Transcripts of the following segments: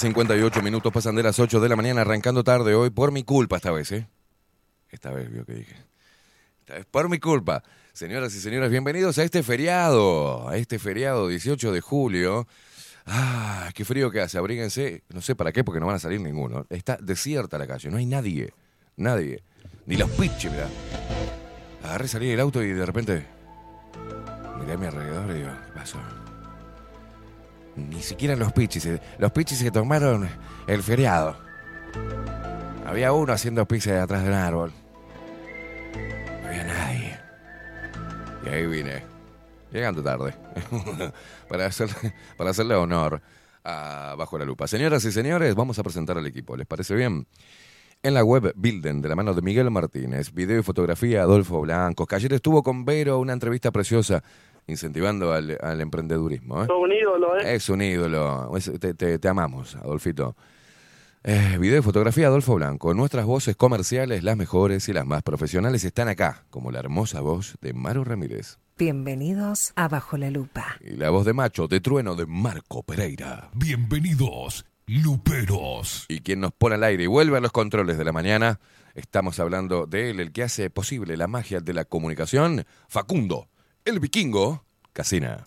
58 minutos pasan de las 8 de la mañana, arrancando tarde hoy por mi culpa esta vez, ¿eh? Esta vez, vio que dije. Esta vez por mi culpa. Señoras y señores, bienvenidos a este feriado, a este feriado 18 de julio. Ah, qué frío que hace, abríguense. No sé para qué, porque no van a salir ninguno. Está desierta la calle, no hay nadie, nadie. Ni los piches, mirá. Agarré, salí del auto y de repente miré a mi alrededor y digo, ¿qué pasó? Ni siquiera los pichis. eh, Los pichis se tomaron el feriado. Había uno haciendo pizza atrás de un árbol. No había nadie. Y ahí vine. Llegando tarde. para, hacer, para hacerle honor a Bajo la Lupa. Señoras y señores, vamos a presentar al equipo. ¿Les parece bien? En la web Bilden, de la mano de Miguel Martínez, video y fotografía Adolfo Blanco, que ayer estuvo con Vero, una entrevista preciosa, incentivando al, al emprendedurismo. ¿eh? Todo un ídolo, ¿eh? Es un ídolo. Es- te, te- te amamos, Adolfito. Eh, video y fotografía Adolfo Blanco. Nuestras voces comerciales, las mejores y las más profesionales, están acá, como la hermosa voz de Maru Ramírez. Bienvenidos a Bajo la Lupa. Y la voz de macho, de trueno, de Marco Pereira. Bienvenidos, Luperos. Y quien nos pone al aire y vuelve a los controles de la mañana, estamos hablando de él, el que hace posible la magia de la comunicación, Facundo, el vikingo, Casina.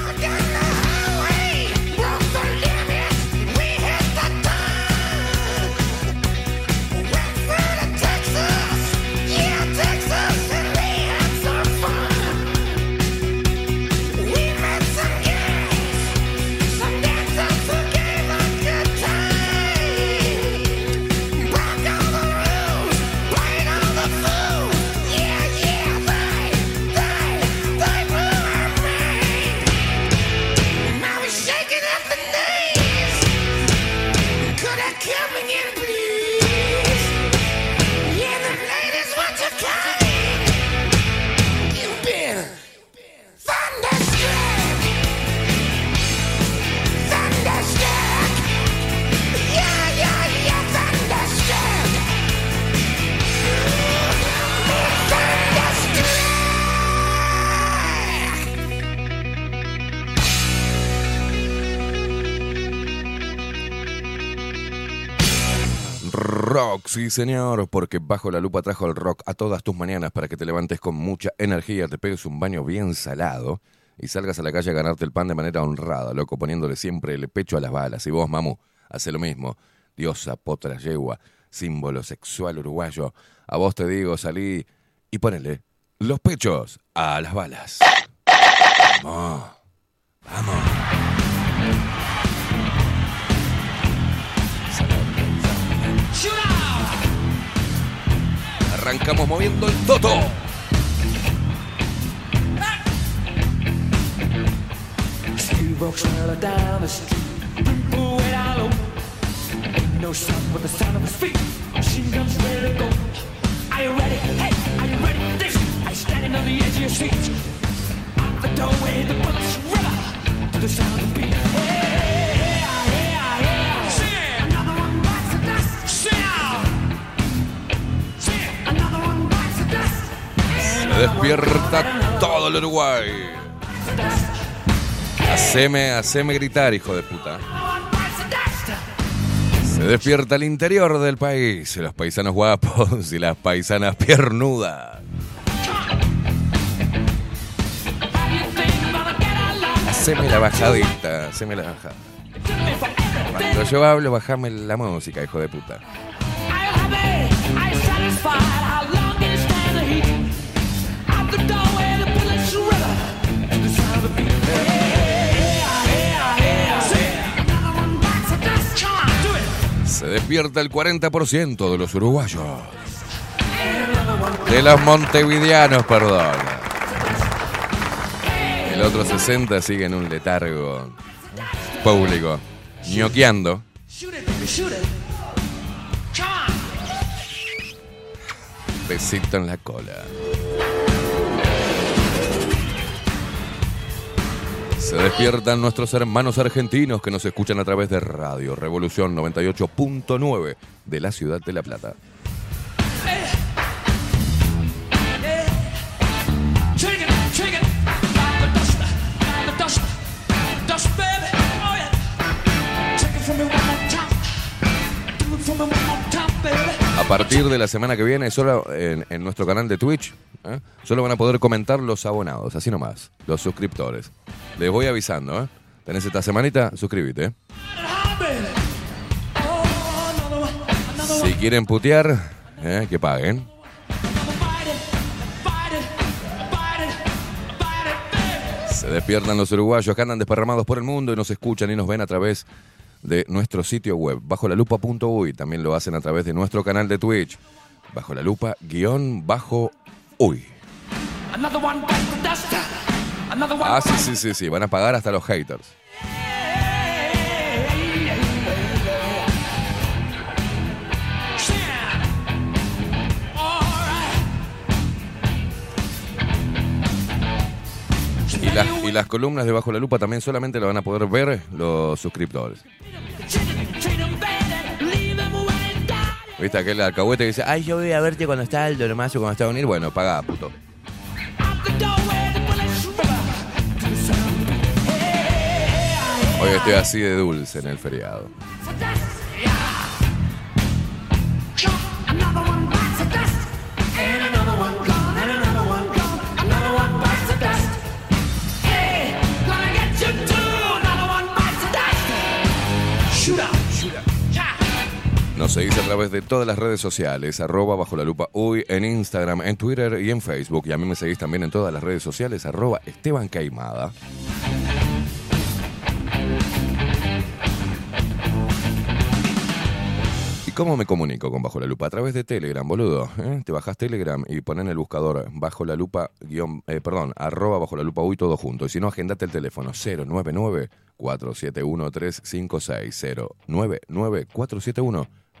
Sí señor, porque Bajo la Lupa trajo el rock a todas tus mañanas para que te levantes con mucha energía, te pegues un baño bien salado y salgas a la calle a ganarte el pan de manera honrada, loco, poniéndole siempre el pecho a las balas. Y vos, mamu, hace lo mismo. Diosa, potra, yegua, símbolo sexual uruguayo. A vos te digo, salí y ponele los pechos a las balas. Vamos, vamos. Arrancamos moviendo el toto. The sound of his feet. Se despierta todo el Uruguay. Haceme, haceme gritar, hijo de puta. Se despierta el interior del país, los paisanos guapos y las paisanas piernudas. Haceme la bajadita, haceme la bajada. Cuando yo hablo, bajame la música, hijo de puta. Despierta el 40% de los uruguayos. De los montevideanos, perdón. El otro 60 sigue en un letargo público, ñoqueando. Besito en la cola. Se despiertan nuestros hermanos argentinos que nos escuchan a través de Radio Revolución 98.9 de la ciudad de La Plata. A partir de la semana que viene, solo en, en nuestro canal de Twitch, ¿eh? solo van a poder comentar los abonados, así nomás, los suscriptores. Les voy avisando, ¿eh? Tenés esta semanita, suscríbete. Si quieren putear, ¿eh? que paguen. Se despiertan los uruguayos que andan desparramados por el mundo y nos escuchan y nos ven a través de nuestro sitio web, bajo la lupa.uy. También lo hacen a través de nuestro canal de Twitch, bajo la lupa guion bajo one Ah, sí, sí, sí, sí, van a pagar hasta los haters. Y las, y las columnas de Bajo la Lupa también solamente lo van a poder ver los suscriptores. ¿Viste aquel alcahuete que dice, ay, yo voy a verte cuando está el Dormazo, cuando está a unir? Bueno, paga, puto. Hoy estoy así de dulce en el feriado. Nos seguís a través de todas las redes sociales, arroba bajo la lupa uy, en Instagram, en Twitter y en Facebook. Y a mí me seguís también en todas las redes sociales, arroba Esteban Caimada. ¿Y cómo me comunico con Bajo la Lupa? A través de Telegram, boludo. ¿eh? Te bajás Telegram y pones en el buscador Bajo la Lupa, guion, eh, perdón, arroba Bajo la Lupa uy, todo junto. Y si no, agendate el teléfono 099 471 356 099 471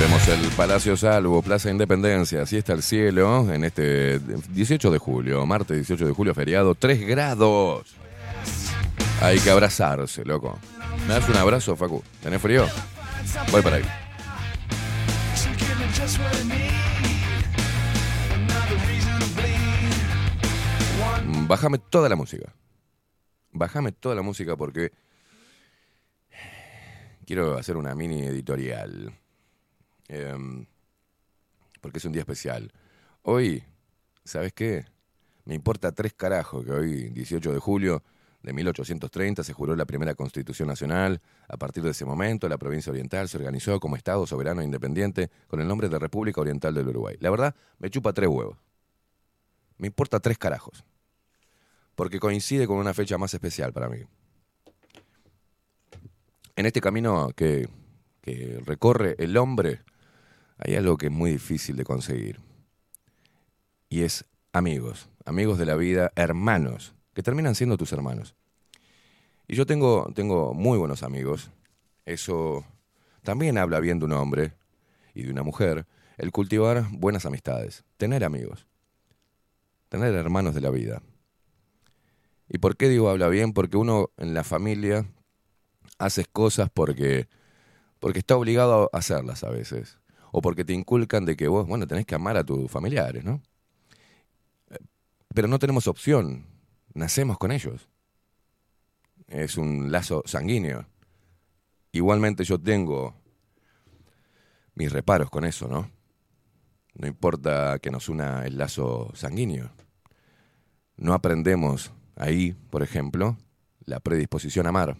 Vemos el Palacio Salvo, Plaza Independencia, así está el cielo en este 18 de julio, martes 18 de julio, feriado, 3 grados. Hay que abrazarse, loco. ¿Me das un abrazo, Facu? ¿Tenés frío? Voy para ahí. Bájame toda la música. Bájame toda la música porque quiero hacer una mini editorial. Em, porque es un día especial. Hoy, ¿sabes qué? Me importa tres carajos que hoy, 18 de julio de 1830, se juró la primera Constitución Nacional. A partir de ese momento, la provincia oriental se organizó como Estado soberano e independiente con el nombre de República Oriental del Uruguay. La verdad, me chupa tres huevos. Me importa tres carajos porque coincide con una fecha más especial para mí. En este camino que, que recorre el hombre, hay algo que es muy difícil de conseguir. Y es amigos, amigos de la vida, hermanos, que terminan siendo tus hermanos. Y yo tengo, tengo muy buenos amigos. Eso también habla bien de un hombre y de una mujer, el cultivar buenas amistades, tener amigos, tener hermanos de la vida. ¿Y por qué digo habla bien? Porque uno en la familia haces cosas porque, porque está obligado a hacerlas a veces. O porque te inculcan de que vos, bueno, tenés que amar a tus familiares, ¿no? Pero no tenemos opción. Nacemos con ellos. Es un lazo sanguíneo. Igualmente yo tengo mis reparos con eso, ¿no? No importa que nos una el lazo sanguíneo. No aprendemos ahí, por ejemplo, la predisposición a amar.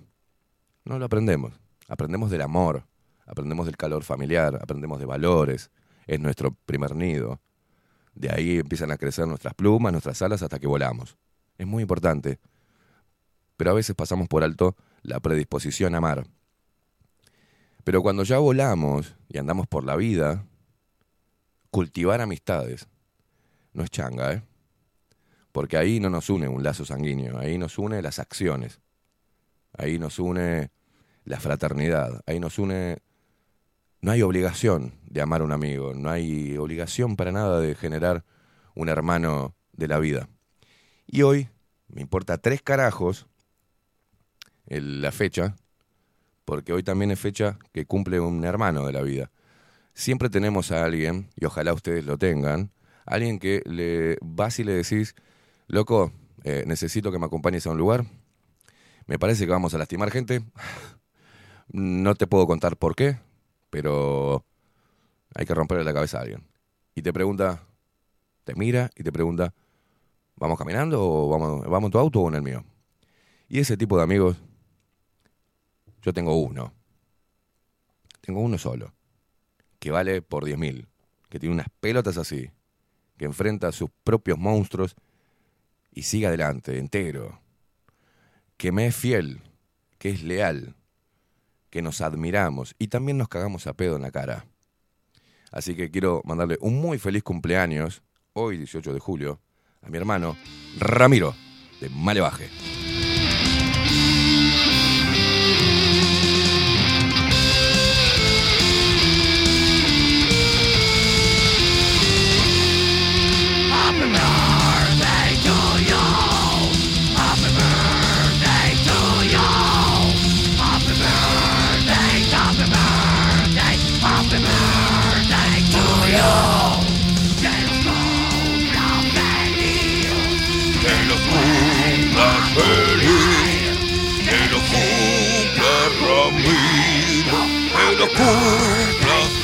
No lo aprendemos. Aprendemos del amor, aprendemos del calor familiar, aprendemos de valores. Es nuestro primer nido. De ahí empiezan a crecer nuestras plumas, nuestras alas hasta que volamos. Es muy importante. Pero a veces pasamos por alto la predisposición a amar. Pero cuando ya volamos y andamos por la vida, cultivar amistades no es changa, ¿eh? Porque ahí no nos une un lazo sanguíneo, ahí nos une las acciones, ahí nos une la fraternidad, ahí nos une... No hay obligación de amar a un amigo, no hay obligación para nada de generar un hermano de la vida. Y hoy me importa tres carajos la fecha, porque hoy también es fecha que cumple un hermano de la vida. Siempre tenemos a alguien, y ojalá ustedes lo tengan, alguien que le vas y le decís, loco, eh, necesito que me acompañes a un lugar, me parece que vamos a lastimar gente, no te puedo contar por qué, pero hay que romperle la cabeza a alguien. Y te pregunta, te mira y te pregunta, ¿vamos caminando o vamos, vamos en tu auto o en el mío? Y ese tipo de amigos, yo tengo uno. Tengo uno solo, que vale por 10.000, que tiene unas pelotas así, que enfrenta a sus propios monstruos y sigue adelante, entero. Que me es fiel, que es leal, que nos admiramos y también nos cagamos a pedo en la cara. Así que quiero mandarle un muy feliz cumpleaños, hoy 18 de julio, a mi hermano Ramiro, de Malevaje.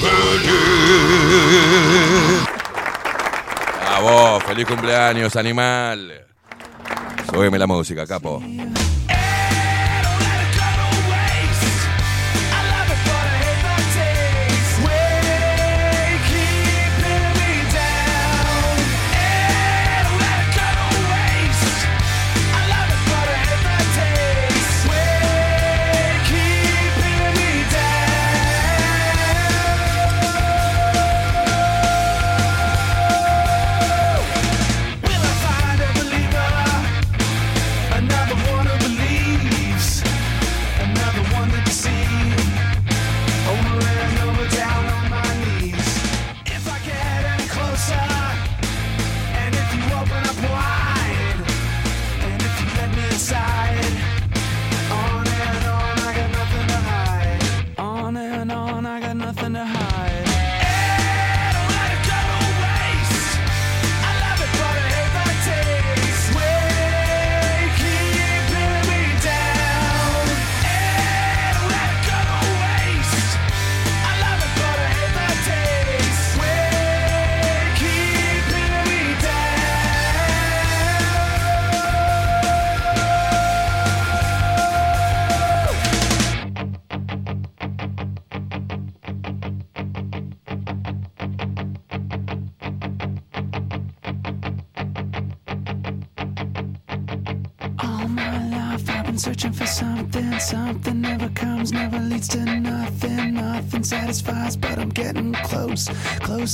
Feliz. A vos, feliz cumpleaños, animal. Súbeme la música, capo.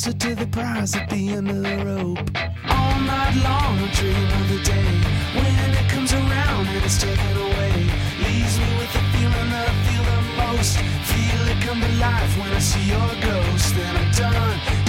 Closer to the prize at the end of the rope. All night long I dream of the day when it comes around and it's taken away. Leaves me with the feeling that I feel the most. Feel it come to life when I see your ghost. Then I'm done,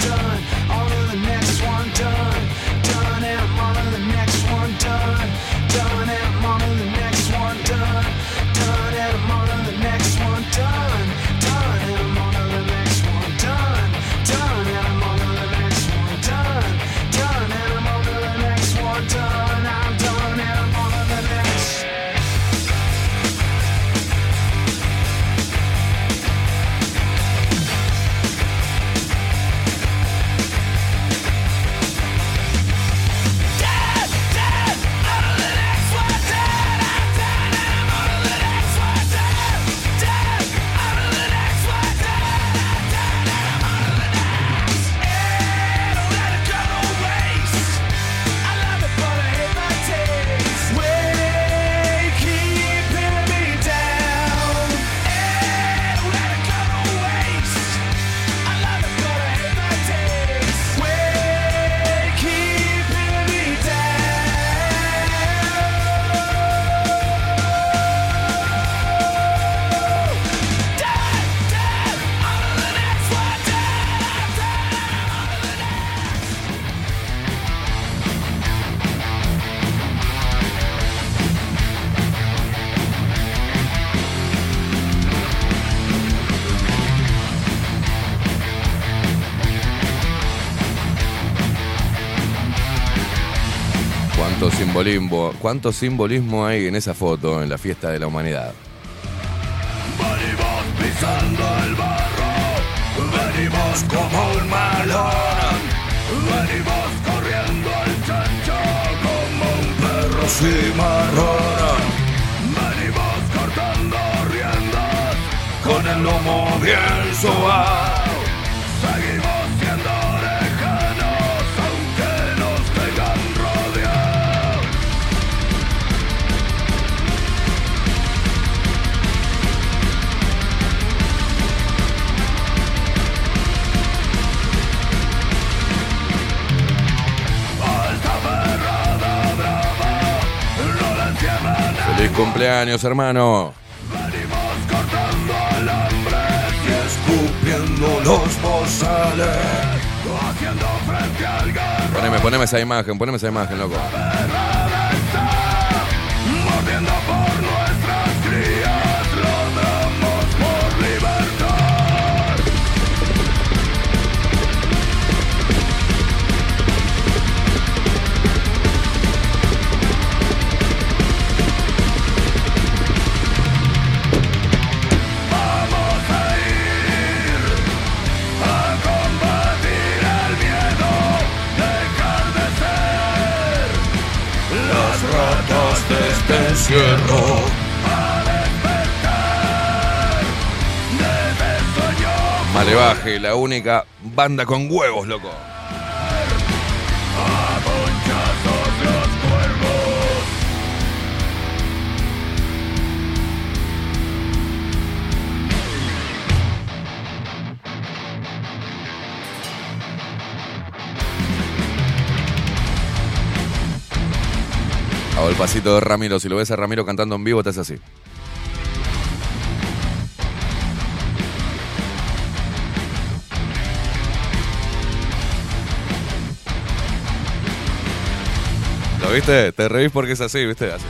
cuánto simbolismo hay en esa foto en la fiesta de la humanidad. Venimos pisando el barro, venimos como un malón, venimos corriendo al chancho como un perro cimarrón. Venimos cortando riendas con el lomo bien suave. Cumpleaños, hermano. Venimos cortando alambres y escupiendo los bozales, haciendo frente al Poneme, poneme esa imagen, poneme esa imagen, loco. Encierro. Malevaje, la única banda con huevos, loco. El pasito de Ramiro. Si lo ves a Ramiro cantando en vivo, te hace así. ¿Lo viste? Te reís porque es así, ¿viste? Así.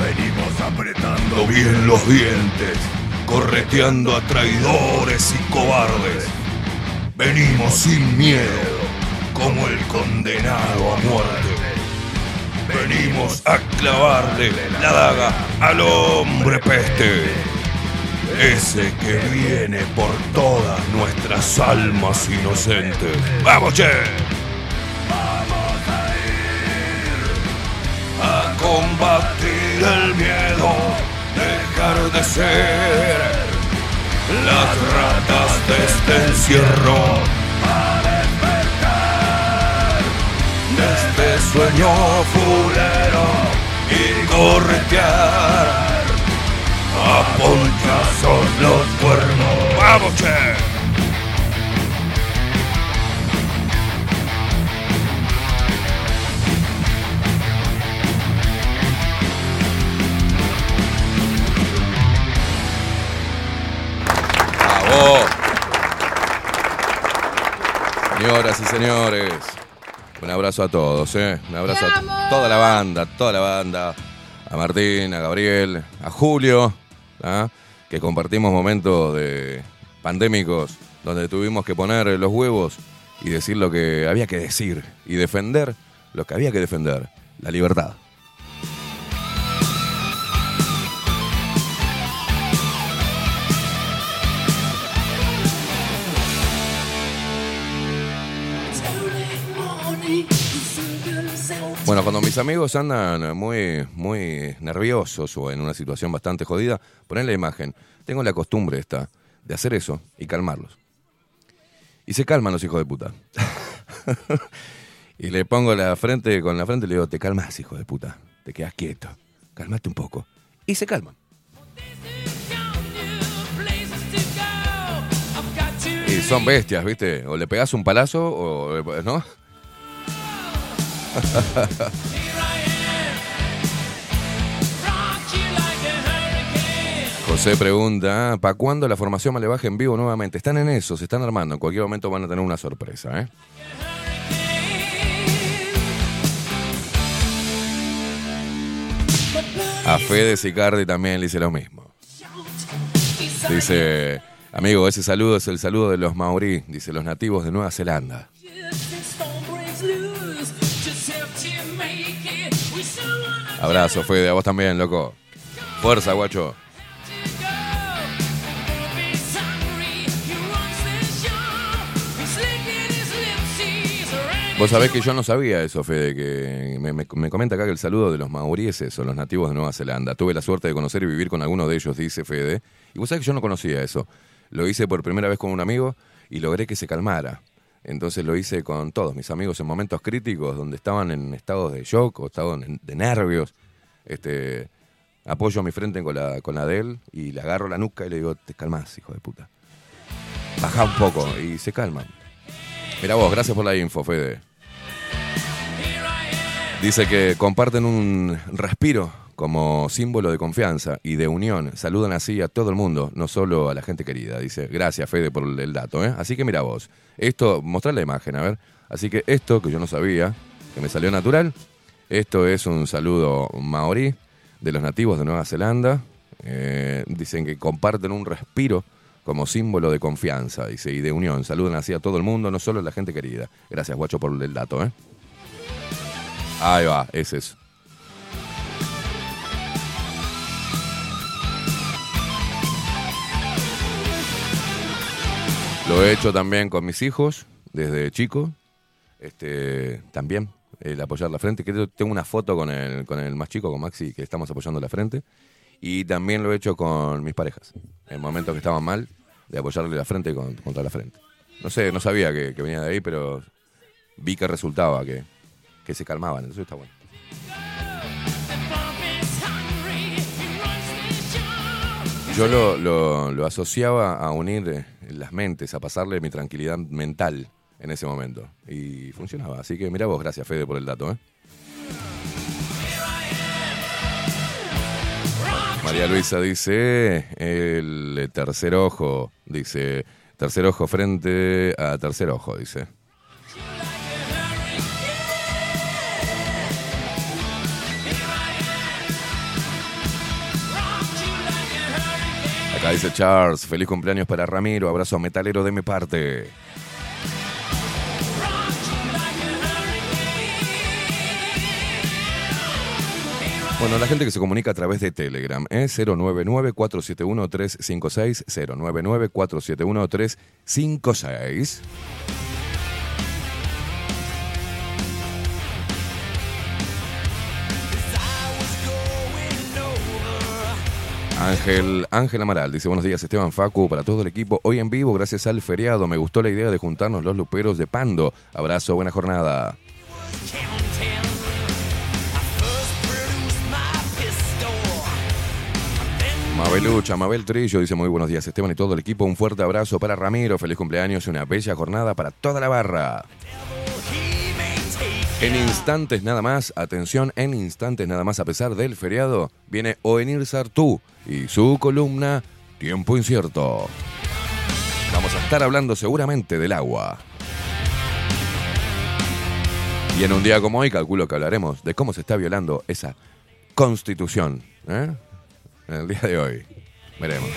Venimos apretando bien los dientes, correteando a traidores y cobardes. Venimos sin miedo, como el condenado a muerte. Venimos a clavarle la daga al hombre peste. Ese que viene por todas nuestras almas inocentes. ¡Vamos, che! a combatir el miedo, dejar de ser las ratas de este encierro, a despertar de este sueño fulero y corretear señores, un abrazo a todos, ¿eh? Un abrazo a toda la banda, toda la banda. A Martín, a Gabriel, a Julio, ¿ah? que compartimos momentos de pandémicos donde tuvimos que poner los huevos y decir lo que había que decir y defender lo que había que defender, la libertad. Bueno, cuando mis amigos andan muy, muy nerviosos o en una situación bastante jodida, ponen la imagen. Tengo la costumbre esta de hacer eso y calmarlos. Y se calman los hijos de puta. y le pongo la frente con la frente y le digo, te calmas, hijo de puta. Te quedas quieto. Calmate un poco. Y se calman. Y son bestias, ¿viste? O le pegas un palazo o... ¿No? José pregunta, ¿para cuándo la formación Malevaje en vivo nuevamente? Están en eso, se están armando. En cualquier momento van a tener una sorpresa, ¿eh? A Fede Sicardi también le hice lo mismo. Dice, amigo, ese saludo es el saludo de los maorí, dice los nativos de Nueva Zelanda. Abrazo, Fede, a vos también, loco. Fuerza, guacho. Vos sabés que yo no sabía eso, Fede, que me, me- me comenta acá que el saludo de los maoríes son los nativos de Nueva Zelanda. Tuve la suerte de conocer y vivir con alguno de ellos, dice Fede. Y vos sabés que yo no conocía eso. Lo hice por primera vez con un amigo y logré que se calmara. Entonces lo hice con todos mis amigos en momentos críticos donde estaban en estados de shock o estaban de nervios. Este, apoyo mi frente con la, con la de él y le agarro la nuca y le digo, te calmás, hijo de puta. Baja un poco y se calman. Mira vos, gracias por la info, Fede. Dice que comparten un respiro como símbolo de confianza y de unión. Saludan así a todo el mundo, no solo a la gente querida. Dice, gracias Fede por el dato. ¿eh? Así que mira vos, esto, mostrar la imagen, a ver. Así que esto que yo no sabía, que me salió natural, esto es un saludo maorí de los nativos de Nueva Zelanda. Eh, dicen que comparten un respiro como símbolo de confianza, dice, y de unión. Saludan así a todo el mundo, no solo a la gente querida. Gracias, guacho, por el dato, ¿eh? Ahí va, es eso. Lo he hecho también con mis hijos desde chico. Este, también el apoyar la frente. Tengo una foto con el, con el más chico, con Maxi, que estamos apoyando la frente. Y también lo he hecho con mis parejas. En momentos que estaban mal, de apoyarle la frente con- contra la frente. No sé, no sabía que, venía de ahí, pero vi que resultaba, que, que se calmaban. Eso está bueno. Yo lo, lo- lo asociaba a unir eh, las mentes, a pasarle mi tranquilidad mental en ese momento. Y funcionaba. Así que mira vos, gracias Fede por el dato. ¿eh? María Luisa dice, el tercer ojo, dice, tercer ojo frente a tercer ojo, dice. Dice Charles, feliz cumpleaños para Ramiro, abrazo metalero de mi parte. Bueno, la gente que se comunica a través de Telegram es 099-471-356, 099-471-356. Ángel, Ángel Amaral dice buenos días Esteban Facu para todo el equipo. Hoy en vivo gracias al feriado me gustó la idea de juntarnos los luperos de Pando. Abrazo buena jornada Mabelucha, Mabel Trillo dice muy buenos días Esteban y todo el equipo. Un fuerte abrazo para Ramiro. Feliz cumpleaños y una bella jornada para toda la barra en instantes nada más, atención, en instantes nada más, a pesar del feriado, viene Oenir Sartú y su columna Tiempo Incierto. Vamos a estar hablando seguramente del agua. Y en un día como hoy calculo que hablaremos de cómo se está violando esa constitución. ¿eh? En el día de hoy. Veremos.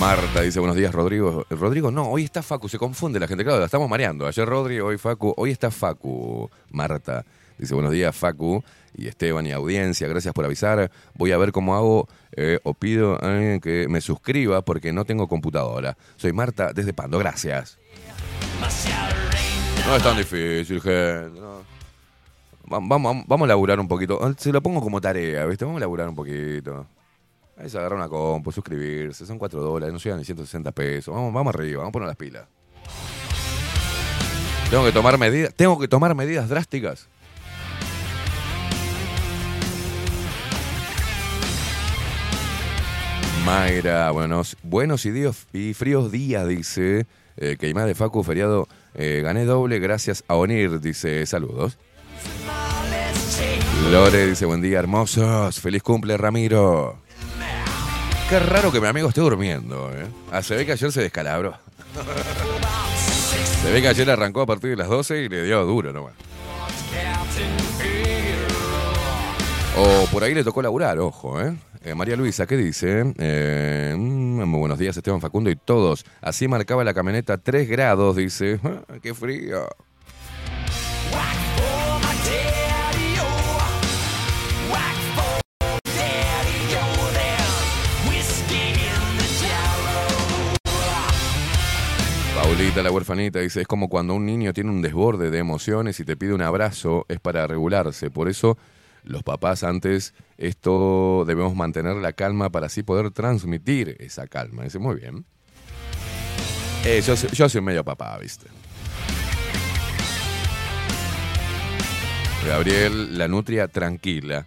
Marta dice buenos días, Rodrigo. Rodrigo, no, hoy está Facu, se confunde la gente, claro, la estamos mareando. Ayer Rodri, hoy Facu, hoy está Facu. Marta dice buenos días, Facu y Esteban y audiencia, gracias por avisar. Voy a ver cómo hago eh, o pido a alguien que me suscriba porque no tengo computadora. Soy Marta desde Pando, gracias. No es tan difícil, gente. no. Va- Vamos, vamos a laburar un poquito. Se lo pongo como tarea, ¿viste? Vamos a laburar un poquito. Ahí se agarra una compu, suscribirse, son 4 dólares, no llegan ni 160 pesos. Vamos, vamos arriba, vamos a poner las pilas. Tengo que tomar medidas, tengo que tomar medidas drásticas. Mayra, buenos, buenos y, y fríos días, dice. Eh, que más de Facu, feriado, eh, gané doble gracias a Onir, dice, saludos. Lore dice, buen día, hermosos. Feliz cumple, Ramiro. Qué raro que mi amigo esté durmiendo, ¿eh? Ah, se ve que ayer se descalabró. se ve que ayer arrancó a partir de las 12 y le dio duro nomás. O por ahí le tocó laburar, ojo, ¿eh? Eh, María Luisa, ¿qué dice? Eh, mm, muy buenos días, Esteban Facundo y todos. Así marcaba la camioneta 3 grados, dice. Ah, ¡Qué frío! La huerfanita, dice, es como cuando un niño tiene un desborde de emociones y te pide un abrazo, es para regularse. Por eso los papás antes esto debemos mantener la calma para así poder transmitir esa calma. Dice, muy bien. Eh, yo, yo soy medio papá, ¿viste? Gabriel, la nutria tranquila.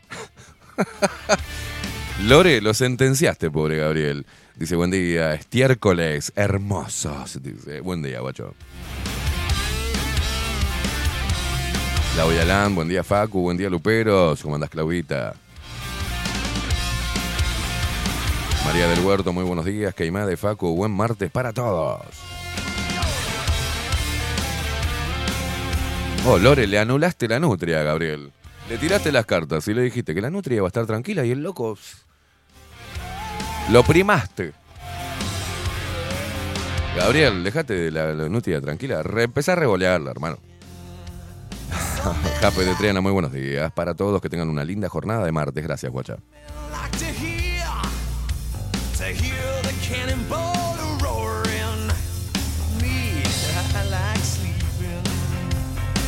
Lore, lo sentenciaste, pobre Gabriel. Dice, buen día, estiércoles, hermosos. Dice, buen día, guacho. Claudia Lan, buen día, Facu, buen día, Luperos. ¿Cómo andás, Claudita? María del Huerto, muy buenos días. Caimá de Facu, buen martes para todos. Oh, Lore, le anulaste la nutria Gabriel. Le tiraste las cartas y le dijiste que la nutria iba a estar tranquila y el loco lo primaste. Gabriel, dejate de la, la tranquila. Re, empezá a revolearla, hermano. Jape de Triana, muy buenos días para todos. Que tengan una linda jornada de martes. Gracias, guacha.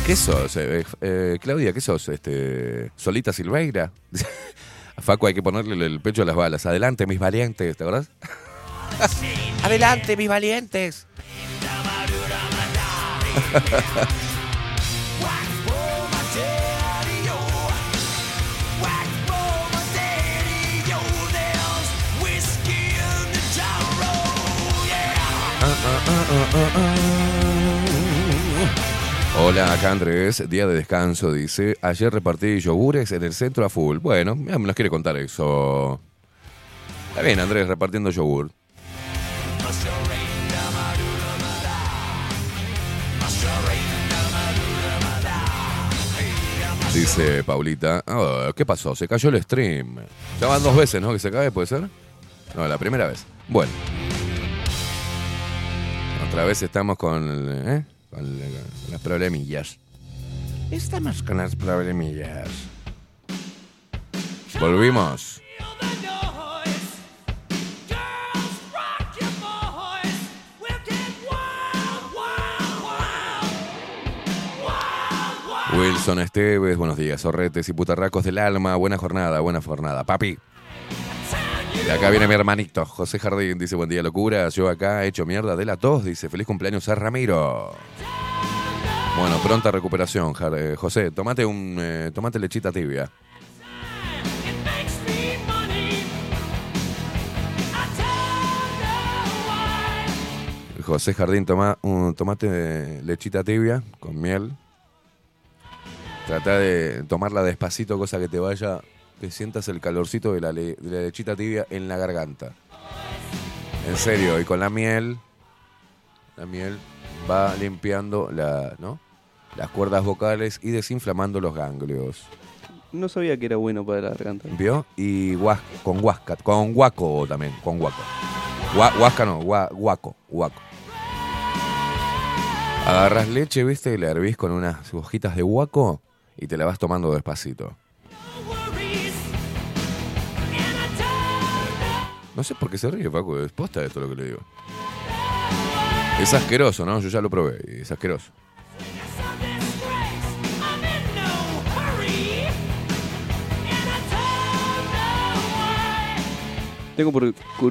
¿Qué sos? Eh, eh Claudia, ¿qué sos? Este, ¿Solita Silveira? Facu hay que ponerle el pecho a las balas. Adelante, mis valientes, ¿te acordás? Adelante, mis valientes. Hola, acá Andrés, día de descanso, dice. Ayer repartí yogures en el centro a full. Bueno, ya me nos quiere contar eso. Está bien, Andrés, repartiendo yogur. Dice Paulita, "Ah, ¿qué pasó? Se cayó el stream. Ya van dos veces, ¿no? Que se cae, ¿puede ser? No, la primera vez. Bueno. Otra vez estamos con, ¿eh? Con, la- con las problemillas. Estamos con las problemillas. Volvimos. Wilson Esteves, buenos días, zorretes y putarracos del alma, buena jornada, buena jornada. Papi. Y acá viene mi hermanito, José Jardín, dice buen día locura, yo acá he hecho mierda de la tos, dice feliz cumpleaños a Ramiro. Bueno, pronta recuperación, eh, José, tomate un eh, tomate lechita tibia. José Jardín, toma un tomate lechita tibia con miel. Trata de tomarla despacito, cosa que te vaya, que sientas el calorcito de la, le- de la lechita tibia en la garganta. En serio, y con la miel, la miel va limpiando la, ¿no? las cuerdas vocales y desinflamando los ganglios. No sabía que era bueno para la garganta. ¿Vio? Y guas- con huasca, con guaco también, con guaco. Gua- huasca no, gua- guaco, guaco. Agarras leche, ¿viste? Y la hervís con unas hojitas de guaco y te la vas tomando despacito. No sé por qué se ríe, Paco, es posta esto lo que le digo. Es asqueroso, ¿no? Yo ya lo probé, y es asqueroso. Tengo, por-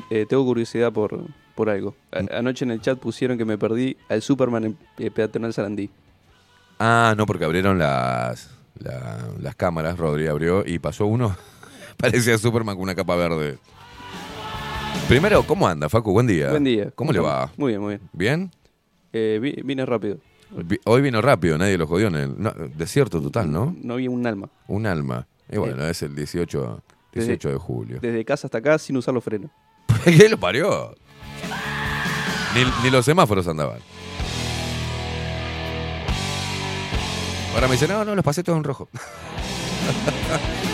eh, tengo curiosidad por, por algo. A- anoche en el chat pusieron que me perdí al Superman en eh, Peatonal Sarandí. Ah, no, porque abrieron las, la- las cámaras, Rodri abrió y pasó uno, parecía Superman con una capa verde. Primero, ¿cómo anda, Facu? Buen día. Buen día. ¿Cómo le va? Muy bien, muy bien. ¿Bien? Eh, vi- vine rápido. Vi- Hoy vino rápido, nadie lo jodió en el... no, desierto total, ¿no? No había un alma. Un alma. Y bueno, es el 18, 18 de julio. Desde casa hasta acá sin usar los frenos. ¿Qué lo parió? Ni, ni los semáforos andaban. Ahora me dice, no, no, los pasé todos en rojo.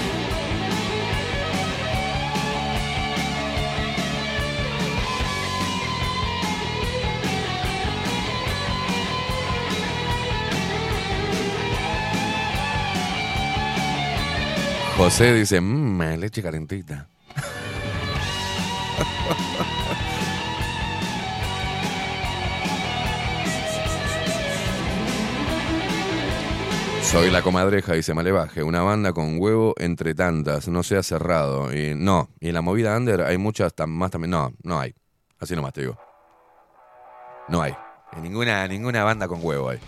José dice, mmm, leche calentita. Soy la comadreja, dice Malevaje, una banda con huevo entre tantas, no sea cerrado. Y no, y en la movida under hay muchas más también. No, no hay. Así nomás te digo. No hay. En ninguna, ninguna banda con huevo hay.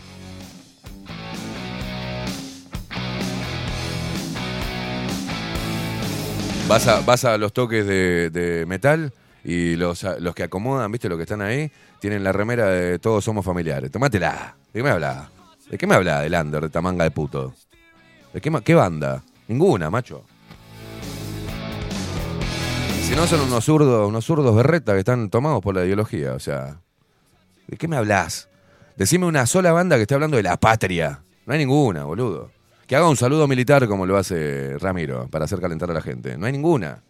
Vas a, vas a los toques de, metal y los, los que acomodan, ¿viste? Los que están ahí, tienen la remera de todos somos familiares. Tomátela. ¿De qué me habla? ¿De qué me habla del under, de esta manga de puto? ¿De qué, qué banda? Ninguna, macho. Si no son unos zurdos, unos zurdos berreta que están tomados por la ideología, o sea. ¿De qué me hablas? Decime una sola banda que esté hablando de la patria. No hay ninguna, boludo. Que haga un saludo militar como lo hace Ramiro para hacer calentar a la gente. No hay ninguna.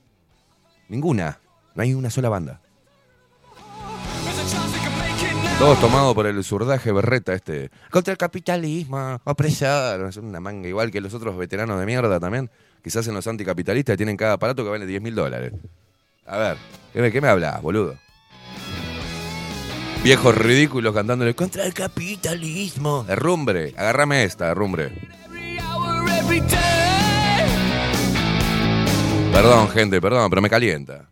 Ninguna. No hay una sola banda. Todos tomados por el surdaje berreta este. Contra el capitalismo, opresor. Es una manga igual que los otros veteranos de mierda también. Quizás en los anticapitalistas tienen cada aparato que vale 10 mil dólares. A ver, ¿qué me, qué me hablas, boludo? Viejos ridículos cantándole contra el capitalismo. Herrumbre, agárrame esta, herrumbre. Perdón, gente, perdón, pero me calienta.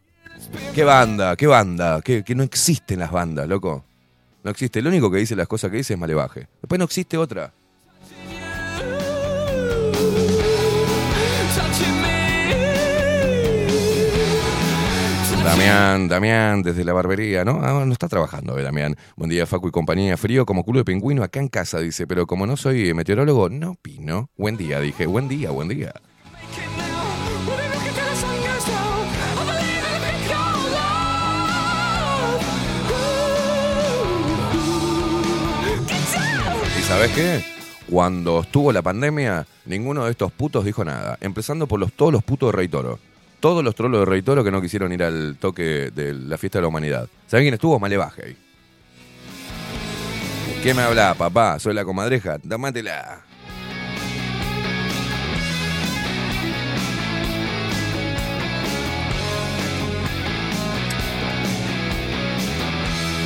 ¿Qué banda? ¿Qué banda? Que, no existen las bandas, loco. No existe. Lo único que dice las cosas que dice es Malevaje. Después no existe otra. Damián, Damián, desde la barbería, ¿no? Ah, no está trabajando, eh, Damián. Buen día, Facu y compañía. Frío como culo de pingüino acá en casa, dice. Pero como no soy meteorólogo, no opino. Buen día, dije. Buen día, buen día. ¿Y sabes qué? Cuando estuvo la pandemia, ninguno de estos putos dijo nada. Empezando por los, todos los putos de Rey Toro. Todos los trolos de Rey Toro que no quisieron ir al toque de la fiesta de la humanidad. ¿Saben quién estuvo? Malevaje ahí. ¿Qué me habla, papá? Soy la comadreja. Dámatela.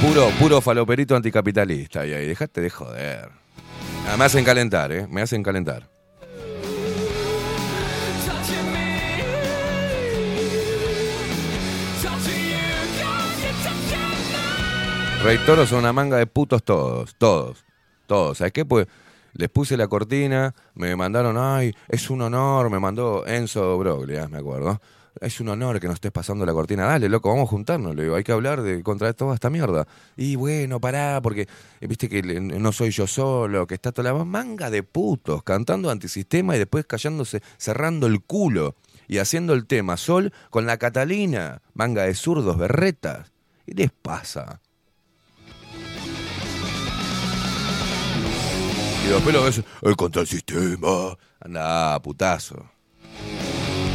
Puro, puro faloperito anticapitalista. Y ahí, dejate de joder. Ah, me hacen calentar, ¿eh? Me hacen calentar. Rey Toro son una manga de putos todos, todos, todos. ¿Sabes qué? Pues les puse la cortina, me mandaron, ay, es un honor, me mandó Enzo Broglia, me acuerdo. Es un honor que nos estés pasando la cortina. Dale, loco, vamos a juntarnos. Le digo, hay que hablar de contra toda esta mierda. Y bueno, pará, porque eh, viste que no soy yo solo, que está toda la manga de putos cantando antisistema y después callándose, cerrando el culo y haciendo el tema Sol con la Catalina, manga de zurdos, berretas. ¿Qué les pasa? Y después lo ves, el contra el sistema. Anda, putazo.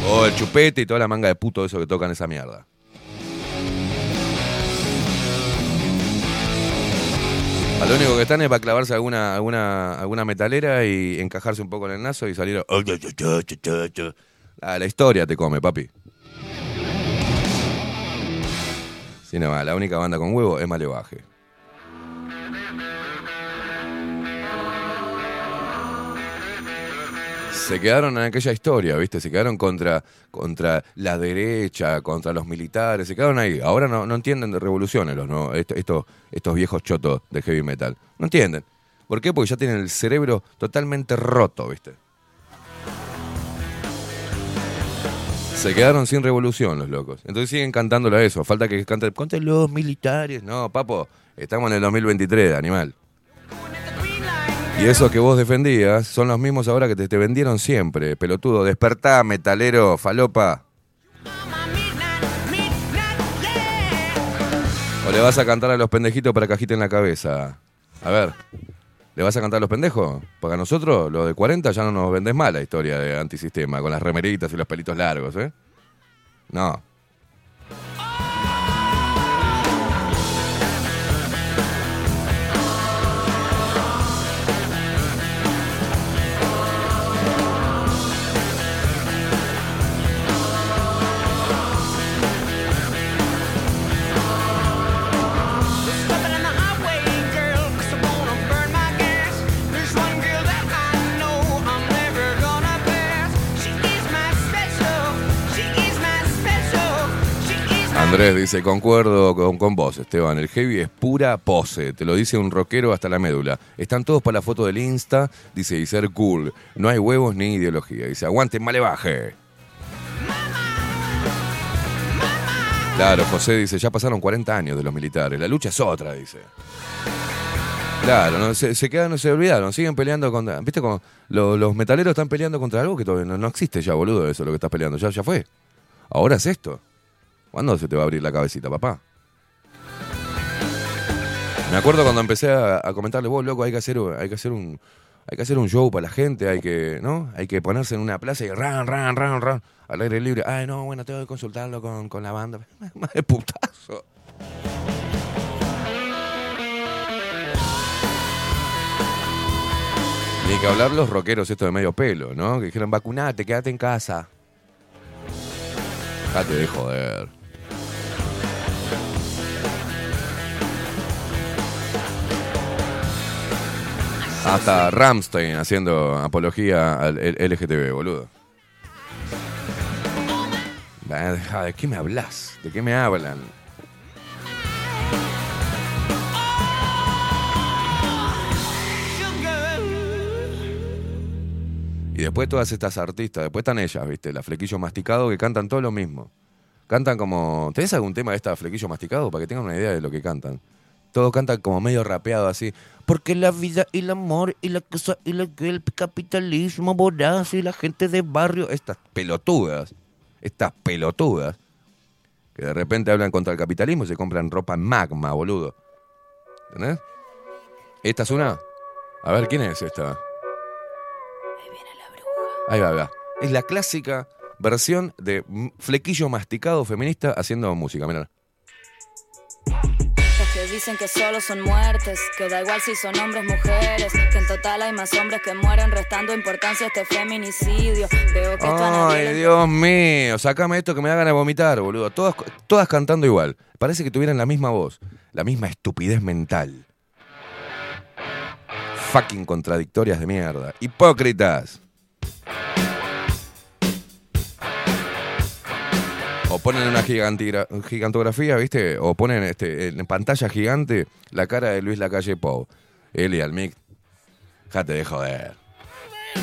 O el chupete y toda la manga de puto eso que tocan esa mierda. A lo único que están es para clavarse alguna, alguna, alguna metalera y encajarse un poco en el naso y salir. a- Ah, la historia te come, papi. Sí, no, la única banda con huevo es Malevaje. Se quedaron en aquella historia, ¿viste? Se quedaron contra, contra la derecha, contra los militares, se quedaron ahí. Ahora no, no entienden de revoluciones los, ¿no? Esto- estos, estos viejos chotos de heavy metal. No entienden. ¿Por qué? Porque ya tienen el cerebro totalmente roto, ¿viste? Se quedaron sin revolución los locos. Entonces siguen cantándolo a eso. Falta que canten contra los militares. No, papo, estamos en el 2023, animal. Y esos que vos defendías son los mismos ahora que te, te vendieron siempre, pelotudo. Despertá, metalero, falopa. ¿O le vas a cantar a los pendejitos para que agiten la cabeza? A ver, ¿le vas a cantar a los pendejos? Porque a nosotros, los de 40, ya no nos vendés mal la historia de antisistema, con las remeritas y los pelitos largos, ¿eh? No. Andrés dice, concuerdo con, con vos, Esteban. El heavy es pura pose. Te lo dice un rockero hasta la médula. Están todos para la foto del Insta, dice, y ser cool. No hay huevos ni ideología. Dice, aguante, malevaje. Claro, José dice, ya pasaron 40 años de los militares. La lucha es otra, dice. Claro, se, se quedan, se olvidaron, siguen peleando contra. ¿Viste cómo lo- los metaleros están peleando contra algo que todavía no, no existe ya, boludo? Eso lo que estás peleando, ya, ya fue. Ahora es esto. ¿Cuándo se te va a abrir la cabecita, papá? Me acuerdo cuando empecé a, a comentarle, vos, loco, hay que hacer, hay que hacer un. Hay que hacer un show para la gente, hay que, ¿no? Hay que ponerse en una plaza y ran, ran, ran, ran, al aire libre. Ay, no, bueno, tengo que consultarlo con, con la banda. De putazo. Ni que hablar los rockeros estos de medio pelo, ¿no? Que dijeron, vacunate, quédate en casa. Date de joder. Hasta Ramstein haciendo apología al LGTB, boludo. Ah, ¿De qué me hablas? ¿De qué me hablan? Y después todas estas artistas, después están ellas, ¿viste? La Flequillo Masticado que cantan todo lo mismo. Cantan como. ¿Tenés algún tema de esta Flequillo Masticado? Para que tengan una idea de lo que cantan. Todos cantan como medio rapeado así. Porque la vida y el amor y la cosa y la, el capitalismo voraz y la gente de barrio. Estas pelotudas. Estas pelotudas. Que de repente hablan contra el capitalismo y se compran ropa en magma, boludo. ¿Entendés? ¿Esta es una? A ver, ¿quién es esta? Ahí va, ahí va. Es la clásica versión de flequillo masticado feminista haciendo música, mirá. Dicen que solo son muertes, que da igual si son hombres mujeres, que en total hay más hombres que mueren restando importancia a este feminicidio. Veo que a Ay, Dios mío, sacame esto que me da ganas de vomitar, boludo. Todas, todas cantando igual. Parece que tuvieran la misma voz, la misma estupidez mental. Fucking contradictorias de mierda. Hipócritas. Ponen una gigantografía, ¿viste? O ponen este, en pantalla gigante la cara de Luis Lacalle Pou. Él y al mic. Dejate de joder.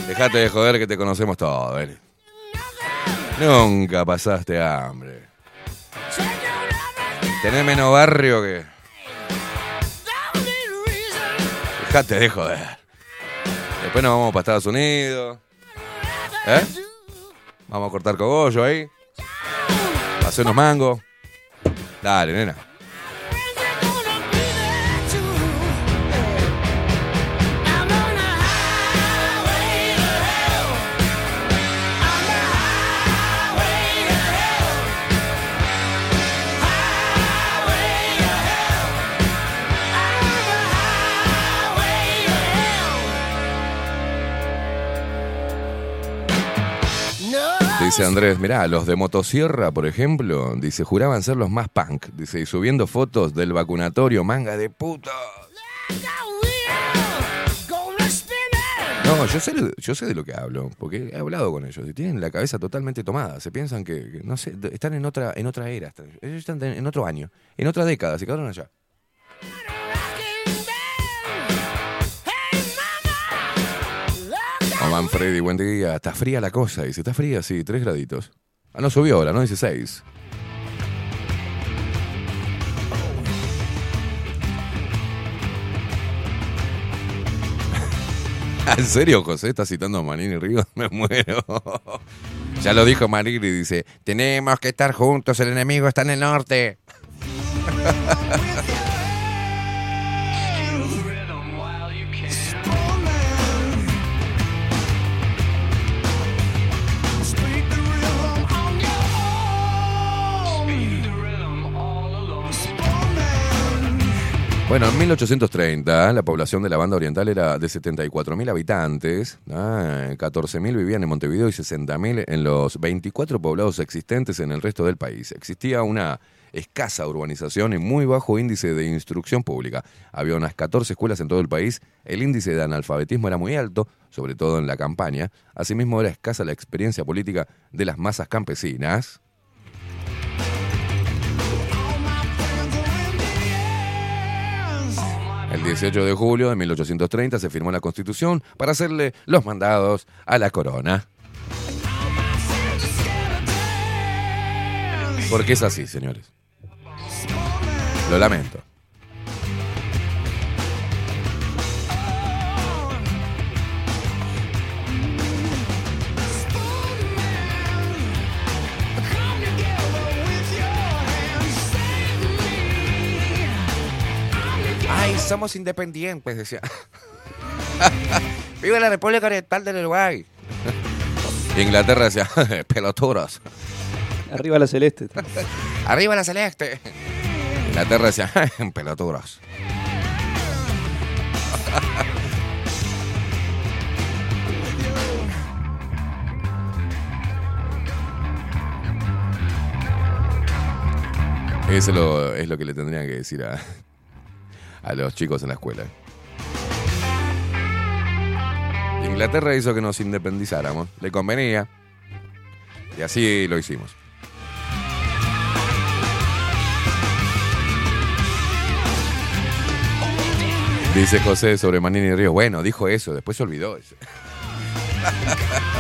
Dejate de joder que te conocemos todos, Eli. Nunca pasaste hambre. Tenés menos barrio que. Dejate de joder. Después nos vamos para Estados Unidos. ¿Eh? Vamos a cortar cogollo ahí. Hacer unos mangos. Dale, nena. Dice Andrés, mirá, los de motosierra, por ejemplo, dice, juraban ser los más punk. Dice, y subiendo fotos del vacunatorio, manga de puta. No, yo sé, yo sé de lo que hablo, porque he hablado con ellos y tienen la cabeza totalmente tomada. Se piensan que, no sé, están en otra, en otra era. ellos están en otro año, en otra década, se quedaron allá. Manfredi, buen día. Está fría la cosa, dice. Está fría, sí, tres graditos. Ah, no subió ahora, no dice seis. ¿En serio, José? ¿Está citando a Manini Ríos? Me muero. Ya lo dijo Manini, dice, tenemos que estar juntos, el enemigo está en el norte. Bueno, en 1830 la población de la banda oriental era de 74.000 habitantes, ah, 14.000 vivían en Montevideo y 60.000 en los 24 poblados existentes en el resto del país. Existía una escasa urbanización y muy bajo índice de instrucción pública. Había unas 14 escuelas en todo el país, el índice de analfabetismo era muy alto, sobre todo en la campaña. Asimismo era escasa la experiencia política de las masas campesinas. El 18 de julio de 1830 se firmó la Constitución para hacerle los mandados a la corona. Porque es así, señores. Lo lamento. Somos independientes, decía. Viva la República Oriental del Uruguay. Inglaterra decía, peloturos. Arriba la celeste. Arriba la celeste. Inglaterra decía, peloturos. Eso lo- es lo que le tendrían que decir a, a los chicos en la escuela. Inglaterra hizo que nos independizáramos. Le convenía. Y así lo hicimos. Dice José sobre Manini Río. Bueno, dijo eso, después se olvidó.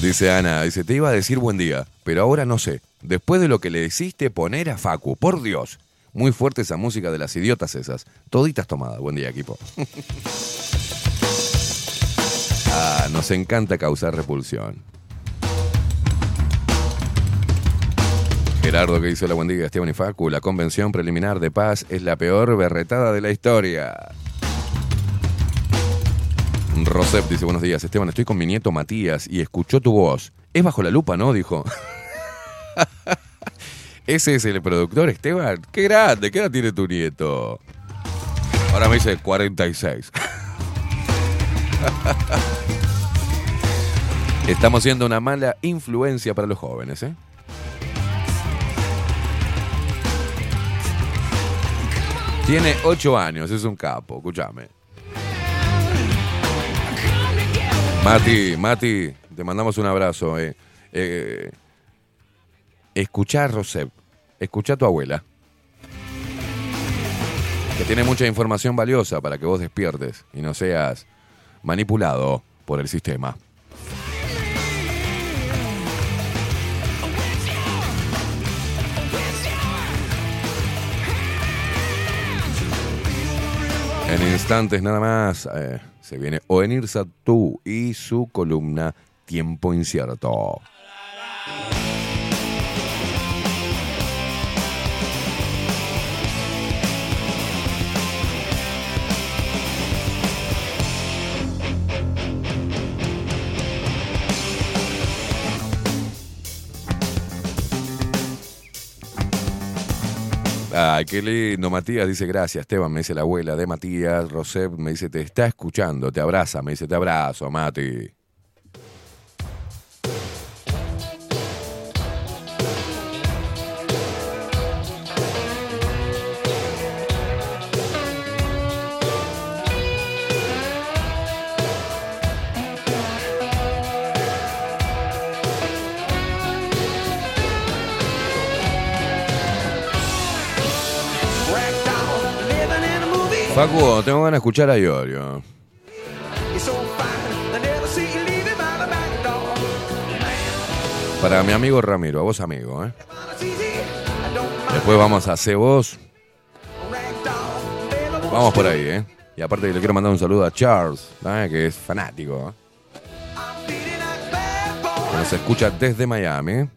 Dice Ana, dice, te iba a decir buen día, pero ahora no sé. Después de lo que le hiciste poner a Facu, por Dios. Muy fuerte esa música de las idiotas esas. Toditas tomadas. Buen día, equipo. ah, nos encanta causar repulsión. Gerardo que dice la buen día, Esteban y Facu. La convención preliminar de paz es la peor berretada de la historia. Rosep dice, buenos días, Esteban, estoy con mi nieto Matías y escuchó tu voz. Es bajo la lupa, ¿no? Dijo. Ese es el productor, Esteban. Qué grande, ¿qué edad tiene tu nieto? Ahora me dice 46. Estamos siendo una mala influencia para los jóvenes, ¿eh? Tiene 8 años, es un capo, escúchame. Mati, Mati, te mandamos un abrazo. Eh. Eh, escuchá a Rosep, escuchá a tu abuela. Que tiene mucha información valiosa para que vos despiertes y no seas manipulado por el sistema. En instantes nada más eh, se viene Oenir Satú y su columna Tiempo Incierto. Ay, qué lindo. Matías dice gracias. Esteban me dice la abuela de Matías. Rosep me dice te está escuchando, te abraza. Me dice te abrazo, Mati. Facu, tengo ganas de escuchar a Iorio. Para mi amigo Ramiro, a vos amigo, ¿eh? Después vamos a Cebos. Vamos por ahí, ¿eh? Y aparte le quiero mandar un saludo a Charles, que es fanático. ¿eh? Nos escucha desde Miami.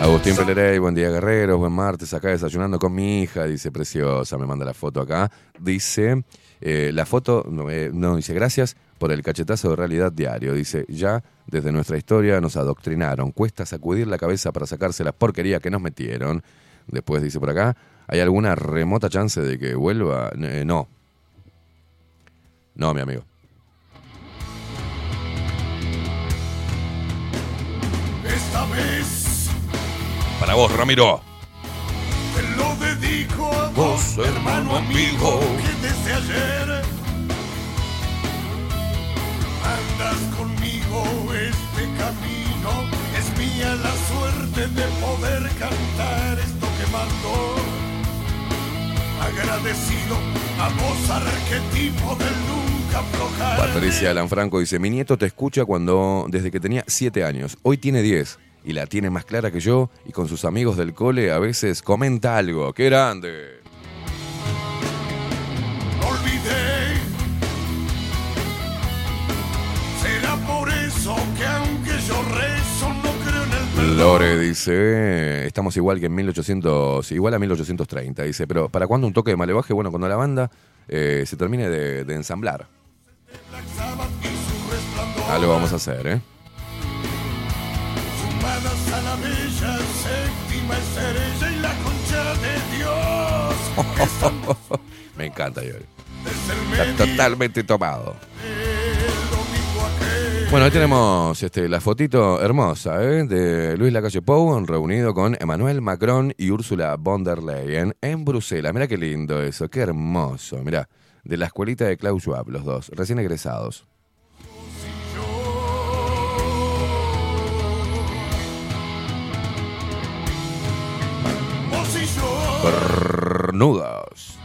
Agustín Pelerey, buen día guerreros, buen martes, acá desayunando con mi hija, dice preciosa, me manda la foto acá. Dice, eh, la foto, no, eh, no, dice gracias por el cachetazo de realidad diario. Dice, ya desde nuestra historia nos adoctrinaron, cuesta sacudir la cabeza para sacarse la porquería que nos metieron. Después dice por acá, ¿hay alguna remota chance de que vuelva? Eh, no. No, mi amigo. Esta vez Para vos, Ramiro. te lo dedico a Vos, hermano amigo. que desde ayer andas conmigo este camino. Es mía la suerte de poder cantar esto que mando. Agradecido a vos, arquetipo del nunca aflojar. Patricia Lanfranco dice, mi nieto te escucha cuando desde que tenía 7 años. Hoy tiene 10 y la tiene más clara que yo y con sus amigos del cole a veces comenta algo. ¡Qué grande! Olvidé. Será por eso que aunque yo rezo no creo en el perdón. Lore dice, estamos igual que en 1800, igual a 1830. Dice, pero ¿para cuándo un toque de malevaje? Bueno, cuando la banda eh, se termine de, de ensamblar. Algo vamos a hacer, ¿eh? Sumadas a la bella séptima estrella y la concha de Dios. Me encanta, el Está totalmente tomado. Bueno, ahí tenemos este, la fotito hermosa ¿eh? de Luis Lacalle Pou reunido con Emmanuel Macron y Úrsula von der Leyen en Bruselas. Mira qué lindo eso, qué hermoso. Mira, de la escuelita de Klaus Schwab, los dos, recién egresados. Cornudos.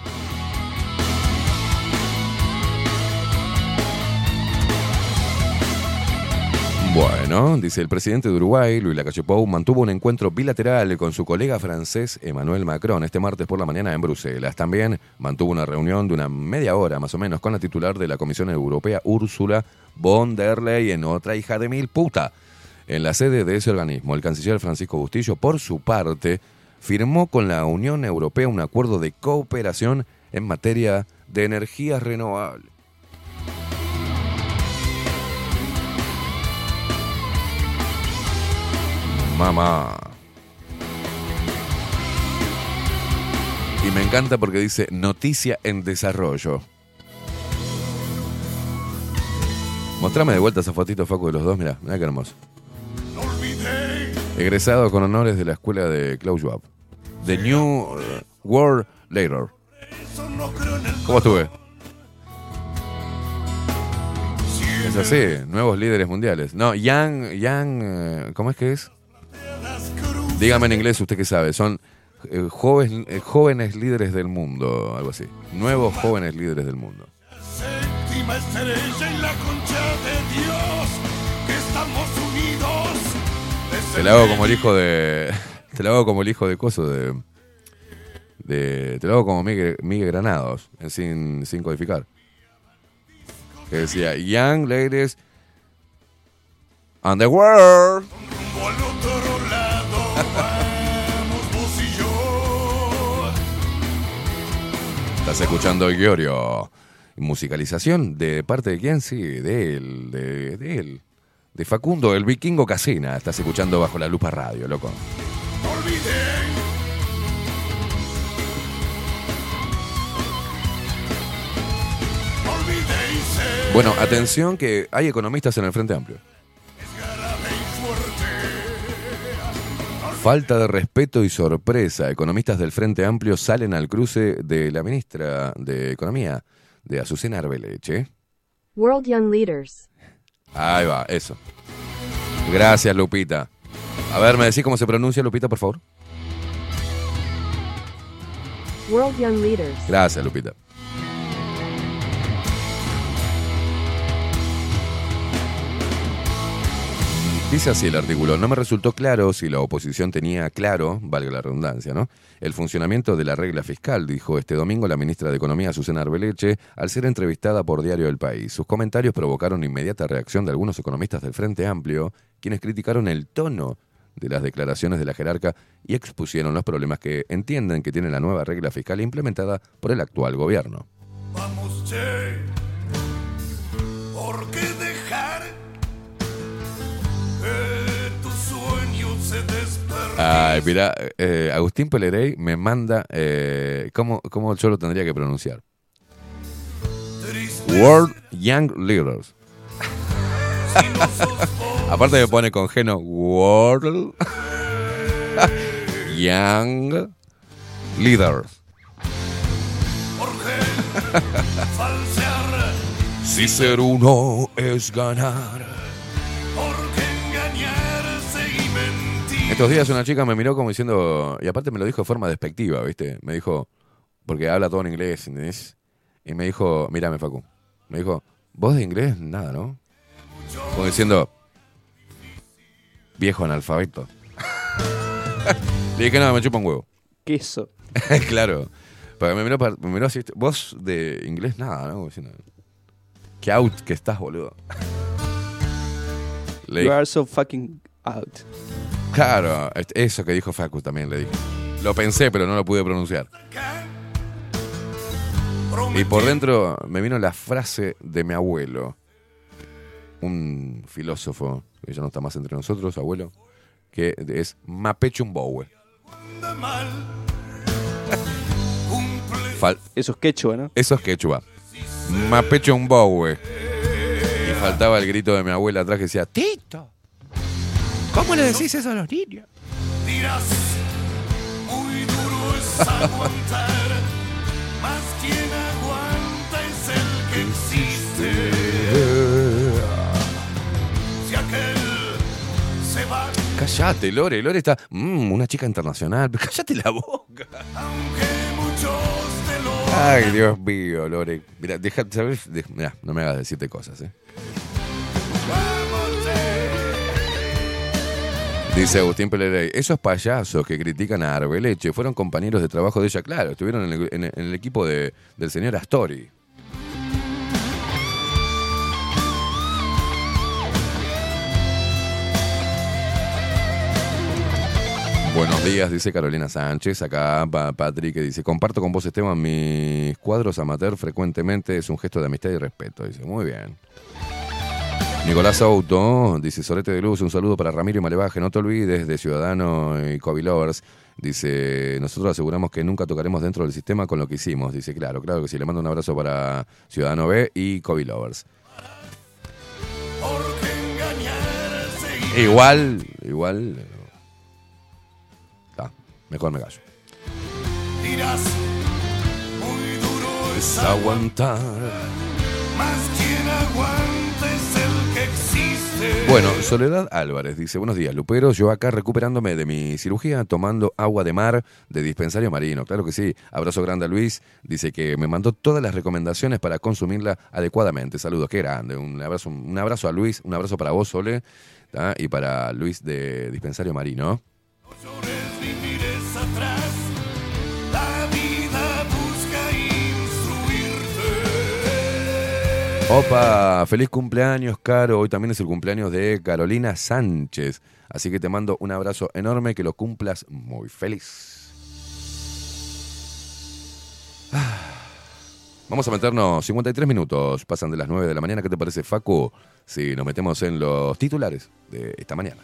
Bueno, dice el presidente de Uruguay, Luis Lacalle Pou, mantuvo un encuentro bilateral con su colega francés Emmanuel Macron este martes por la mañana en Bruselas. También mantuvo una reunión de una media hora más o menos con la titular de la Comisión Europea, Úrsula von der Leyen, otra hija de mil puta. En la sede de ese organismo, el canciller Francisco Bustillo, por su parte, firmó con la Unión Europea un acuerdo de cooperación en materia de energías renovables. Mamá. Y me encanta porque dice noticia en desarrollo. Mostrame de vuelta esa fotito, Facu, de los dos. Mira, mira qué hermoso. Egresado con honores de la escuela de Klaus Schwab. The New World Later. ¿Cómo estuve? Es así, nuevos líderes mundiales. No, Young, Young, eh, ¿cómo es que es? Dígame en inglés, usted qué sabe. Son eh, jóvenes, eh, jóvenes líderes del mundo, algo así. Nuevos jóvenes líderes del mundo. séptima estrella y la concha de Dios. Que estamos unidos. Desde Te la hago como el hijo de. Te la hago como el hijo de Coso de. te la hago como Miguel, Granados, en sin, sin codificar. Que decía, Young ladies on the world. Estás escuchando Giorgio. Musicalización de parte de quién? Sí, de él, de, de él. De Facundo, el vikingo Casina. Estás escuchando bajo la lupa radio, loco. Bueno, atención que hay economistas en el Frente Amplio. Falta de respeto y sorpresa. Economistas del Frente Amplio salen al cruce de la ministra de Economía, de Azucena Arbeleche. World Young Leaders. Ahí va, eso. Gracias, Lupita. A ver, ¿me decís cómo se pronuncia, Lupita, por favor? World Young Leaders. Gracias, Lupita. Dice así el artículo, no me resultó claro si la oposición tenía claro, valga la redundancia, ¿no? El funcionamiento de la regla fiscal, dijo este domingo la ministra de Economía, Susana Arbeleche, al ser entrevistada por Diario del País. Sus comentarios provocaron inmediata reacción de algunos economistas del Frente Amplio, quienes criticaron el tono de las declaraciones de la jerarca y expusieron los problemas que entienden que tiene la nueva regla fiscal implementada por el actual gobierno. Vamos, che. ¿Por qué dejar que tu sueño se? Ay, mira, eh, Agustín Pelerey me manda eh, ¿cómo, cómo yo lo tendría que pronunciar. World Young Leaders. Aparte me pone con geno World Young. Falsear, Si ser uno es ganar. Estos días una chica me miró como diciendo, y aparte me lo dijo de forma despectiva, ¿viste? Me dijo, porque habla todo en inglés, ¿entendés? Y me dijo, mírame Facu, me dijo, vos de inglés nada, ¿no? Como diciendo, viejo analfabeto. Le dije, no, me chupa un huevo. Queso. claro. Porque me miró, me miró así, vos de inglés nada, ¿no? Diciendo, qué out que estás, boludo. Le You dije, are so fucking out. Claro, eso que dijo Facu también le dije. Lo pensé, pero no lo pude pronunciar. Y por dentro me vino la frase de mi abuelo, un filósofo que ya no está más entre nosotros, abuelo, que es Mapechumbowe. Eso es quechua, ¿no? Eso es quechua. Mapechumbowe. Y faltaba el grito de mi abuela atrás que decía, Tito, ¿cómo le decís eso a los niños? Dirás, muy duro es aguantar, más quien aguanta es el que existe. Cállate, Lore. Lore está. "Mm, una chica internacional. Cállate la boca. aunque muchos de los Ay, Dios mío, Lore. Mira, deja, ¿sabes? De- Mira, no me hagas decirte cosas, ¿eh? Dice Agustín Pelerey, esos payasos que critican a Arbeleche fueron compañeros de trabajo de ella, claro, estuvieron en el- en el equipo de- del señor Astori. Buenos días, dice Carolina Sánchez. Acá pa- Patrick que dice, comparto con vos, Esteban, mis cuadros amateur frecuentemente es un gesto de amistad y respeto. Dice, muy bien. Nicolás Auto dice, Solete de Luz, un saludo para Ramiro y Malevaje. No te olvides de Ciudadano y Kobe Lovers. Dice, nosotros aseguramos que nunca tocaremos dentro del sistema con lo que hicimos. Dice, claro, claro que sí. Le mando un abrazo para Ciudadano B y Kobe Lovers. porque engañarse y Igual, igual. Mejor me callo. dirás, muy duro es Es aguantar. más quien aguanta es el que existe. Bueno, Soledad Álvarez dice, buenos días, Lupero, yo acá recuperándome de mi cirugía, tomando agua de mar de dispensario marino. Claro que sí. Abrazo grande a Luis. Dice que me mandó todas las recomendaciones para consumirla adecuadamente. Saludos, qué grande. Un abrazo, un abrazo a Luis, un abrazo para vos, Sole, ¿tá? y para Luis de dispensario marino. Opa, feliz cumpleaños, Caro. Hoy también es el cumpleaños de Carolina Sánchez. Así que te mando un abrazo enorme, que lo cumplas muy feliz. Ah. Vamos a meternos 53 minutos, pasan de las 9 de la mañana. ¿Qué te parece, Facu? Si nos metemos en los titulares de esta mañana.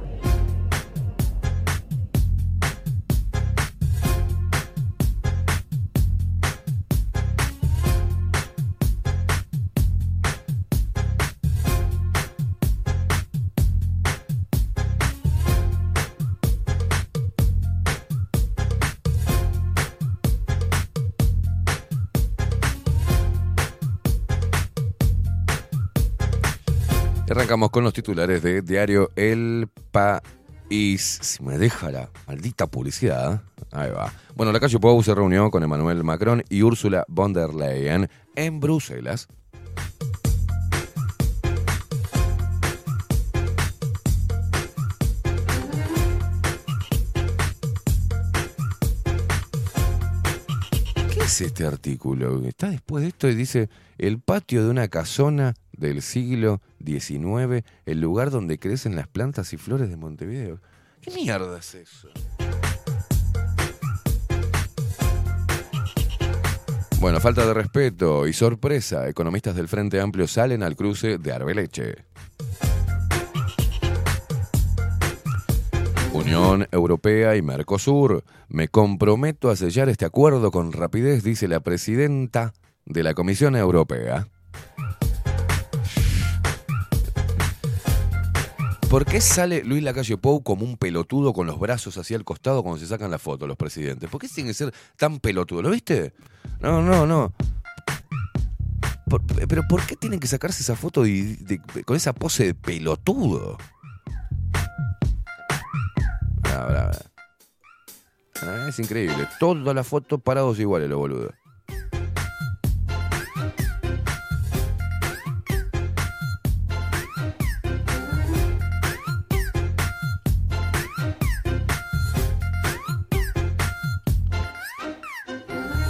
Los titulares de Diario El País. Si me deja la maldita publicidad. Ahí va. Bueno, la calle Pou se reunió con Emmanuel Macron y Ursula von der Leyen en Bruselas. ¿Qué es este artículo? Está después de esto y dice, el patio de una casona del siglo XIX, el lugar donde crecen las plantas y flores de Montevideo. ¿Qué mierda es eso? Bueno, falta de respeto y sorpresa. Economistas del Frente Amplio salen al cruce de Arbeleche. Unión Europea y Mercosur. Me comprometo a sellar este acuerdo con rapidez, dice la presidenta de la Comisión Europea. ¿Por qué sale Luis Lacalle Pou como un pelotudo con los brazos hacia el costado cuando se sacan la foto los presidentes? ¿Por qué tiene que ser tan pelotudo? ¿Lo viste? No, no, no. Pero ¿por qué tienen que sacarse esa foto con esa pose de pelotudo? Ah, es increíble. Todas las fotos parados iguales, los boludos.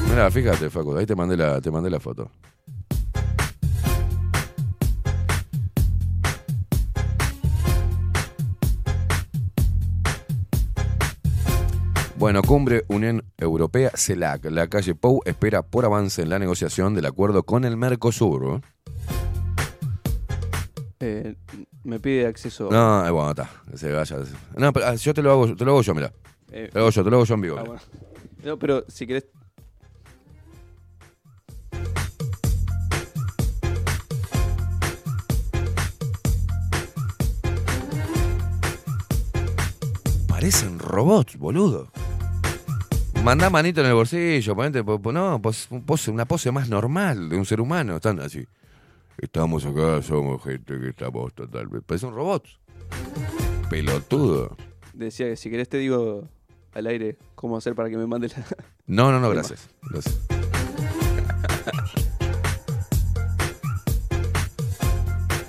Mira, fíjate, Facu, ahí te mandé la, te mandé la foto. Bueno, cumbre Unión Europea, CELAC. La calle Pou espera por avance en la negociación del acuerdo con el Mercosur. Eh, me pide acceso. No, eh, bueno, está. Se vaya. No, pero ah, yo te lo hago, te lo hago yo, mira. Eh, Te lo hago yo, te lo hago yo en vivo. ah, bueno. No, pero si querés. Parecen robots, boludo. Mandá manito en el bolsillo, ponete, po- po- no, pose- una pose más normal de un ser humano. Están así. Estamos acá, somos gente que estamos totalmente. Parecen robots. Pelotudo. Decía que si querés te digo al aire cómo hacer para que me mande la. No, no, no, gracias. Gracias.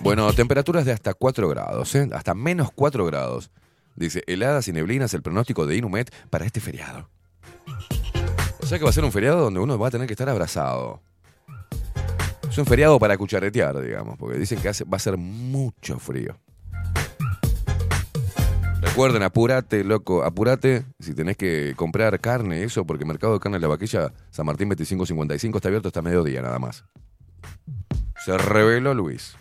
Bueno, temperaturas de hasta 4 grados, ¿eh? hasta menos 4 grados. Dice, heladas y neblinas, el pronóstico de Inumet para este feriado. O sea que va a ser un feriado donde uno va a tener que estar abrazado. Es un feriado para cucharetear, digamos, porque dicen que va a ser mucho frío. Recuerden, apurate, loco, apurate si tenés que comprar carne, eso, porque Mercado de Carne de la Vaquilla, San Martín 2555, está abierto hasta mediodía nada más. Se reveló Luis.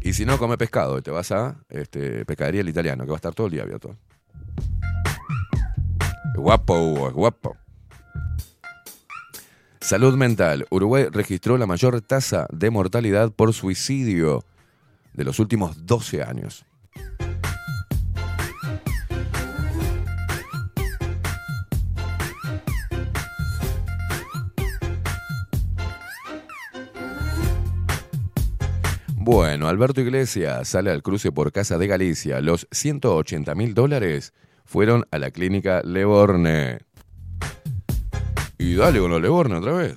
Y si no, come pescado, te vas a este, Pescadería el Italiano, que va a estar todo el día abierto. Guapo, es guapo. Salud mental. Uruguay registró la mayor tasa de mortalidad por suicidio de los últimos 12 años. Bueno, Alberto Iglesias sale al cruce por Casa de Galicia. Los 180 mil dólares fueron a la clínica Leborne. Y dale con los Leborne otra vez.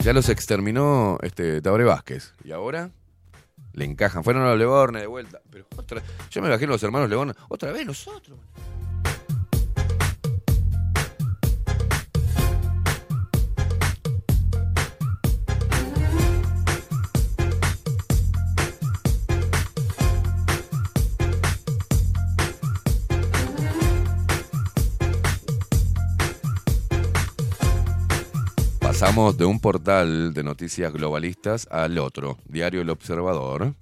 Ya los exterminó este, Tabre Vázquez. Y ahora le encajan. Fueron a los Leborne de vuelta. Pero otra. Yo me imagino los hermanos Leborne. Otra vez nosotros. Pasamos de un portal de noticias globalistas al otro, Diario El Observador,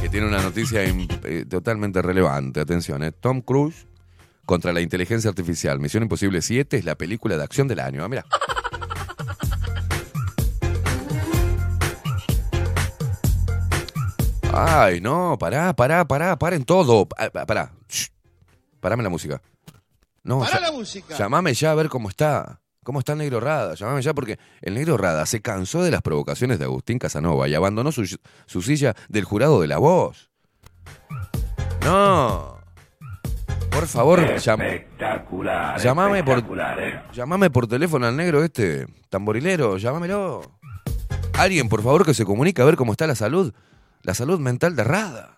que tiene una noticia eh, totalmente relevante. Atención, eh. Tom Cruise contra la inteligencia artificial. Misión Imposible 7 es la película de acción del año. Ah, mira. Ay, no, pará, pará, pará, paren todo. Pa- Pará. Shh. Parame la música. No, Pará la música. Llamame ya a ver cómo está. ¿Cómo está el negro Rada? Llamame ya porque el negro Rada se cansó de las provocaciones de Agustín Casanova y abandonó su, su silla del jurado de la voz. No. Por favor, Espectacular. llamame por, espectacular, eh. llamame por teléfono al negro este, tamborilero, llámamelo. Alguien, por favor, que se comunique a ver cómo está la salud, la salud mental de Rada.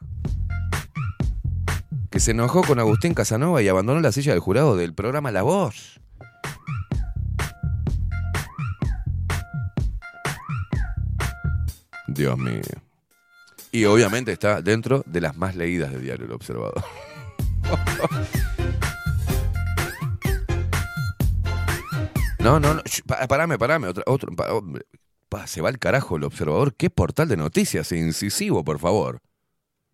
Que se enojó con Agustín Casanova y abandonó la silla del jurado del programa La Voz. Dios mío. Y obviamente está dentro de las más leídas de Diario El Observador. No, no, no. parame, parame. Se va al carajo el observador. ¿Qué portal de noticias? Incisivo, por favor.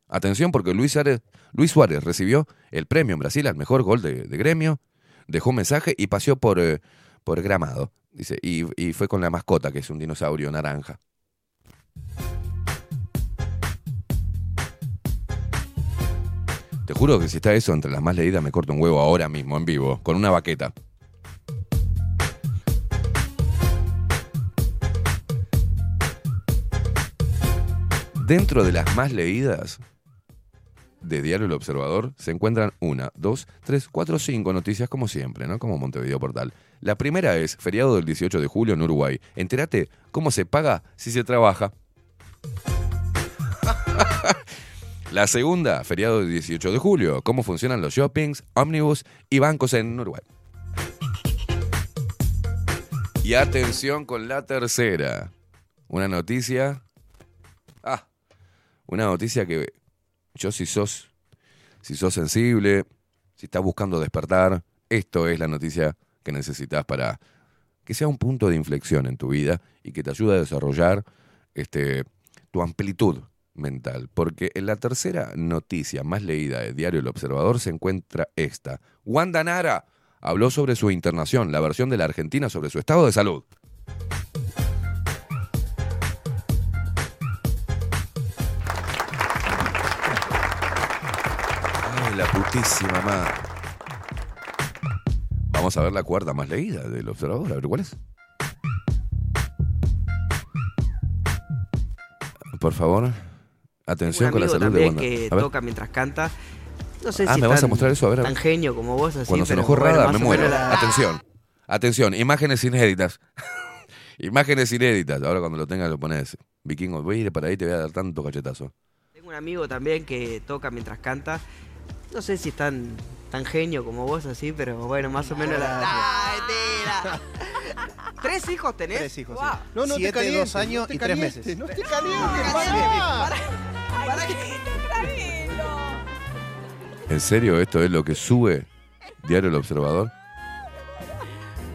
Atención, porque Luis Suárez, Luis Suárez recibió el premio en Brasil al mejor gol de, de gremio. Dejó un mensaje y paseó por, eh, por Gramado. Dice, y, y fue con la mascota, que es un dinosaurio naranja. Te juro que si está eso entre las más leídas, me corto un huevo ahora mismo, en vivo, con una baqueta. Dentro de las más leídas de Diario El Observador se encuentran una, dos, tres, cuatro, cinco noticias como siempre, ¿no? Como Montevideo Portal. La primera es feriado del 18 de julio en Uruguay. Entérate cómo se paga si se trabaja. La segunda, feriado del 18 de julio. Cómo funcionan los shoppings, ómnibus y bancos en Uruguay. Y atención con la tercera. Una noticia. Ah, una noticia que yo si sos, si sos sensible, si estás buscando despertar, esto es la noticia que necesitas para que sea un punto de inflexión en tu vida y que te ayude a desarrollar este, tu amplitud mental. Porque en la tercera noticia más leída de Diario El Observador se encuentra esta. Wanda Nara habló sobre su internación, la versión de la Argentina sobre su estado de salud. Ay, la putísima madre. Vamos a ver la cuarta más leída del observador, a ver cuál es. Por favor, atención un con la salud de Wanda. que A toca mientras canta. No sé Ah, si ¿me vas a mostrar eso? A ver, tan genio como vos así. Cuando se enojó Rada, me muero. la- Atención, atención, imágenes inéditas. imágenes inéditas. Ahora cuando lo tengas lo pones. Vikingo, voy a ir para ahí te voy a dar tanto cachetazo. Tengo un amigo también que toca mientras canta. No sé si es tan, tan genio como vos así, pero bueno, más o menos la... ¡Ay, tira! ¿Tres hijos tenés? Tres hijos, sí. Guau. No, no te Siete, calientes, dos años no te y tres meses. No te calientes. ¿En serio esto es lo que sube Diario El Observador?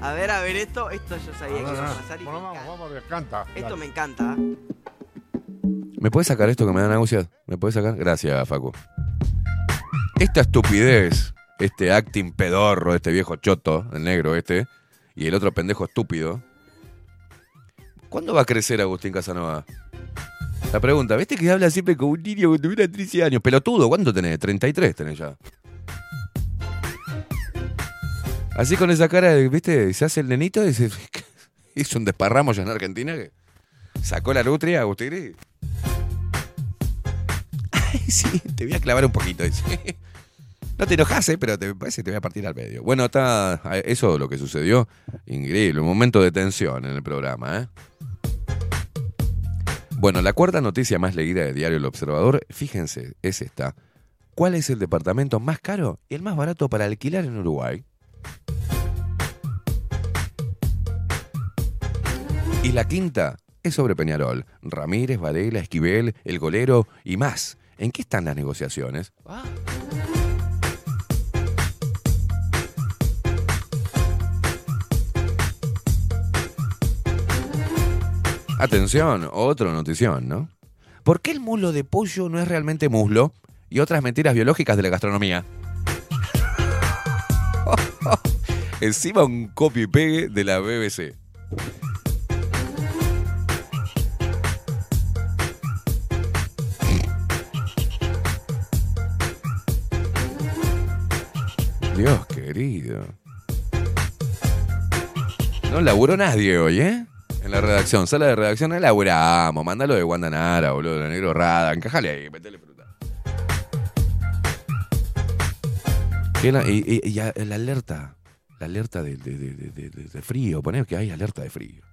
A ver, a ver, esto, esto yo sabía que iba a pasar y no. me encanta. vamos, vamos, a ver, canta. Esto dale. me encanta. ¿Me puedes sacar esto que me da náuseas? ¿Me puedes sacar? Gracias, Facu. Esta estupidez, este acting pedorro, este viejo choto, el negro este, y el otro pendejo estúpido. ¿Cuándo va a crecer Agustín Casanova? La pregunta, ¿viste que habla siempre como un niño que tuviera 13 años? Pelotudo, ¿cuánto tenés? 33 tenés ya. Así con esa cara, ¿viste? Se hace el nenito y se... hizo un desparramo ya en Argentina que sacó la nutria, Agustín. Ay, sí, te voy a clavar un poquito. dice. No te enojas, ¿eh? pero te parece que te voy a partir al medio. Bueno, está eso lo que sucedió. Increíble, un momento de tensión en el programa. ¿eh? Bueno, la cuarta noticia más leída de Diario El Observador, fíjense, es esta. ¿Cuál es el departamento más caro y el más barato para alquilar en Uruguay? Y la quinta es sobre Peñarol. Ramírez, Varela, Esquivel, El Golero y más. ¿En qué están las negociaciones? Atención, otro notición, ¿no? ¿Por qué el muslo de pollo no es realmente muslo? Y otras mentiras biológicas de la gastronomía. Encima un copy y pegue de la BBC. Dios querido. No laburó nadie hoy, ¿eh? En la redacción, sala de redacción, no laburamos. Mándalo de Guandanara, boludo, de negro Rada. Encájale ahí, metele fruta. ¿Qué la- y, la alerta, la alerta de- de- de- de frío, poner que hay alerta de frío.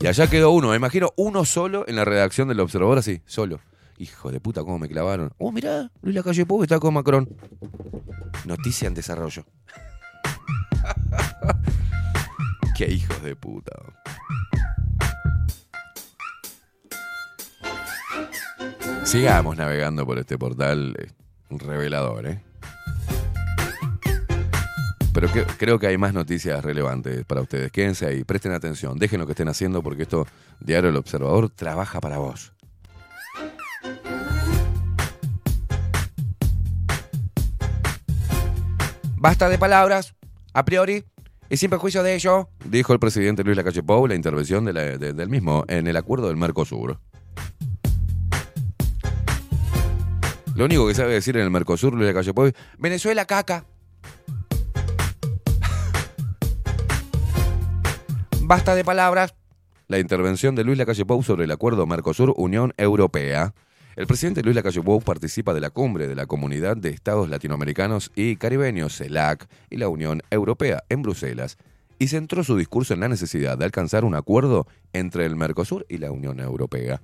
Y allá quedó uno, me imagino uno solo en la redacción del Observador, así, solo. Hijo de puta, cómo me clavaron. Oh, mirá, Luis Lacalle Pou está con Macron. Noticia en desarrollo. Qué hijos de puta. Sigamos navegando por este portal eh, revelador, ¿eh? Pero que- creo que hay más noticias relevantes para ustedes. Quédense ahí, presten atención, dejen lo que estén haciendo porque esto, Diario El Observador, trabaja para vos. Basta de palabras, a priori, y sin perjuicio de ello, dijo el presidente Luis Lacalle Pou la intervención del mismo en el acuerdo del Mercosur. Lo único que sabe decir en el Mercosur, Luis Lacalle Pou, Venezuela caca. Basta de palabras. La intervención de Luis Lacalle Pou sobre el acuerdo Mercosur-Unión Europea. El presidente Luis Lacalle Pou participa de la cumbre de la Comunidad de Estados Latinoamericanos y Caribeños, CELAC, y la Unión Europea en Bruselas, y centró su discurso en la necesidad de alcanzar un acuerdo entre el Mercosur y la Unión Europea.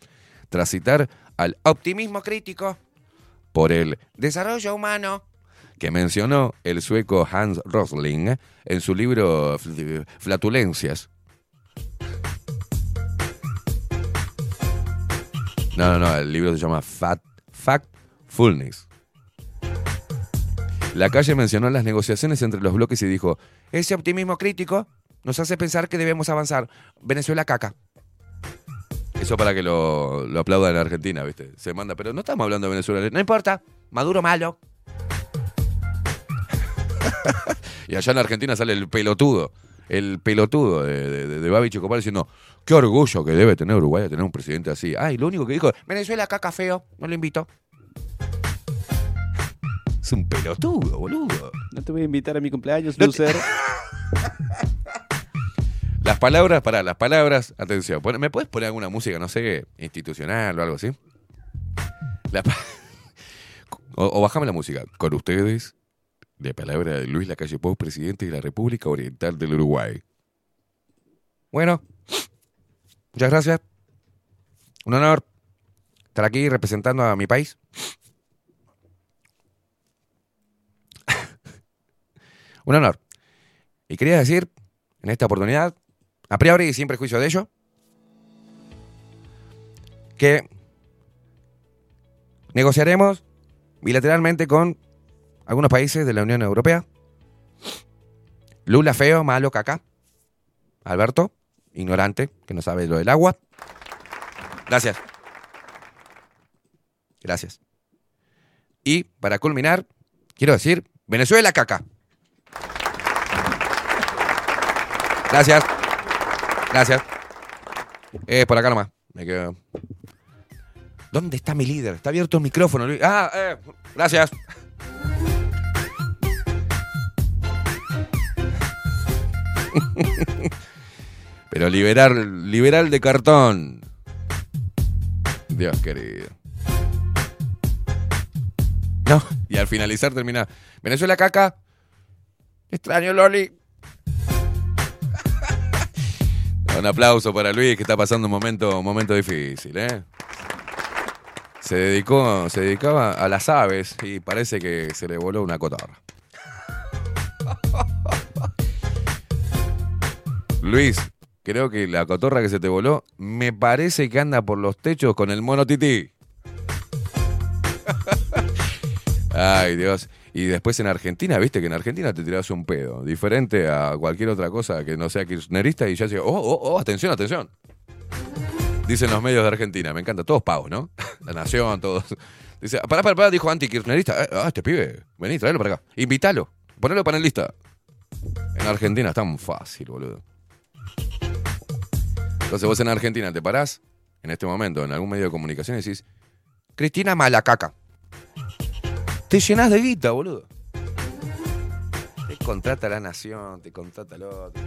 Tras citar al optimismo crítico por el desarrollo humano que mencionó el sueco Hans Rosling en su libro Fl- Flatulencias. No, no, no, el libro se llama Fat, Factfulness. La calle mencionó las negociaciones entre los bloques y dijo, ese optimismo crítico nos hace pensar que debemos avanzar. Venezuela caca. Eso para que lo, lo aplaudan en Argentina, ¿viste? Se manda, pero no estamos hablando de Venezuela. No importa, Maduro malo. y allá en Argentina sale el pelotudo, el pelotudo de, de, de, Babi Checopar diciendo, qué orgullo que debe tener Uruguay de tener un presidente así. Ay, lo único que dijo, Venezuela caca feo, no lo invito. Es un pelotudo, boludo. No te voy a invitar a mi cumpleaños, No te- loser. Las palabras, para las palabras, atención, ¿me puedes poner alguna música, no sé, institucional o algo así? La o bajame la música. Con ustedes, de palabra de Luis Lacalle Pou, presidente de la República Oriental del Uruguay. Bueno, muchas gracias. Un honor estar aquí representando a mi país. Un honor. Y quería decir, en esta oportunidad, a priori y sin prejuicio de ello, que negociaremos bilateralmente con algunos países de la Unión Europea. Lula feo, malo, caca. Alberto, ignorante, que no sabe lo del agua. Gracias. Gracias. Y para culminar, quiero decir, Venezuela, caca. Gracias. Gracias. Eh, por acá nomás. Me quedo. ¿Dónde está mi líder? Está abierto el micrófono. Ah, eh, gracias. Pero liberar, liberal de cartón. Dios querido. No, y al finalizar termina. Venezuela caca. Extraño Loli. Un aplauso para Luis que está pasando un momento, un momento difícil, ¿eh? Se dedicó, se dedicaba a las aves y parece que se le voló una cotorra. Luis, creo que la cotorra que se te voló me parece que anda por los techos con el mono tití. Ay, Dios. Y después en Argentina, viste que en Argentina te tirás un pedo, diferente a cualquier otra cosa que no sea kirchnerista y ya dice, oh, oh, oh, atención, atención. Dicen los medios de Argentina, me encanta, todos pavos, ¿no? La Nación, todos. Dice, pará, pará, pará, dijo antikirchnerista. Eh, Ah, este pibe, vení, tráelo para acá. Invítalo, ponelo panelista. En Argentina es tan fácil, boludo. Entonces vos en Argentina te parás, en este momento, en algún medio de comunicación y decís, Cristina Malacaca. Te llenás de guita, boludo. Te contrata la nación, te contrata el otro.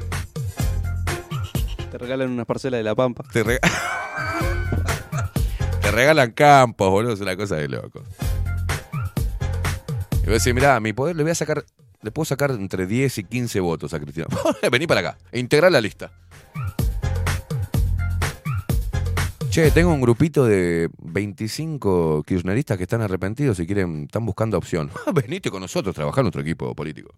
Te regalan unas parcelas de la pampa. Te, Te regalan campos, boludo, es una cosa de loco. Y vos decís, mirá, a mi poder le voy a sacar, le puedo sacar entre 10 y 15 votos a Cristina. Vení para acá, e integrar la lista. Che, tengo un grupito de 25 kirchneristas que están arrepentidos y quieren, están buscando opción. Venite con nosotros trabajar nuestro equipo político.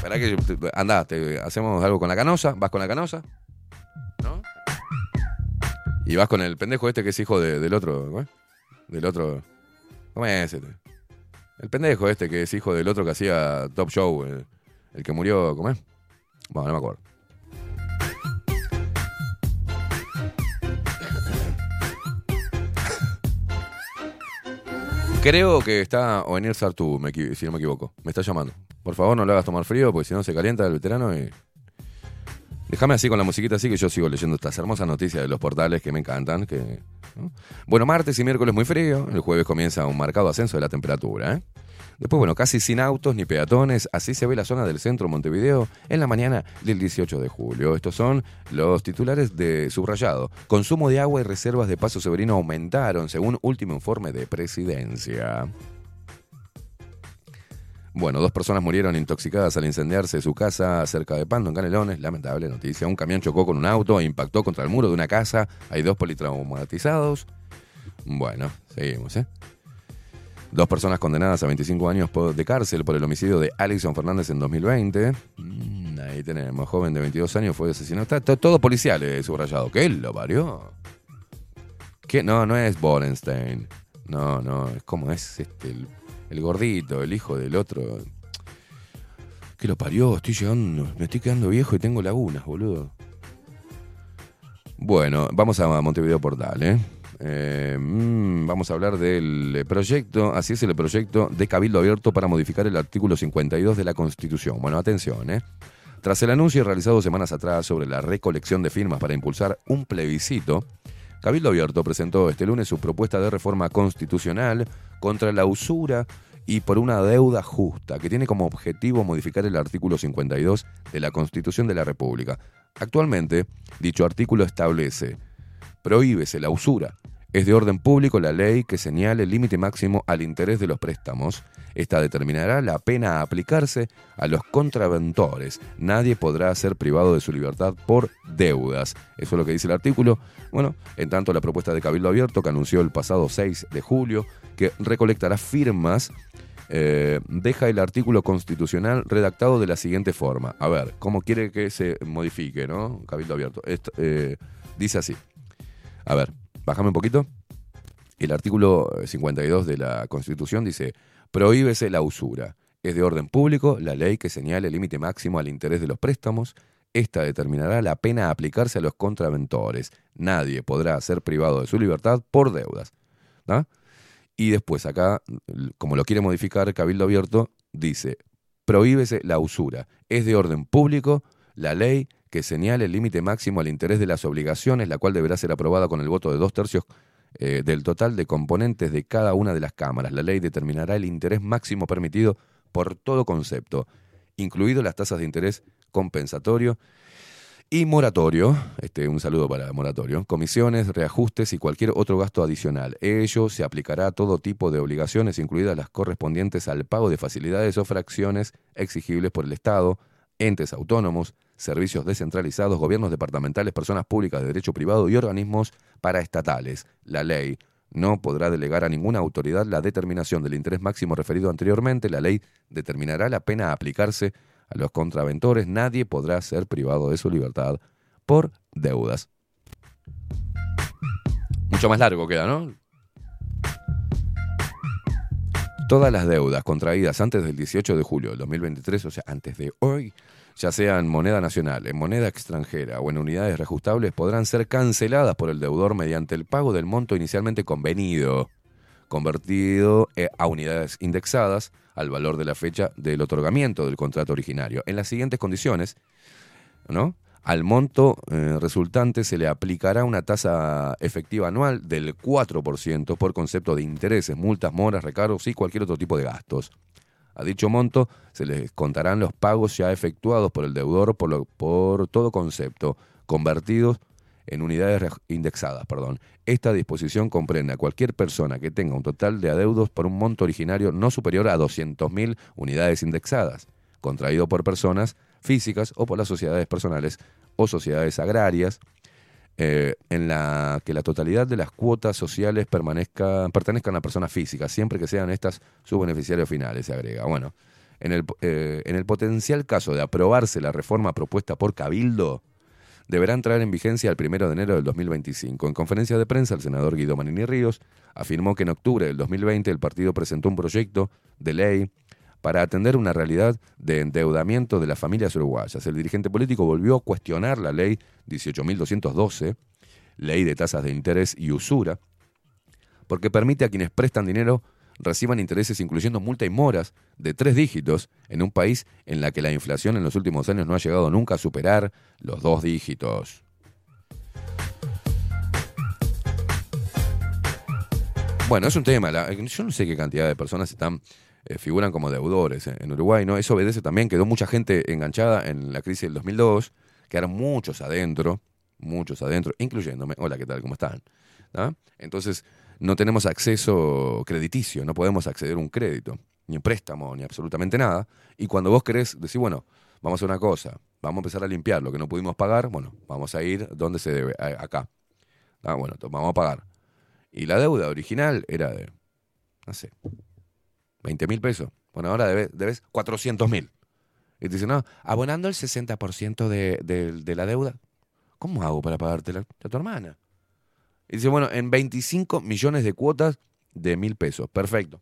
¿Para que andá, te- hacemos algo con la canosa? ¿Vas con la canosa? ¿No? Y vas con el pendejo este que es hijo de- del otro, ¿cómo es? Del otro. ¿Cómo es este? El pendejo este que es hijo del otro que hacía Top Show, el, el que murió, ¿cómo es? Bueno, no me acuerdo. Creo que está Ovenir Sartú, me si no me equivoco. Me está llamando. Por favor, no lo hagas tomar frío, porque si no se calienta el veterano y. Déjame así con la musiquita así que yo sigo leyendo estas hermosas noticias de los portales que me encantan. Que, ¿no? Bueno, martes y miércoles muy frío. El jueves comienza un marcado ascenso de la temperatura. ¿eh? Después, bueno, casi sin autos ni peatones. Así se ve la zona del centro de Montevideo en la mañana del 18 de julio. Estos son los titulares de subrayado. Consumo de agua y reservas de paso severino aumentaron según último informe de presidencia. Bueno, dos personas murieron intoxicadas al incendiarse su casa cerca de Pando, en Canelones. Lamentable noticia. Un camión chocó con un auto e impactó contra el muro de una casa. Hay dos politraumatizados. Bueno, seguimos, ¿eh? Dos personas condenadas a 25 años de cárcel por el homicidio de Alison Fernández en 2020. Mm, ahí tenemos, joven de 22 años fue asesinado. Está todo policial eh, subrayado. ¿Qué lo parió? ¿Qué? No, no es Borenstein. No, no, es como es este, el, el gordito, el hijo del otro. ¿Qué lo parió? Estoy llegando, me estoy quedando viejo y tengo lagunas, boludo. Bueno, vamos a Montevideo Portal, ¿eh? Eh, mm, vamos a hablar del proyecto, así es el proyecto de Cabildo Abierto para modificar el artículo 52 de la Constitución. Bueno, atención, ¿eh? Tras el anuncio realizado semanas atrás sobre la recolección de firmas para impulsar un plebiscito, Cabildo Abierto presentó este lunes su propuesta de reforma constitucional contra la usura y por una deuda justa, que tiene como objetivo modificar el artículo 52 de la Constitución de la República. Actualmente, dicho artículo establece, prohíbese la usura. Es de orden público la ley que señale el límite máximo al interés de los préstamos. Esta determinará la pena a aplicarse a los contraventores. Nadie podrá ser privado de su libertad por deudas. Eso es lo que dice el artículo. Bueno, en tanto la propuesta de Cabildo Abierto que anunció el pasado 6 de julio que recolectará firmas eh, deja el artículo constitucional redactado de la siguiente forma. A ver, ¿cómo quiere que se modifique, no? Cabildo Abierto. Eh, dice así. A ver, bájame un poquito. El artículo 52 de la Constitución dice, prohíbese la usura. Es de orden público la ley que señale el límite máximo al interés de los préstamos. Esta determinará la pena a aplicarse a los contraventores. Nadie podrá ser privado de su libertad por deudas. Y después acá, como lo quiere modificar Cabildo Abierto, dice, prohíbese la usura. Es de orden público la ley que señale el límite máximo al interés de las obligaciones, la cual deberá ser aprobada con el voto de dos tercios eh, del total de componentes de cada una de las cámaras. La ley determinará el interés máximo permitido por todo concepto, incluido las tasas de interés compensatorio y moratorio, este, un saludo para moratorio, comisiones, reajustes y cualquier otro gasto adicional. Ello se aplicará a todo tipo de obligaciones, incluidas las correspondientes al pago de facilidades o fracciones exigibles por el Estado, entes autónomos, servicios descentralizados, gobiernos departamentales, personas públicas de derecho privado y organismos paraestatales. La ley no podrá delegar a ninguna autoridad la determinación del interés máximo referido anteriormente. La ley determinará la pena a aplicarse a los contraventores. Nadie podrá ser privado de su libertad por deudas. Mucho más largo queda, ¿no? Todas las deudas contraídas antes del 18 de julio del 2023, o sea, antes de hoy, ya sea en moneda nacional, en moneda extranjera o en unidades reajustables, podrán ser canceladas por el deudor mediante el pago del monto inicialmente convenido, convertido eh, a unidades indexadas al valor de la fecha del otorgamiento del contrato originario. En las siguientes condiciones, ¿no? Al monto eh, resultante se le aplicará una tasa efectiva anual del 4% por concepto de intereses, multas, moras, recargos y cualquier otro tipo de gastos. A dicho monto se les contarán los pagos ya efectuados por el deudor por, todo concepto, convertidos en unidades indexadas. Perdón. Esta disposición comprende a cualquier persona que tenga un total de adeudos por un monto originario no superior a 200.000 unidades indexadas, contraído por personas físicas o por las sociedades personales o sociedades agrarias, eh, en la que la totalidad de las cuotas sociales permanezca, pertenezcan a personas físicas, siempre que sean estas sus beneficiarios finales, se agrega. Bueno, en el, eh, en el potencial caso de aprobarse la reforma propuesta por Cabildo, deberá entrar en vigencia el 1 de enero del 2025. En conferencia de prensa, el senador Guido Manini Ríos afirmó que en octubre del 2020 el partido presentó un proyecto de ley para atender una realidad de endeudamiento de las familias uruguayas. El dirigente político volvió a cuestionar la ley 18.212, ley de tasas de interés y usura, porque permite a quienes prestan dinero reciban intereses incluyendo multa y moras de tres dígitos en un país en la que la inflación en los últimos años no ha llegado nunca a superar los dos dígitos. Bueno, es un tema. la- yo no sé qué cantidad de personas están eh, figuran como deudores en, Uruguay, ¿no? Eso obedece también, quedó mucha gente enganchada en la crisis del 2002, quedaron muchos adentro, muchos adentro, incluyéndome. Hola, ¿qué tal? ¿Cómo están? ¿Ah? Entonces, no tenemos acceso crediticio, no podemos acceder a un crédito, ni un préstamo, ni absolutamente nada. Y cuando vos querés decir, bueno, vamos a hacer una cosa, vamos a empezar a limpiar lo que no pudimos pagar, bueno, vamos a ir donde se debe, acá. Ah, bueno, vamos a pagar. Y la deuda original era de, no sé, 20 mil pesos. Bueno, ahora debes, debes 400 mil. Y te dicen, no, abonando el 60% de, de, de la deuda. ¿Cómo hago para pagarte la, a tu hermana? Y dice, bueno, en 25 millones de cuotas de mil pesos. Perfecto.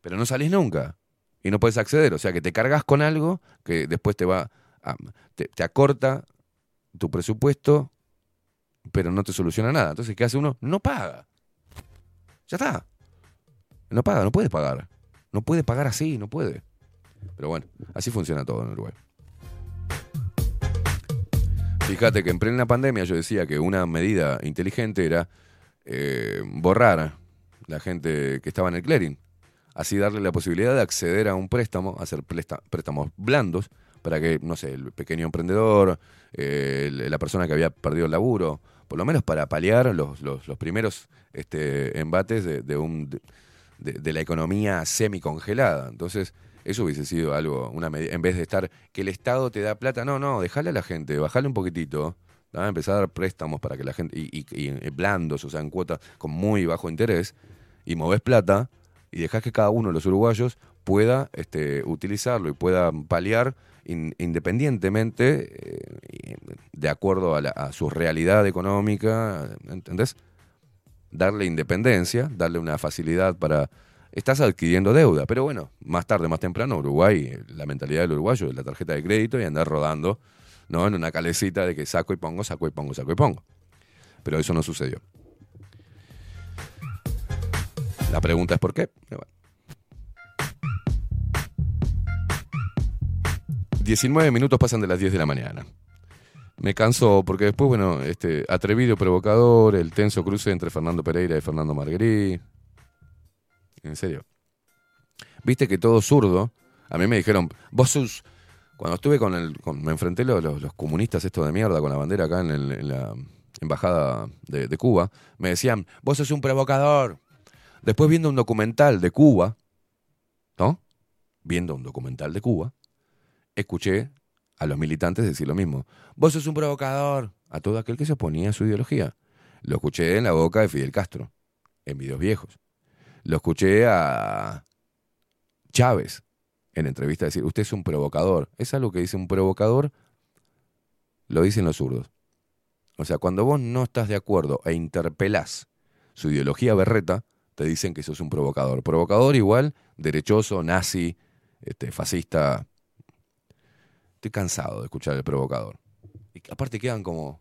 Pero no salís nunca. Y no puedes acceder. O sea que te cargas con algo que después te va. a- te, te acorta tu presupuesto, pero no te soluciona nada. Entonces, ¿qué hace uno? No paga. Ya está. No paga, no puede pagar. No puede pagar así, no puede. Pero bueno, así funciona todo en Uruguay. Fíjate que en plena pandemia yo decía que una medida inteligente era eh, borrar la gente que estaba en el clearing. Así darle la posibilidad de acceder a un préstamo, hacer préstamos blandos, para que, no sé, el pequeño emprendedor, eh, la persona que había perdido el laburo, por lo menos para paliar los, los- primeros este, embates de, de un, de, de- la economía semicongelada. Entonces, eso hubiese sido algo, una en vez de estar que el Estado te da plata, no, no, dejale a la gente, bajale un poquitito, ¿tá? empezar a dar préstamos para que la gente, y, y- y blandos, o sea, en cuotas con muy bajo interés, y movés plata, y dejás que cada uno de los uruguayos pueda este, utilizarlo y pueda paliar in- independientemente, eh, de acuerdo a, la- a su realidad económica, ¿entendés? Darle independencia, darle una facilidad para... Estás adquiriendo deuda, pero bueno, más tarde, más temprano, Uruguay, la mentalidad del uruguayo es la tarjeta de crédito y andar rodando, ¿no? En una calecita de que saco y pongo, saco y pongo, saco y pongo. Pero eso no sucedió. La pregunta es por qué. Y bueno. 19 minutos pasan de las 10 de la mañana. Me canso porque después, bueno, este atrevido provocador, el tenso cruce entre Fernando Pereira y Fernando Marguerite. En serio. Viste que todo zurdo. A mí me dijeron, vos sos. Cuando estuve con el. me enfrenté a los, los- comunistas estos de mierda con la bandera acá en la embajada de, de Cuba, me decían, vos sos un provocador. Después viendo un documental de Cuba, ¿no? Viendo un documental de Cuba, escuché a los militantes decir lo mismo. Vos sos un provocador a todo aquel que se oponía a su ideología. Lo escuché en la boca de Fidel Castro, en videos viejos. Lo escuché a Chávez en entrevista decir, usted es un provocador. Es algo que dice un provocador, lo dicen los zurdos. O sea, cuando vos no estás de acuerdo e interpelás su ideología berreta, te dicen que sos un provocador. Provocador igual, derechoso, nazi, este, fascista. Estoy cansado de escuchar el provocador. Y aparte quedan como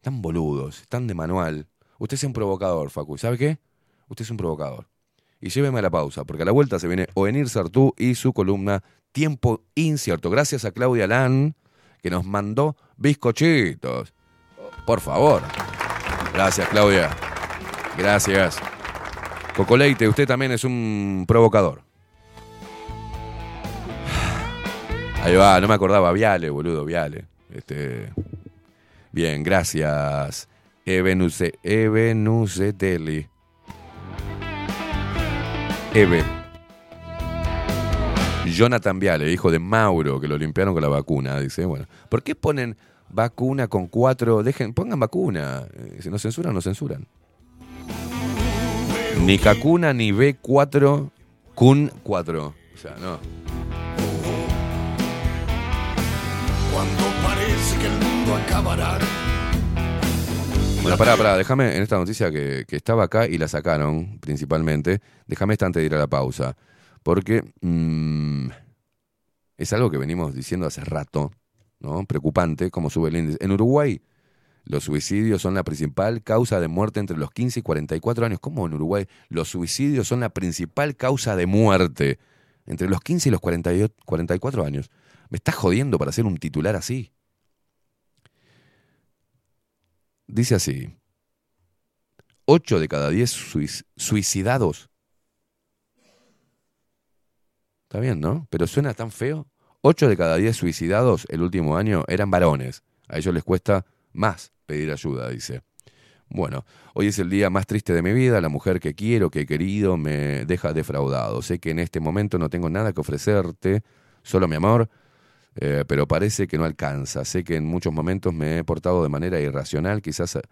tan boludos, tan de manual. Usted es un provocador, Facu. ¿Y ¿Sabe qué? Usted es un provocador. Y lléveme a la pausa, porque a la vuelta se viene Oenir Sartú y su columna Tiempo Incierto. Gracias a Claudia Lan, que nos mandó bizcochitos. Por favor. Gracias, Claudia. Gracias. Coco Leite, usted también es un provocador. Ahí va, no me acordaba. Viale, boludo, Viale. Este, bien, gracias. Ebenuse, Ebenucetelli. Eve. Jonathan Viale, hijo de Mauro, que lo limpiaron con la vacuna. Dice, bueno, ¿por qué ponen vacuna con cuatro? Dejen, pongan vacuna. Eh, Si no censuran, no censuran. Ni Kakuna ni B4, Kun 4. O sea, no. Cuando parece que el mundo acabará. Bueno, pará, pará, déjame en esta noticia que, estaba acá y la sacaron principalmente. Déjame esta antes de ir a la pausa. Porque mm, es algo que venimos diciendo hace rato, ¿no? Preocupante cómo sube el índice. En Uruguay, los suicidios son la principal causa de muerte entre los 15 y 44 años. ¿Cómo en Uruguay los suicidios son la principal causa de muerte entre los 15 y los 48 44 años? ¿Me estás jodiendo para hacer un titular así? Dice así. 8 de cada 10 suis- suicidados. Está bien, ¿no? Pero suena tan feo. 8 de cada 10 suicidados el último año eran varones. A ellos les cuesta más pedir ayuda, dice. Bueno, hoy es el día más triste de mi vida. La mujer que quiero, que he querido, me deja defraudado. Sé que en este momento no tengo nada que ofrecerte, solo mi amor, eh, pero parece que no alcanza. Sé que en muchos momentos me he portado de manera irracional, quizás eh,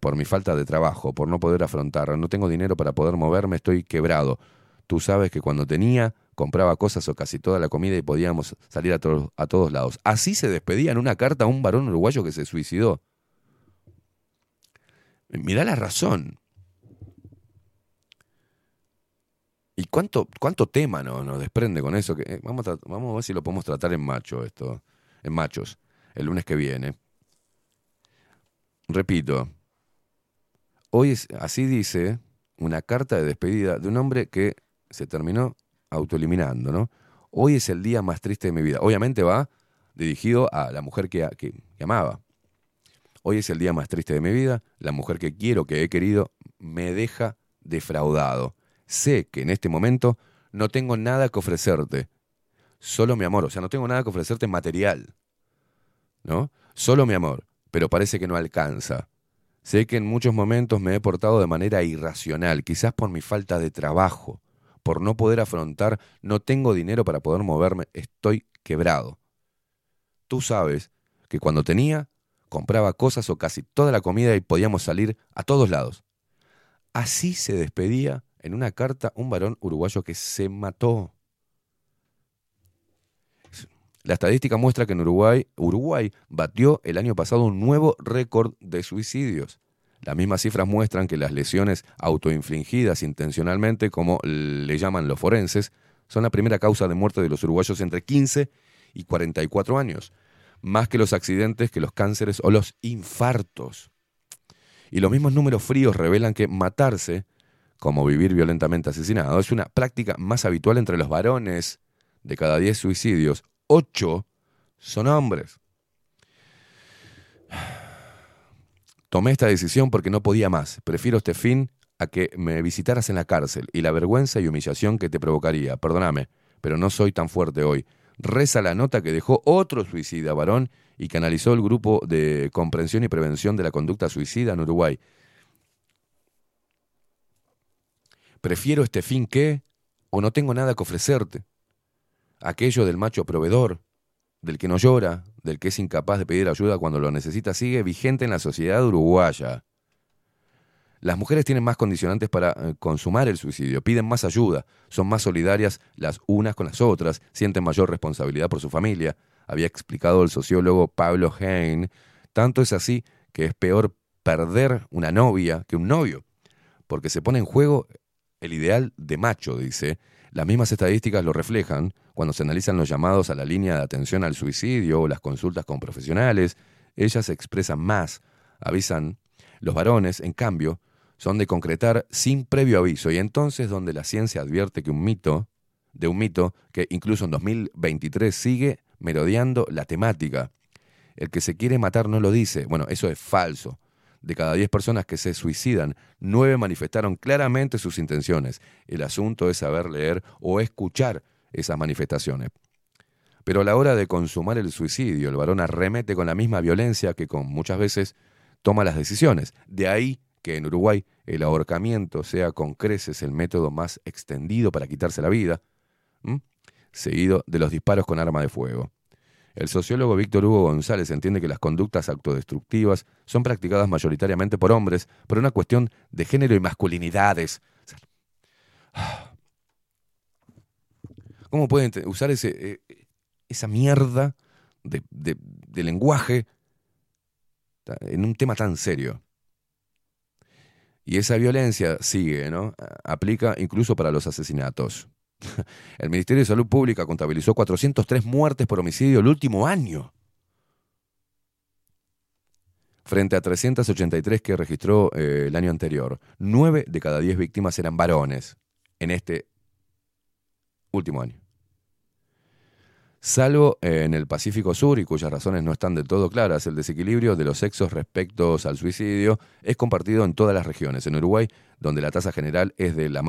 por mi falta de trabajo, por no poder afrontar. No tengo dinero para poder moverme, estoy quebrado. Tú sabes que cuando tenía, compraba cosas o casi toda la comida y podíamos salir a, a todos lados. Así se despedía en una carta a un varón uruguayo que se suicidó. Mirá la razón. ¿Y cuánto, cuánto tema no- nos desprende con eso? Que, eh, vamos, a, vamos a ver si lo podemos tratar en macho esto. En machos. El lunes que viene. Repito. Hoy es, así dice una carta de despedida de un hombre que se terminó autoeliminando, ¿no? Hoy es el día más triste de mi vida. Obviamente va dirigido a la mujer que, que- que amaba. Hoy es el día más triste de mi vida. La mujer que quiero, que he querido, me deja defraudado. Sé que en este momento no tengo nada que ofrecerte. Solo mi amor. O sea, no tengo nada que ofrecerte material. ¿No? Solo mi amor. Pero parece que no alcanza. Sé que en muchos momentos me he portado de manera irracional, quizás por mi falta de trabajo, por no poder afrontar, no tengo dinero para poder moverme, estoy quebrado. Tú sabes que cuando tenía, compraba cosas o casi toda la comida y podíamos salir a todos lados. Así se despedía en una carta un varón uruguayo que se mató. La estadística muestra que en Uruguay, Uruguay batió el año pasado un nuevo récord de suicidios. Las mismas cifras muestran que las lesiones autoinfligidas intencionalmente, como le llaman los forenses, son la primera causa de muerte de los uruguayos entre 15 y 44 años, más que los accidentes, que los cánceres o los infartos. Y los mismos números fríos revelan que matarse, como vivir violentamente asesinado, es una práctica más habitual entre los varones. De cada 10 suicidios, 8 son hombres. Tomé esta decisión porque no podía más. Prefiero este fin a que me visitaras en la cárcel y la vergüenza y humillación que te provocaría. Perdóname, pero no soy tan fuerte hoy. Reza la nota que dejó otro suicida varón y que analizó el grupo de comprensión y prevención de la conducta suicida en Uruguay. Prefiero este fin que, o no tengo nada que ofrecerte. Aquello del macho proveedor, del que no llora, del que es incapaz de pedir ayuda cuando lo necesita, sigue vigente en la sociedad uruguaya. Las mujeres tienen más condicionantes para eh, consumar el suicidio, piden más ayuda, son más solidarias las unas con las otras, sienten mayor responsabilidad por su familia, había explicado el sociólogo Pablo Hein. Tanto es así que es peor perder una novia que un novio, porque se pone en juego el ideal de macho, dice. Las mismas estadísticas lo reflejan cuando se analizan los llamados a la línea de atención al suicidio o las consultas con profesionales. Ellas se expresan más, avisan. Los varones, en cambio, son de concretar sin previo aviso y entonces donde la ciencia advierte que un mito, de un mito que incluso en 2023 sigue merodeando la temática. El que se quiere matar no lo dice. Bueno, eso es falso. De cada 10 personas que se suicidan, 9 manifestaron claramente sus intenciones. El asunto es saber leer o escuchar esas manifestaciones. Pero a la hora de consumar el suicidio, el varón arremete con la misma violencia que con muchas veces toma las decisiones. De ahí que en Uruguay el ahorcamiento sea con creces el método más extendido para quitarse la vida, seguido de los disparos con arma de fuego. El sociólogo Víctor Hugo González entiende que las conductas autodestructivas son practicadas mayoritariamente por hombres por una cuestión de género y masculinidades. ¿Cómo pueden usar ese, eh, esa mierda de, de- de lenguaje en un tema tan serio? Y esa violencia sigue, ¿no? Aplica incluso para los asesinatos. El Ministerio de Salud Pública contabilizó 403 muertes por homicidio el último año, frente a 383 que registró eh, el año anterior. 9 de cada 10 víctimas eran varones en este último año. Salvo en el Pacífico Sur, y cuyas razones no están del todo claras, el desequilibrio de los sexos respecto al suicidio es compartido en todas las regiones. En Uruguay, donde la tasa general es de las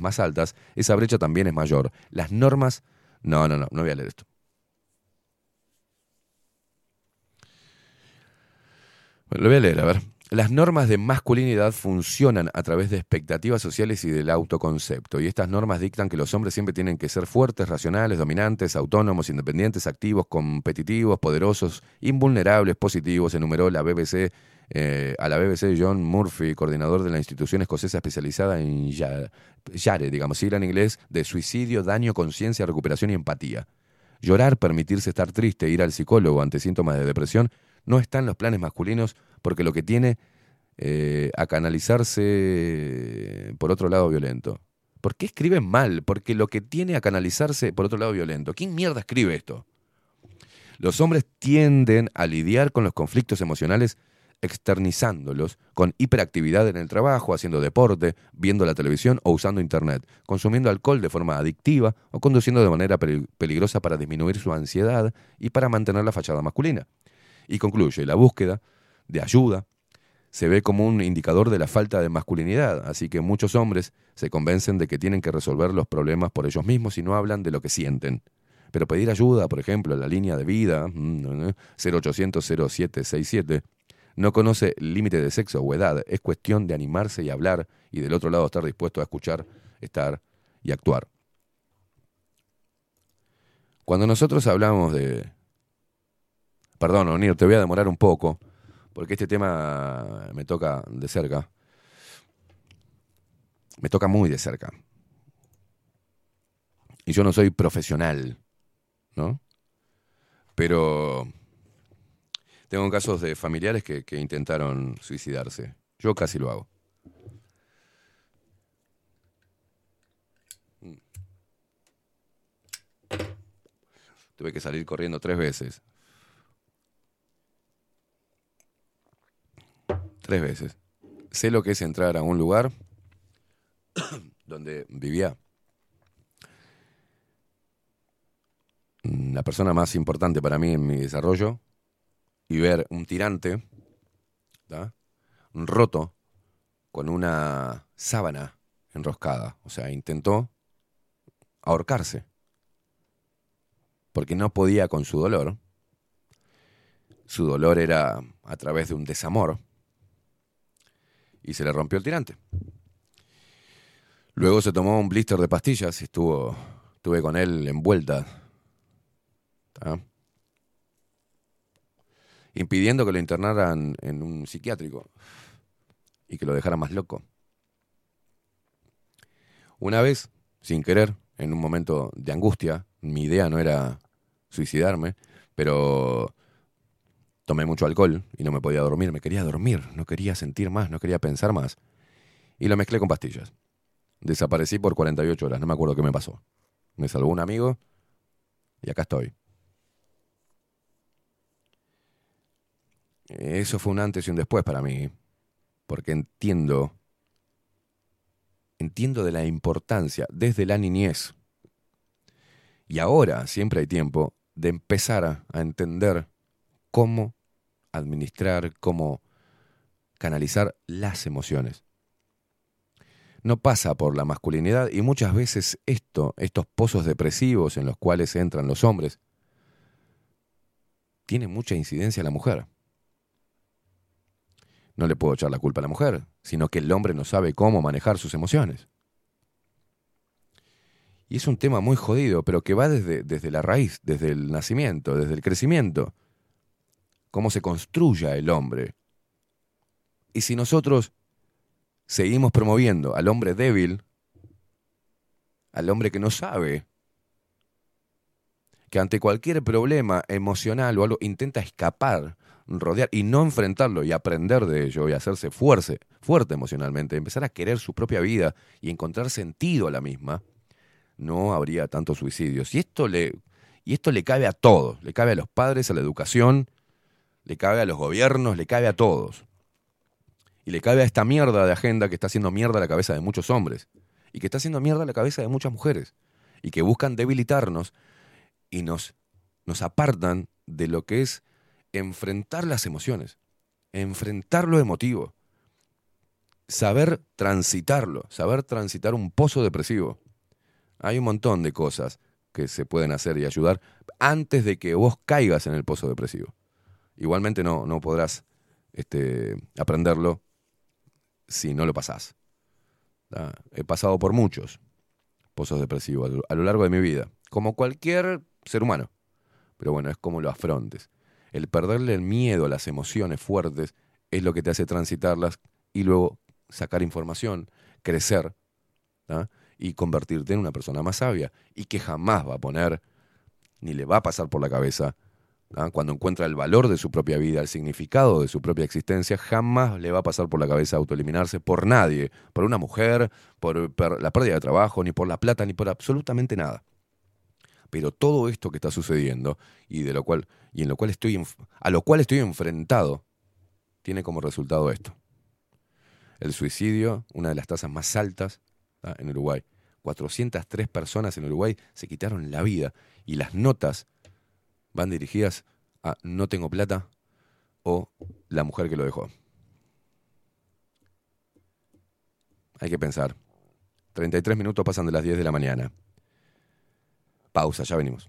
más altas, esa brecha también es mayor. Las normas... No, no, no, no voy a leer esto. Bueno, lo voy a leer, a ver. Las normas de masculinidad funcionan a través de expectativas sociales y del autoconcepto, y estas normas dictan que los hombres siempre tienen que ser fuertes, racionales, dominantes, autónomos, independientes, activos, competitivos, poderosos, invulnerables, positivos, enumeró la BBC, eh, a la BBC John Murphy, coordinador de la institución escocesa especializada en ya- YARE, digamos, sigla en inglés, de suicidio, daño, conciencia, recuperación y empatía. Llorar, permitirse estar triste, ir al psicólogo ante síntomas de depresión, no está en los planes masculinos porque lo que tiene eh, a canalizarse por otro lado violento. ¿Por qué escriben mal? Porque lo que tiene a canalizarse por otro lado violento. ¿Quién mierda escribe esto? Los hombres tienden a lidiar con los conflictos emocionales externizándolos con hiperactividad en el trabajo, haciendo deporte, viendo la televisión o usando internet, consumiendo alcohol de forma adictiva o conduciendo de manera peli- peligrosa para disminuir su ansiedad y para mantener la fachada masculina. Y concluye, la búsqueda de ayuda se ve como un indicador de la falta de masculinidad, así que muchos hombres se convencen de que tienen que resolver los problemas por ellos mismos y no hablan de lo que sienten. Pero pedir ayuda, por ejemplo, en la línea de vida, mm, 0800-0767, no conoce límite de sexo o edad, es cuestión de animarse y hablar y del otro lado estar dispuesto a escuchar, estar y actuar. Cuando nosotros hablamos de... Perdón, Onir, te voy a demorar un poco, porque este tema me toca de cerca. Me toca muy de cerca. Y yo no soy profesional, ¿no? Pero tengo casos de familiares que, que intentaron suicidarse. Yo casi lo hago. Mm. Tuve que salir corriendo tres veces. Tres veces. Sé lo que es entrar a un lugar donde vivía la persona más importante para mí en mi desarrollo y ver un tirante ¿tá? roto con una sábana enroscada. O sea, intentó ahorcarse porque no podía con su dolor. Su dolor era a través de un desamor y se le rompió el tirante. Luego se tomó un blister de pastillas y estuvo, estuve con él envuelta, ¿tá? impidiendo que lo internaran en un psiquiátrico y que lo dejaran más loco. Una vez, sin querer, en un momento de angustia, mi idea no era suicidarme, pero tomé mucho alcohol y no me podía dormir, me quería dormir, no quería sentir más, no quería pensar más. Y lo mezclé con pastillas. Desaparecí por 48 horas, no me acuerdo qué me pasó. Me salvó un amigo y acá estoy. Eso fue un antes y un después para mí, porque entiendo, entiendo de la importancia desde la niñez. Y ahora siempre hay tiempo de empezar a, entender cómo administrar, cómo canalizar las emociones. No pasa por la masculinidad y muchas veces esto, estos pozos depresivos en los cuales entran los hombres, tiene mucha incidencia la mujer. No le puedo echar la culpa a la mujer, sino que el hombre no sabe cómo manejar sus emociones. Y es un tema muy jodido, pero que va desde, desde la raíz, desde el nacimiento, desde el crecimiento. Cómo se construya el hombre. Y si nosotros seguimos promoviendo al hombre débil, al hombre que no sabe, que ante cualquier problema emocional o algo intenta escapar, rodear y no enfrentarlo y aprender de ello y hacerse fuerte, fuerte emocionalmente, empezar a querer su propia vida y encontrar sentido a la misma, no habría tantos suicidios. Y esto le, y esto le cabe a todos, le cabe a los padres, a la educación, le cabe a los gobiernos, le cabe a todos. Y le cabe a esta mierda de agenda que está haciendo mierda la cabeza de muchos hombres y que está haciendo mierda la cabeza de muchas mujeres y que buscan debilitarnos y nos, nos apartan de lo que es enfrentar las emociones, enfrentar lo emotivo, saber transitarlo, saber transitar un pozo depresivo. Hay un montón de cosas que se pueden hacer y ayudar antes de que vos caigas en el pozo depresivo. Igualmente no, no podrás este, aprenderlo si no lo pasás. He pasado por muchos pozos depresivos a lo- largo de mi vida, como cualquier ser humano. Pero bueno, es como lo afrontes. El perderle el miedo a las emociones fuertes es lo que te hace transitarlas y luego sacar información, crecer y convertirte en una persona más sabia y que jamás va a poner ni le va a pasar por la cabeza ¿tá? cuando encuentra el valor de su propia vida, el significado de su propia existencia, jamás le va a pasar por la cabeza autoeliminarse por nadie, por una mujer, por, la pérdida de trabajo, ni por la plata, ni por absolutamente nada. Pero todo esto que está sucediendo y de lo cual y en lo cual estoy a lo cual estoy enfrentado tiene como resultado esto. El suicidio, una de las tasas más altas ¿tá? en Uruguay. 403 personas en Uruguay se quitaron la vida y las notas van dirigidas a no tengo plata o la mujer que lo dejó. Hay que pensar. 33 minutos pasan de las 10 de la mañana. Pausa, ya venimos.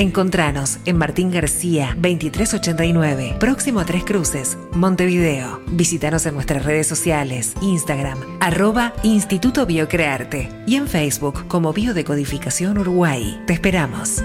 Encontranos en Martín García 2389, próximo a Tres Cruces, Montevideo. Visítanos en nuestras redes sociales, Instagram, arroba Instituto Biocrearte y en Facebook como Biodecodificación Uruguay. Te esperamos.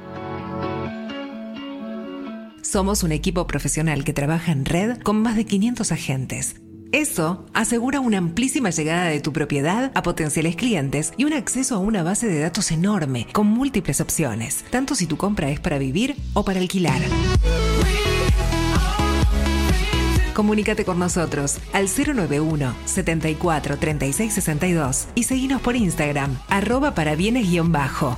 Somos un equipo profesional que trabaja en red con más de 500 agentes. Eso asegura una amplísima llegada de tu propiedad a potenciales clientes y un acceso a una base de datos enorme con múltiples opciones, tanto si tu compra es para vivir o para alquilar. Comunícate con nosotros al 091 74 36 62 y seguinos por Instagram, arroba para bienes-bajo.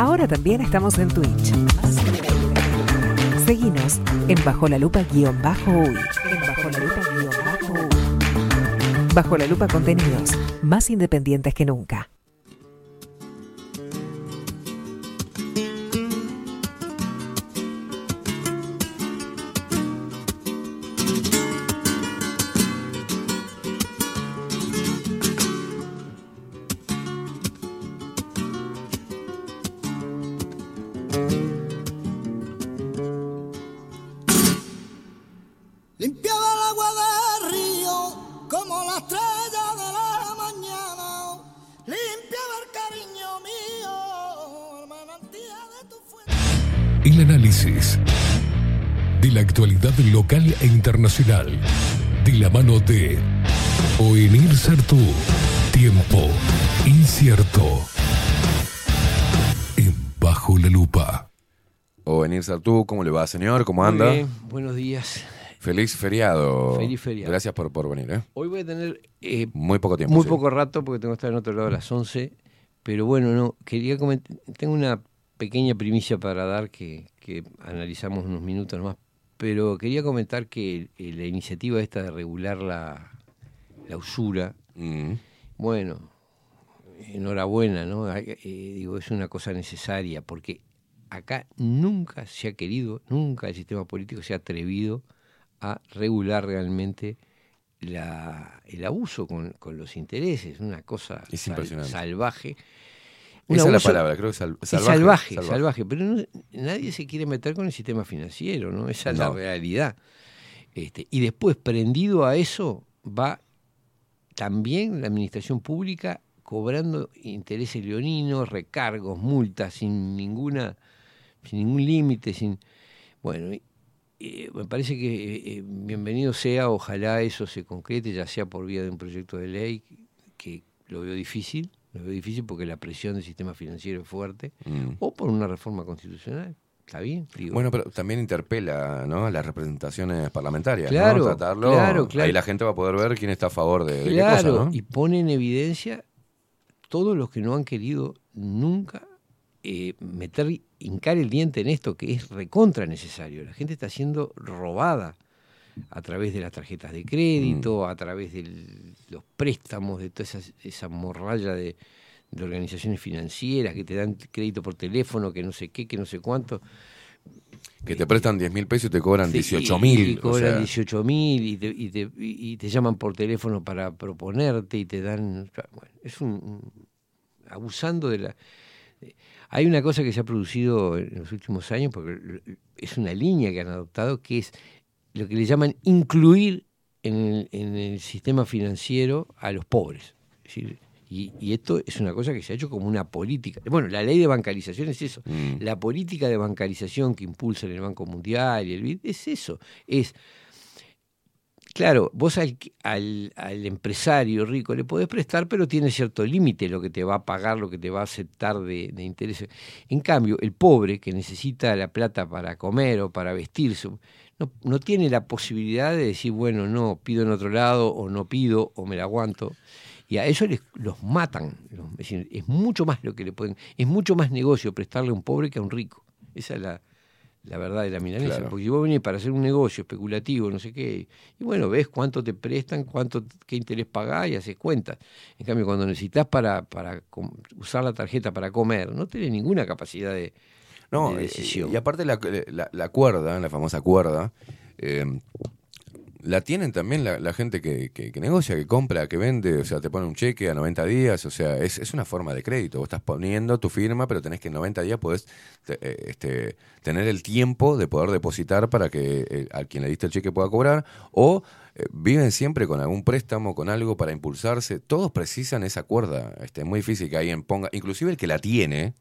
Ahora también estamos en Twitch. Seguinos en Bajo la Lupa guion bajo uy. En Bajo la Lupa guion bajo uy. Bajo la Lupa contenidos más independientes que nunca. Internacional. De la mano de Oenir Sartú. Tiempo incierto. la lupa. O venir tú, ¿cómo le va, señor? ¿Cómo Muy anda? bien, buenos días. Feliz feriado. Feliz feriado. Gracias por, por venir, ¿eh? Hoy voy a tener eh, Muy poco tiempo. muy sí. poco rato porque tengo que estar en otro lado a las 11. Pero bueno, no, quería comentar, tengo una pequeña primicia para dar que, que analizamos unos minutos más. Pero quería comentar que eh, la iniciativa esta de regular la, la usura, Mm. bueno, enhorabuena, ¿no? Eh, digo, es una cosa necesaria porque acá nunca se ha querido, nunca el sistema político se ha atrevido a regular realmente la, el abuso con, con los intereses, una cosa sal- salvaje. Esa es la palabra, creo que sal- es salvaje, salvaje, salvaje. salvaje, pero no- nadie se quiere meter con el sistema financiero, ¿no? Esa es la realidad. Este, y después, prendido a eso, va también la administración pública cobrando intereses leoninos, recargos, multas, sin ninguna, sin ningún límite, sin bueno, eh, me parece que eh, eh, bienvenido sea, ojalá eso se concrete, ya sea por vía de un proyecto de ley, que lo veo difícil, lo veo difícil porque la presión del sistema financiero es fuerte, Mm. o por una reforma constitucional, está bien. digo. Bueno, pero también interpela ¿no? las representaciones parlamentarias. Claro, ¿no? Tratarlo. claro, claro. Ahí la gente va a poder ver quién está a favor de, de qué cosa, ¿no? y pone en evidencia todos los que no han querido nunca eh, meter, hincar el diente en esto, que es recontra necesario. La gente está siendo robada a través de las tarjetas de crédito, Mm. a través de los préstamos, de toda esa, esa morralla de, de organizaciones financieras que te dan crédito por teléfono, que no sé qué, que no sé cuánto. Que te prestan 10 mil pesos y te cobran Sí, 18 y- mil. Y cobran 18 mil y te, y, te, y te llaman por teléfono para proponerte y te dan... Bueno, es un, un- abusando de la... Hay una cosa que se ha producido en los últimos años, porque es una línea que han adoptado, que es lo que le llaman incluir en el, en el sistema financiero a los pobres. Es decir, y, y esto es una cosa que se ha hecho como una política. Bueno, la ley de bancarización es eso. Mm. La política de bancarización que impulsan el Banco Mundial y el BID es eso. Es, claro, vos al, al, al empresario rico le podés prestar, pero tiene cierto límite lo que te va a pagar, lo que te va a aceptar de, de intereses. En cambio, el pobre que necesita la plata para comer o para vestirse, no, no tiene la posibilidad de decir, bueno, no, pido en otro lado, o no pido, o me la aguanto. Y a eso les, los matan. Es, decir, es mucho más lo que le pueden. Es mucho más negocio prestarle a un pobre que a un rico. Esa es la, la verdad de la milanesa. Claro. Porque si vos venís para hacer un negocio especulativo, no sé qué, y bueno, ves cuánto te prestan, cuánto, qué interés pagás y haces cuentas. En cambio, cuando necesitas para, para usar la tarjeta para comer, no tenés ninguna capacidad de, No, de y- decisión. y aparte la, la, la cuerda, la famosa cuerda, eh, la tienen también la, la gente que, que- que negocia, que compra, que vende, o sea, te pone un cheque a 90 días, o sea, es, es una forma de crédito. Vos estás poniendo tu firma, pero tenés que en 90 días podés te- eh, este, tener el tiempo de poder depositar para que eh, a quien le diste el cheque pueda cobrar, o eh, viven siempre con algún préstamo, con algo para impulsarse. Todos precisan esa cuerda. Este, es muy difícil que alguien ponga, inclusive el que la tiene,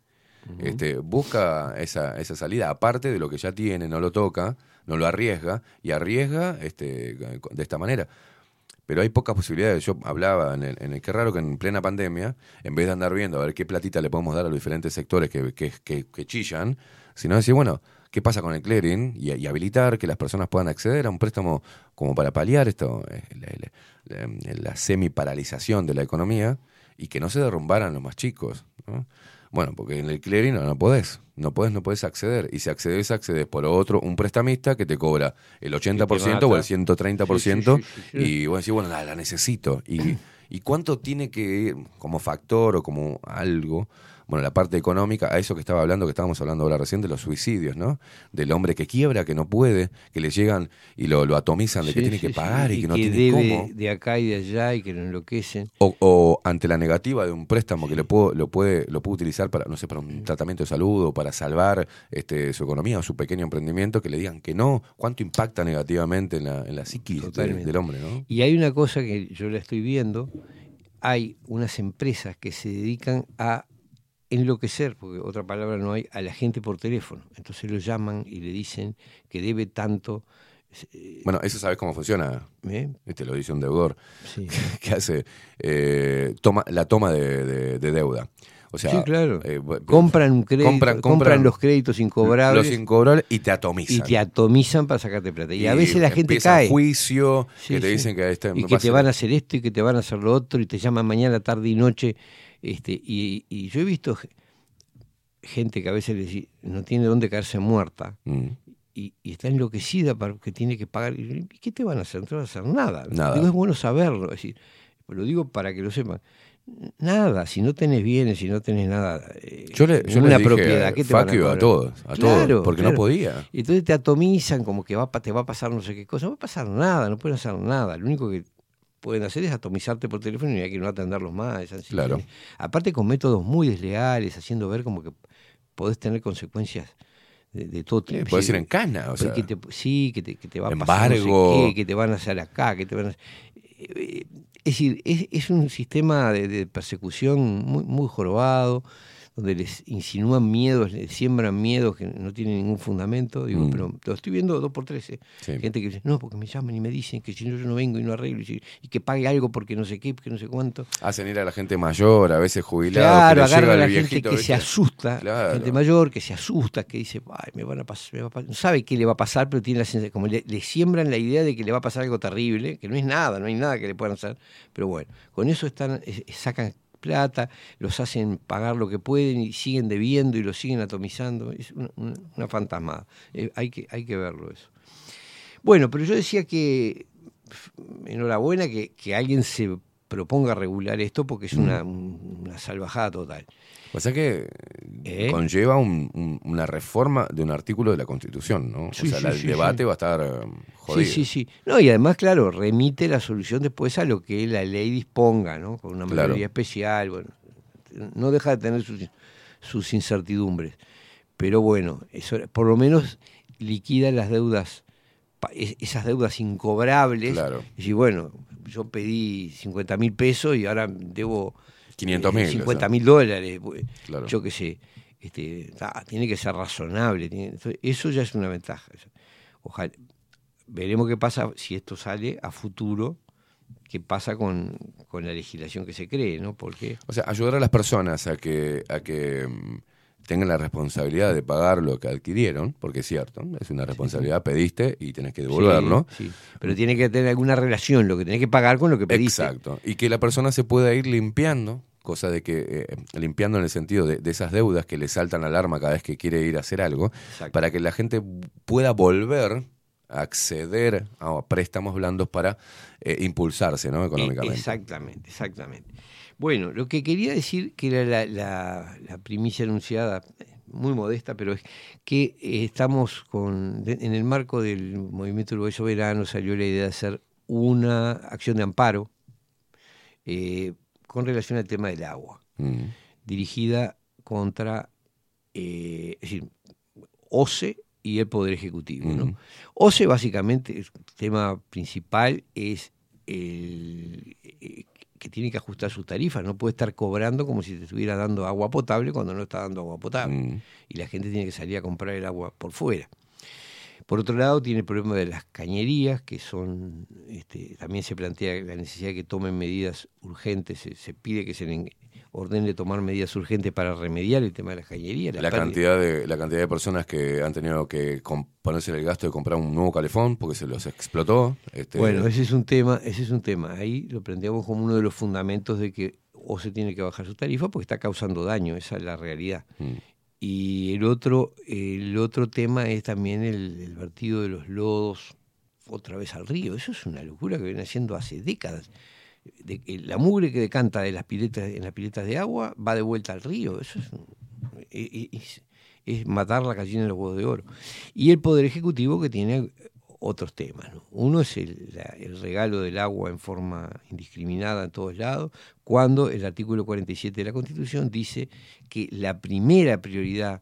este, busca esa, esa salida, aparte de lo que ya tiene, no lo toca, no lo arriesga, y arriesga este, de esta manera. Pero hay pocas posibilidades. Yo hablaba en el, en el qué raro que en plena pandemia, en vez de andar viendo a ver qué platita le podemos dar a los diferentes sectores que, que, que- que chillan, sino decir, bueno, ¿qué pasa con el clearing? Y, habilitar que las personas puedan acceder a un préstamo como para paliar esto, eh, la, la- la- la semi-paralización de la economía y que no se derrumbaran los más chicos. ¿no? Bueno, porque en el clearing no, no podés, no podés, no podés acceder. Y si accedes, accedes por otro, un prestamista que te cobra el 80% o el mata. 130% Sí, sí, sí, y vos decís, bueno, la, la necesito. Y, ¿Y cuánto tiene que ir como factor o como algo? Bueno, la parte económica, a eso que estaba hablando, que estábamos hablando ahora recién, de los suicidios, ¿no? Del hombre que quiebra, que no puede, que le llegan y lo, lo atomizan de que tiene sí, que sí, pagar y que no tiene debe cómo. de acá y de allá y que lo enloquecen. O, o ante la negativa de un préstamo que le puedo, lo puede lo puede utilizar para no sé para un tratamiento de salud o para salvar este su economía o su pequeño emprendimiento que le digan que no cuánto impacta negativamente en la, en la psiquis de- Totalmente. del hombre no Y hay una cosa que yo la estoy viendo, hay unas empresas que se dedican a enloquecer, porque otra palabra no hay, a la gente por teléfono. Entonces lo llaman y le dicen que debe tanto. eh, bueno eso sabes cómo funciona ¿Eh? este lo dice un deudor Sí. que hace eh, toma la toma de, de- de deuda O sea, sí, claro. eh, compran un crédito, compran- compran, compran los créditos incobrables. Los incobrables y te atomizan. y te atomizan para sacarte plata. Y, a veces la gente cae. juicio, Sí, que te sí. dicen que este, y que pasa- te van a hacer esto y que te van a hacer lo otro y te llaman mañana, tarde y noche. Este, y, y yo he visto ge- gente que a veces le no tiene dónde caerse muerta Mm. y, y está enloquecida porque tiene que pagar. Y, ¿y ¿Qué te van a hacer? No te van a hacer nada. Nada. Digo, es bueno saberlo. Es decir, lo digo para que lo sepan. Nada, si no tenés bienes, si no tenés nada, eh, Yo le- yo les dije, propiedad, ¿qué te van a cobrar? todos, a todos, porque no podía. Entonces te atomizan como que va, a te va a pasar no sé qué cosa. No va a pasar nada, no pueden hacer nada. Lo único que pueden hacer es atomizarte por teléfono y hay que no atenderlos más. esas Claro. Aparte con métodos muy desleales, haciendo ver como que podés tener consecuencias de, de todo tipo. podés ir en cana, o sea. que te- sí, que te, que te va a pasar no sé Embargo. qué, que te van a hacer acá, que te van a... Eh, Es decir, es, es un sistema de, de persecución muy, muy jorobado, donde les insinúan miedos, les siembran miedos que no tienen ningún fundamento. Digo, Mm. pero lo estoy viendo dos por tres. ¿eh? Sí. Gente que dice, no, porque me llaman y me dicen que si no yo no vengo y no arreglo, y, si- y que pague algo porque no sé qué, porque no sé cuánto. Hacen ir a la gente mayor, a veces jubilados. Claro, que le agarra llega a la gente viejito, que ¿viste? se asusta, Claro. gente mayor que se asusta, que dice, ay, me van a pasar, me va a pasar. No sabe qué le va a pasar, pero tiene la sensación, como le, le siembran la idea de que le va a pasar algo terrible, que no es nada, no hay nada que le puedan hacer. Pero bueno, con eso están, sacan plata, los hacen pagar lo que pueden y siguen debiendo y los siguen atomizando. Es una, una- fantasmada. Eh, hay, que, hay que verlo eso. Bueno, pero yo decía que enhorabuena que, que alguien se proponga regular esto porque es una, una salvajada total. O sea que ¿Eh? conlleva un- un- una reforma de un artículo de la Constitución, ¿no? Sí, o sea, sí, la- el sí, debate va a estar eh, jodido. Sí, sí, sí. No, y además, claro, remite la solución después a lo que la ley disponga, ¿no? Con una Claro. mayoría especial, bueno. No deja de tener sus, sus incertidumbres. Pero bueno, eso por lo menos liquida las deudas, esas deudas incobrables. Claro. Y bueno, yo pedí 50 mil pesos y ahora debo 500.000, eh, 50 o sea. mil dólares. Claro. Yo qué sé. Este, tiene que ser razonable. tiene- eso ya es una ventaja. Ojalá. Veremos qué pasa si esto sale a futuro, qué pasa con, con la legislación que se cree, ¿no? Porque O sea, ayudar a las personas a que, a que mm, tengan la responsabilidad de pagar lo que adquirieron, porque es cierto, es una responsabilidad, pediste y tenés que devolverlo. Sí, sí. Pero tiene que tener alguna relación lo que tenés que pagar con lo que pediste. Exacto. Y que la persona se pueda ir limpiando, cosa de que, eh, limpiando en el sentido de, de esas deudas que le saltan alarma cada vez que quiere ir a hacer algo, para que la gente pueda volver a acceder a préstamos blandos para eh, impulsarse ¿no? económicamente. Exactamente, exactamente. Bueno, lo que quería decir, que era la, la- la primicia anunciada, muy modesta, pero es que eh, estamos con, en el marco del movimiento Uruguay Soberano salió la idea de hacer una acción de amparo eh, con relación al tema del agua, Mm. dirigida contra, eh, es decir, OCE y el Poder Ejecutivo. ¿no? Mm. OCE básicamente, el tema principal es el, eh, que tiene que ajustar sus tarifas, no puede estar cobrando como si te estuviera dando agua potable cuando no está dando agua potable. Mm. Y la gente tiene que salir a comprar el agua por fuera. Por otro lado, tiene el problema de las cañerías, que son, este, también se plantea la necesidad de que tomen medidas urgentes, se, se pide que se ordene tomar medidas urgentes para remediar el tema de las cañerías. La cantidad, de, la cantidad de personas que han tenido que ponerse el gasto de comprar un nuevo calefón porque se los explotó. este, Bueno, ese es un tema, ese es un tema. Ahí lo planteamos como uno de los fundamentos de que o se tiene que bajar su tarifa porque está causando daño, esa es la realidad. Mm. Y el otro, el otro tema es también el, vertido de los lodos otra vez al río. Eso es una locura que viene haciendo hace décadas. De la mugre que decanta de las piletas, en las piletas de agua va de vuelta al río. Eso es, e- e- es, es matar la gallina en los huevos de oro. Y el Poder Ejecutivo que tiene otros temas. ¿no? Uno es el, la- el regalo del agua en forma indiscriminada en todos lados, cuando el artículo 47 de la Constitución dice que la primera prioridad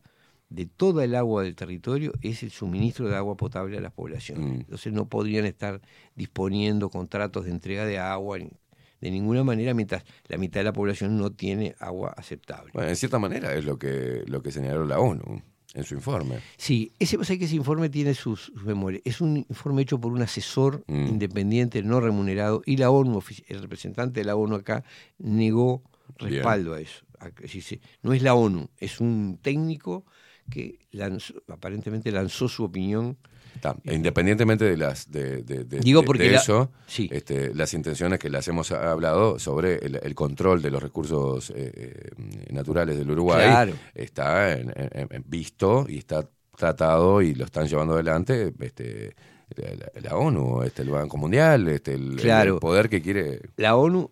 de toda el agua del territorio es el suministro de agua potable a las poblaciones. Entonces no podrían estar disponiendo contratos de entrega de agua de ninguna manera mientras la mitad de la población no tiene agua aceptable. Bueno, en cierta manera es lo que, lo que señaló la ONU en su informe. Sí, ese que ese informe tiene sus, sus memorias. Es un informe hecho por un asesor Mm. independiente, no remunerado, y la ONU, el representante de la ONU acá, negó Bien. respaldo a eso. A sí, sí. No es la ONU, es un técnico que lanzó- aparentemente lanzó su opinión. Independientemente de las de, de- de- Digo porque de la- eso, sí. este, las intenciones que las hemos hablado sobre el, el control de los recursos eh, eh, naturales del Uruguay Claro. está en- en- en visto y está tratado y lo están llevando adelante este, la, la ONU, este, el Banco Mundial, este, el, el- Claro. el poder que quiere. La ONU,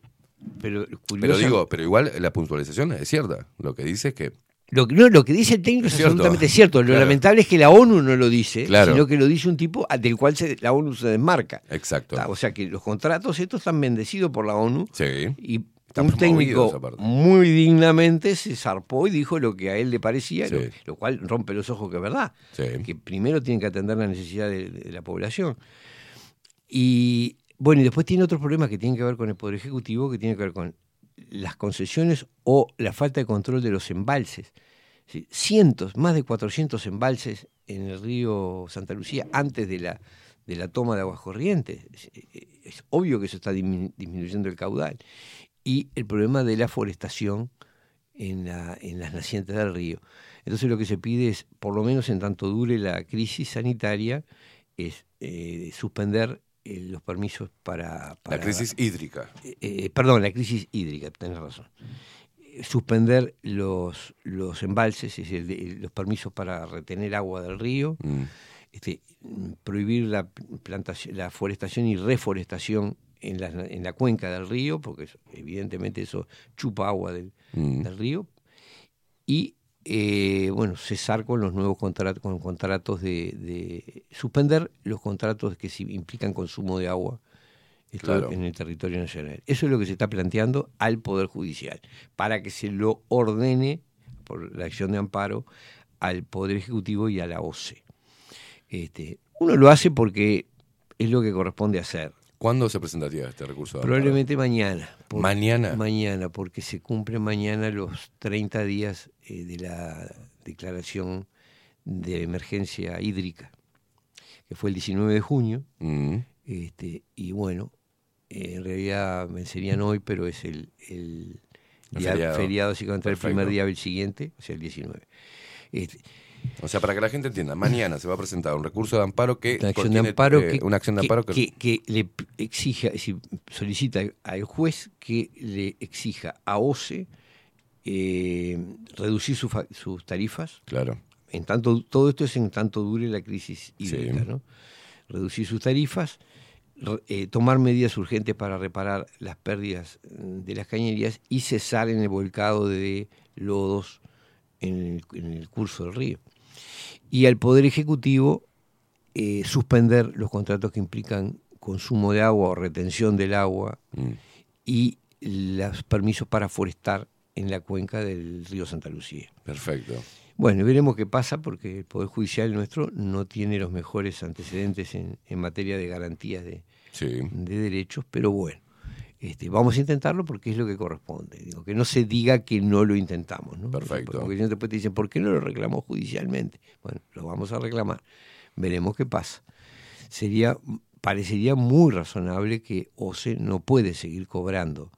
pero Pero digo, pero igual la puntualización es cierta. Lo que dice es que Lo, que- no, lo que dice el técnico es, cierto. absolutamente cierto. Lo Claro. lamentable es que la ONU no lo dice, Claro. sino que lo dice un tipo del cual se- la ONU se desmarca. Exacto. O sea que los contratos estos están bendecidos por la ONU Sí. y un técnico muy dignamente se zarpó y dijo lo que a él le parecía, Sí. lo, lo cual rompe los ojos que es verdad. Sí. Que primero tienen que atender la necesidad de, de la población. Y bueno, y después tiene otros problemas que tienen que ver con el Poder Ejecutivo, que tienen que ver con las concesiones o la falta de control de los embalses. Cientos, más de 400 embalses en el río Santa Lucía antes de la, de la toma de aguas corrientes. Es, es obvio que eso está dismi- disminuyendo el caudal. Y el problema de la forestación en, la- en las nacientes del río. Entonces lo que se pide es, por lo menos en tanto dure la crisis sanitaria, es eh, suspender eh, los permisos para, para- la crisis hídrica. eh, perdón, la crisis hídrica, tenés razón. Eh, Suspender los, los embalses, es decir, de- los permisos para retener agua del río, Mm. este, prohibir la, plantación, la forestación y reforestación en la, en la cuenca del río, porque evidentemente eso chupa agua del, Mm. del río, y eh, bueno, cesar con los nuevos contratos, con contratos de, de- suspender los contratos que implican consumo de agua Claro. en el territorio nacional. Eso es lo que se está planteando al Poder Judicial, para que se lo ordene por la acción de amparo al Poder Ejecutivo y a la OCE. Este, uno lo hace porque es lo que corresponde hacer. ¿Cuándo se presentaría este recurso? de? Probablemente mañana. por- ¿Mañana? Mañana, porque se cumplen mañana los 30 días eh, de la declaración de emergencia hídrica, que fue el 19 de junio. Mm. Este, y bueno, eh, en realidad vencerían hoy, pero es el, el El día feriado. así que va a entrar el primer día del siguiente, o sea, el 19. Este, O sea, para que la gente entienda, mañana se va a presentar un recurso de amparo que una acción de contiene, amparo eh, que, una acción de que- amparo que, que- que le exija, es decir, solicita al juez que le exija a OCE eh, reducir su sus tarifas. Claro. En tanto, todo esto es en tanto dure la crisis hídrica, Sí. ¿no? Reducir sus tarifas, re- eh, tomar medidas urgentes para reparar las pérdidas mm, de las cañerías y cesar en el volcado de lodos en el, en el curso del río. Y al Poder Ejecutivo eh, suspender los contratos que implican consumo de agua o retención del agua Mm. y los permisos para forestar en la cuenca del río Santa Lucía. Perfecto. Bueno, veremos qué pasa porque el Poder Judicial nuestro no tiene los mejores antecedentes en, en materia de garantías de, Sí. de derechos, pero bueno, este, vamos a intentarlo porque es lo que corresponde. Digo, que no se diga que no lo intentamos. ¿no? Perfecto. Porque si después te dicen, ¿por qué no lo reclamó judicialmente? Bueno, lo vamos a reclamar. Veremos qué pasa. Sería, parecería muy razonable que OCE no puede seguir cobrando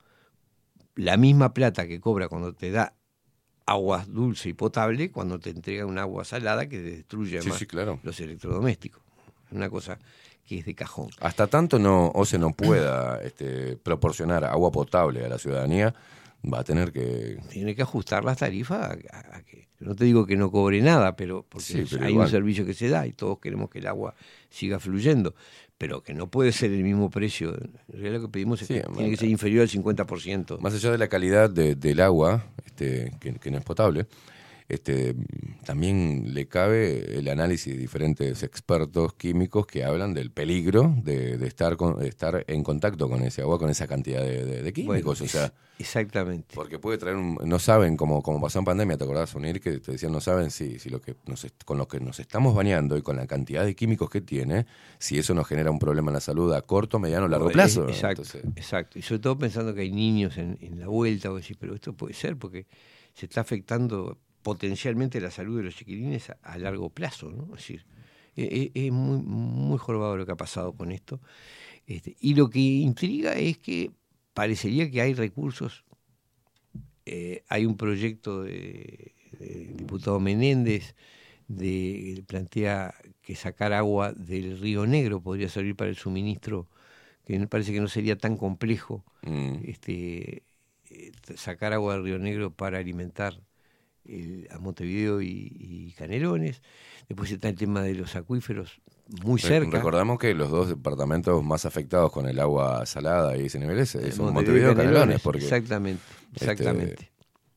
la misma plata que cobra cuando te da agua dulce y potable, cuando te entrega un agua salada que destruye Sí, sí, claro. los electrodomésticos. Una cosa que es de cajón. Hasta tanto no OCE no pueda este, proporcionar agua potable a la ciudadanía, va a tener que... Tiene que ajustar las tarifas a, que. No te digo que no cobre nada, pero porque Sí, pero hay igual. un servicio que se da y todos queremos que el agua siga fluyendo. Pero que no puede ser el mismo precio. En realidad lo que pedimos es Sí, que tiene que ser inferior al 50%. Más allá de la calidad de- del agua, este, que, que no es potable, este, también le cabe el análisis de diferentes expertos químicos que hablan del peligro de, de estar, con- de estar en contacto con ese agua, con esa cantidad de, de- de Bueno, químicos. o sea, exactamente. porque puede traer un, no saben como, como pasó en pandemia, ¿te acordás, Unir? Que te decían, no saben si, si lo que nos, con lo que nos estamos bañando y con la cantidad de químicos que tiene, si eso nos genera un problema en la salud a corto, mediano o largo Eh, plazo. Exacto, Entonces, exacto. Y sobre todo pensando que hay niños en, en la vuelta, o decir, pero esto puede ser porque se está afectando potencialmente la salud de los chiquilines a, a largo plazo, ¿no? Es decir, e- e- es, muy, muy jorobado lo que ha pasado con esto. Este, y lo que intriga es que parecería que hay recursos eh, hay un proyecto de- diputado Menéndez de plantea que sacar agua del río Negro podría servir para el suministro, que me parece que no sería tan complejo este, eh, sacar agua del río Negro para alimentar el- a Montevideo y, y Canelones. Después está el tema de los acuíferos muy cerca. Recordamos que los dos departamentos más afectados con el agua salada y ese nivel es, Montevideo Montevideo y Canelones. Canelones, Porque, exactamente, este, exactamente.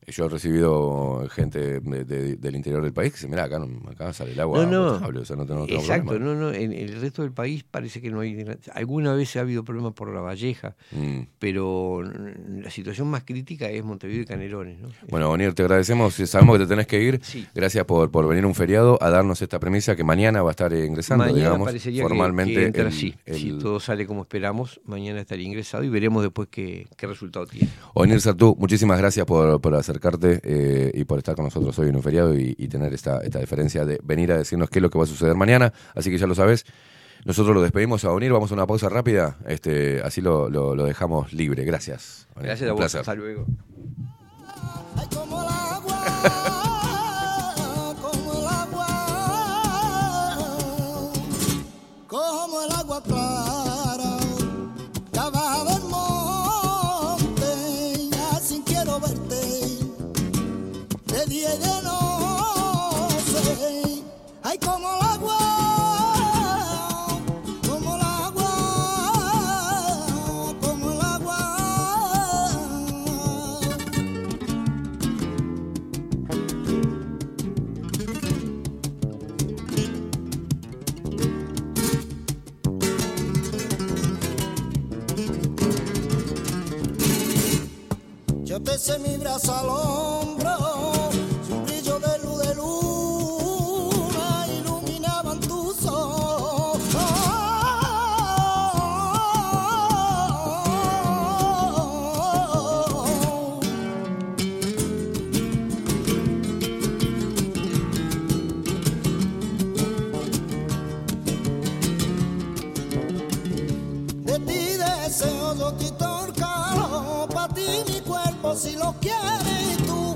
Yo he recibido gente de- de- del interior del país que dice, mira, acá, no- acá sale el agua No, no. o sea, no tengo Exacto, problema". no, no, en el resto del país parece que no hay... Alguna vez ha habido problemas por la Valleja, Mm. pero la situación más crítica es Montevideo y Canelones, ¿no? Bueno, Bonir, te agradecemos. Sabemos que te tenés que ir. Gracias por, por venir un feriado a darnos esta premisa que mañana va a estar ingresando, mañana digamos, parecería formalmente. que, entra el- así. el- Si todo sale como esperamos, mañana estaría ingresado y veremos después qué, qué resultado tiene. Onir Sartú, muchísimas gracias por, por acercarte eh, y por estar con nosotros hoy en un feriado y, y tener esta, esta diferencia de venir a decirnos qué es lo que va a suceder mañana. Así que ya lo sabes. Nosotros lo despedimos a Onir, vamos a una pausa rápida, este, así lo, lo- lo dejamos libre. Gracias. Gracias a vos, placer. hasta luego. Yo te mi brazo al deseo yo quitar calor, pa' ti mi cuerpo si lo quieres tú.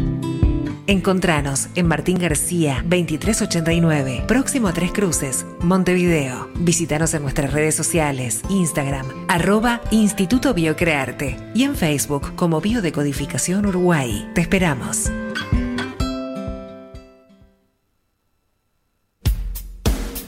Encontranos en Martín García 2389, próximo a Tres Cruces, Montevideo. Visítanos en nuestras redes sociales, Instagram, arroba Instituto Biocrearte y en Facebook como Biodecodificación Uruguay. Te esperamos.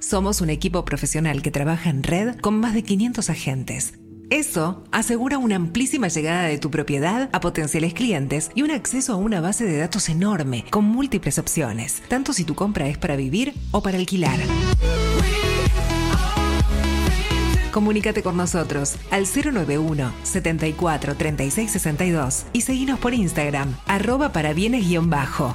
Somos un equipo profesional que trabaja en red con más de 500 agentes. Eso asegura una amplísima llegada de tu propiedad a potenciales clientes y un acceso a una base de datos enorme con múltiples opciones, tanto si tu compra es para vivir o para alquilar. Comunícate con nosotros al 091 74 36 62 y seguinos por Instagram, arroba para bienes-bajo.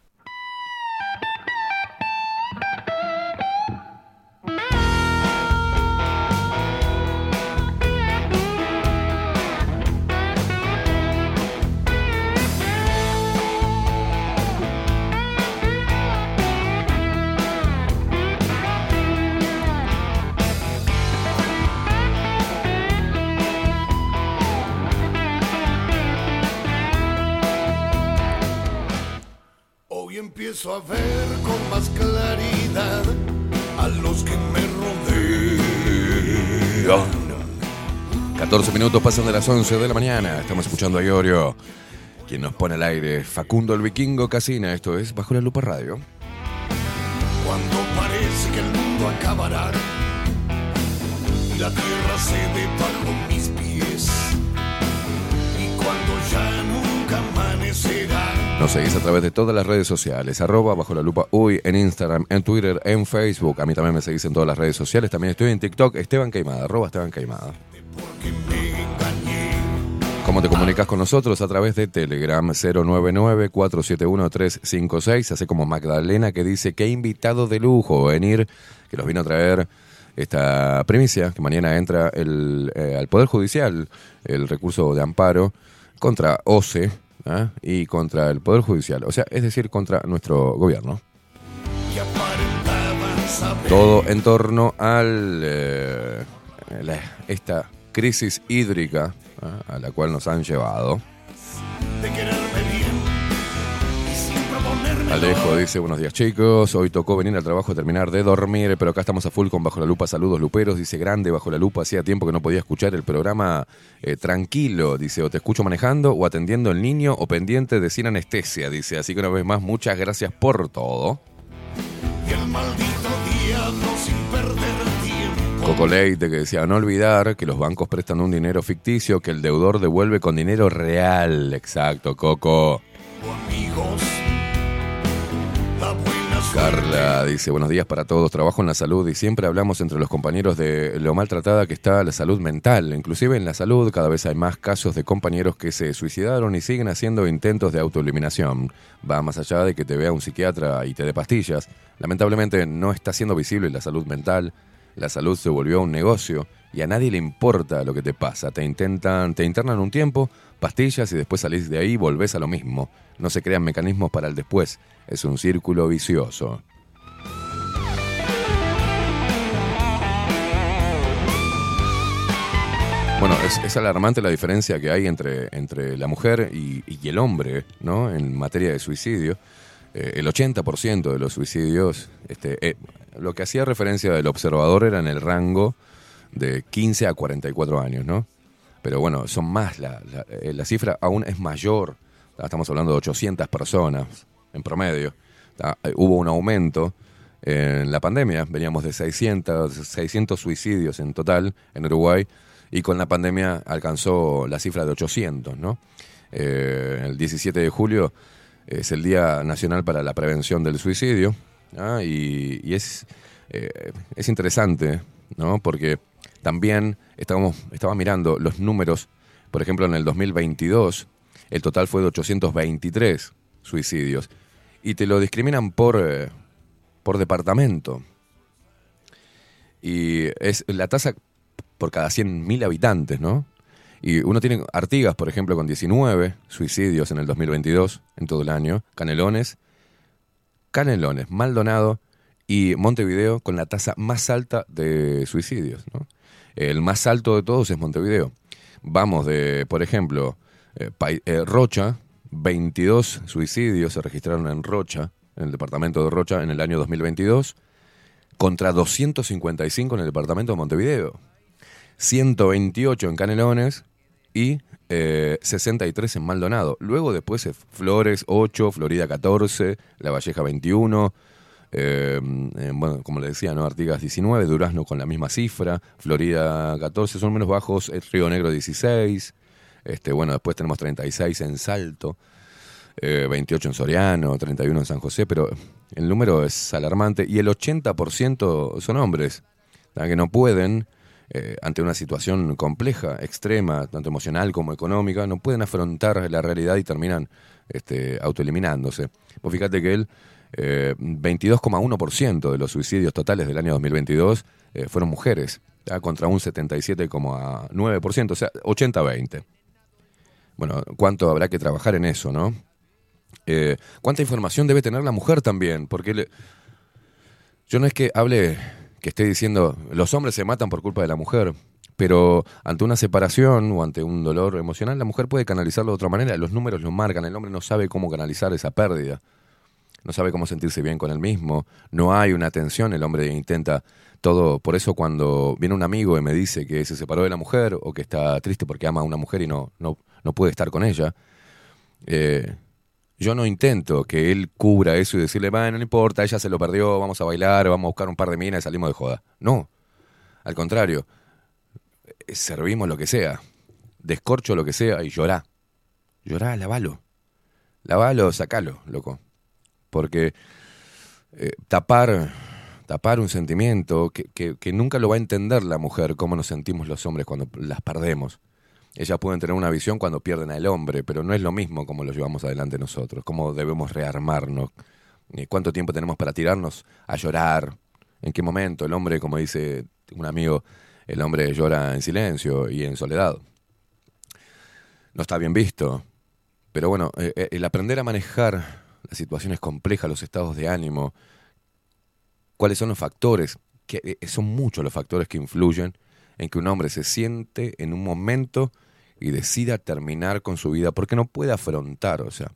Minutos pasan de las 11 de la mañana. Estamos escuchando a Iorio, quien nos pone al aire. Facundo el Vikingo Casina. Esto es Bajo la Lupa Radio. Cuando parece que el mundo acabará y la tierra cede bajo mis pies. Y cuando ya nunca amanecerá. Nos seguís a través de todas las redes sociales, arroba bajo la lupa uy, en Instagram, en Twitter, en Facebook. A mí también me seguís en todas las redes sociales. También estoy en TikTok, Esteban Caimada, arroba Esteban Caimada. ¿Cómo te comunicas con nosotros? A través de Telegram 099-471-356. Hace como Magdalena que dice que invitado de lujo venir, que nos vino a traer esta primicia, que mañana entra el, eh, al Poder Judicial el recurso de amparo contra OCE ¿ah? y contra el Poder Judicial. O sea, es decir, contra nuestro gobierno. Todo en torno eh, la- esta crisis hídrica ¿ah? a la cual nos han llevado. Alejo dice, buenos días chicos, hoy tocó venir al trabajo a terminar de dormir, pero acá estamos a full con Bajo la Lupa, saludos luperos, dice grande Bajo la Lupa, hacía tiempo que no podía escuchar el programa eh, tranquilo, dice, o te escucho manejando o atendiendo al niño o pendiente de sin anestesia, dice, así que una vez más, muchas gracias por todo. Y el Coco Leite que decía, no olvidar que los bancos prestan un dinero ficticio que el deudor devuelve con dinero real. Exacto, Coco. Amigos. Carla dice, buenos días para todos, trabajo en la salud y siempre hablamos entre los compañeros de lo maltratada que está la salud mental. Inclusive en la salud cada vez hay más casos de compañeros que se suicidaron y siguen haciendo intentos de autoeliminación. Va más allá de que te vea un psiquiatra y te dé pastillas. Lamentablemente no está siendo visible la salud mental la salud se volvió un negocio y a nadie le importa lo que te pasa. Te intentan, te internan un tiempo, pastillas y después salís de ahí y volvés a lo mismo. No se crean mecanismos para el después. Es un círculo vicioso. Bueno, es, alarmante la diferencia que hay entre, entre la mujer y, y el hombre, ¿no? En materia de suicidio. Eh, el 80% de los suicidios, este, eh, lo que hacía referencia del observador era en el rango de 15 a 44 años, ¿no? Pero bueno, son más, la, la, eh, cifra aún es mayor. Estamos hablando de 800 personas en promedio. Eh, Hubo un aumento en la pandemia, veníamos de 600, 600 suicidios en total en Uruguay y con la pandemia alcanzó la cifra de 800, ¿no? El 17 de julio es el Día Nacional para la Prevención del Suicidio ¿ah? y, es, eh, es interesante, ¿no? Porque también estábamos, estaba mirando los números, por ejemplo, en el 2022 el total fue de 823 suicidios y te lo discriminan por, eh, por departamento. Y es la tasa por cada 100.000 habitantes, ¿no? Y uno tiene Artigas, por ejemplo, con 19 suicidios en el 2022, en todo el año. Canelones, Canelones, Maldonado y Montevideo con la tasa más alta de suicidios, ¿no? El más alto de todos es Montevideo. Vamos de, por ejemplo, eh, eh, Rocha, 22 suicidios se registraron en Rocha, en el departamento de Rocha, en el año 2022, contra 255 en el departamento de Montevideo. 128 en Canelones y eh, 63 en Maldonado. Luego después eh, Flores 8, Florida 14, La Valleja 21, eh, eh, bueno, como le decía, ¿no? Artigas 19, Durazno con la misma cifra, Florida 14, son menos bajos, el Río Negro 16, este, bueno, después tenemos 36 en Salto, eh, 28 en Soriano, 31 en San José, pero el número es alarmante y el 80% son hombres, que no pueden, eh, ante una situación compleja, extrema, tanto emocional como económica, no pueden afrontar la realidad y terminan este, autoeliminándose. Vos fíjate que él, eh, 22,1% de los suicidios totales del año 2022 eh, fueron mujeres, contra un 77,9%, o sea, 80-20. Bueno, ¿cuánto habrá que trabajar en eso, no? Eh, ¿Cuánta información debe tener la mujer también? Porque le- yo no es que hable, que esté diciendo, los hombres se matan por culpa de la mujer, pero ante una separación o ante un dolor emocional, la mujer puede canalizarlo de otra manera. Los números lo marcan, el hombre no sabe cómo canalizar esa pérdida, no sabe cómo sentirse bien con él mismo, no hay una atención, el hombre intenta todo. Por eso cuando viene un amigo y me dice que se separó de la mujer o que está triste porque ama a una mujer y no, no, no puede estar con ella, eh, yo no intento que él cubra eso y decirle, bueno, no importa, ella se lo perdió, vamos a bailar, vamos a buscar un par de minas y salimos de joda. No, al contrario, eh, servimos lo que sea, descorcho lo que sea y llorá. Llorá, lavalo. Lavalo, sacalo, loco. Porque eh, tapar, tapar un sentimiento que, que- que nunca lo va a entender la mujer, cómo nos sentimos los hombres cuando las perdemos. Ellas pueden tener una visión cuando pierden al hombre, pero no es lo mismo como lo llevamos adelante nosotros, cómo debemos rearmarnos, eh, cuánto tiempo tenemos para tirarnos a llorar, en qué momento el hombre, como dice un amigo, el hombre llora en silencio y en soledad. No está bien visto, pero bueno, eh, eh, el aprender a manejar las situaciones complejas, los estados de ánimo, cuáles son los factores, que son muchos los factores que influyen en que un hombre se siente en un momento y decida terminar con su vida porque no puede afrontar, o sea,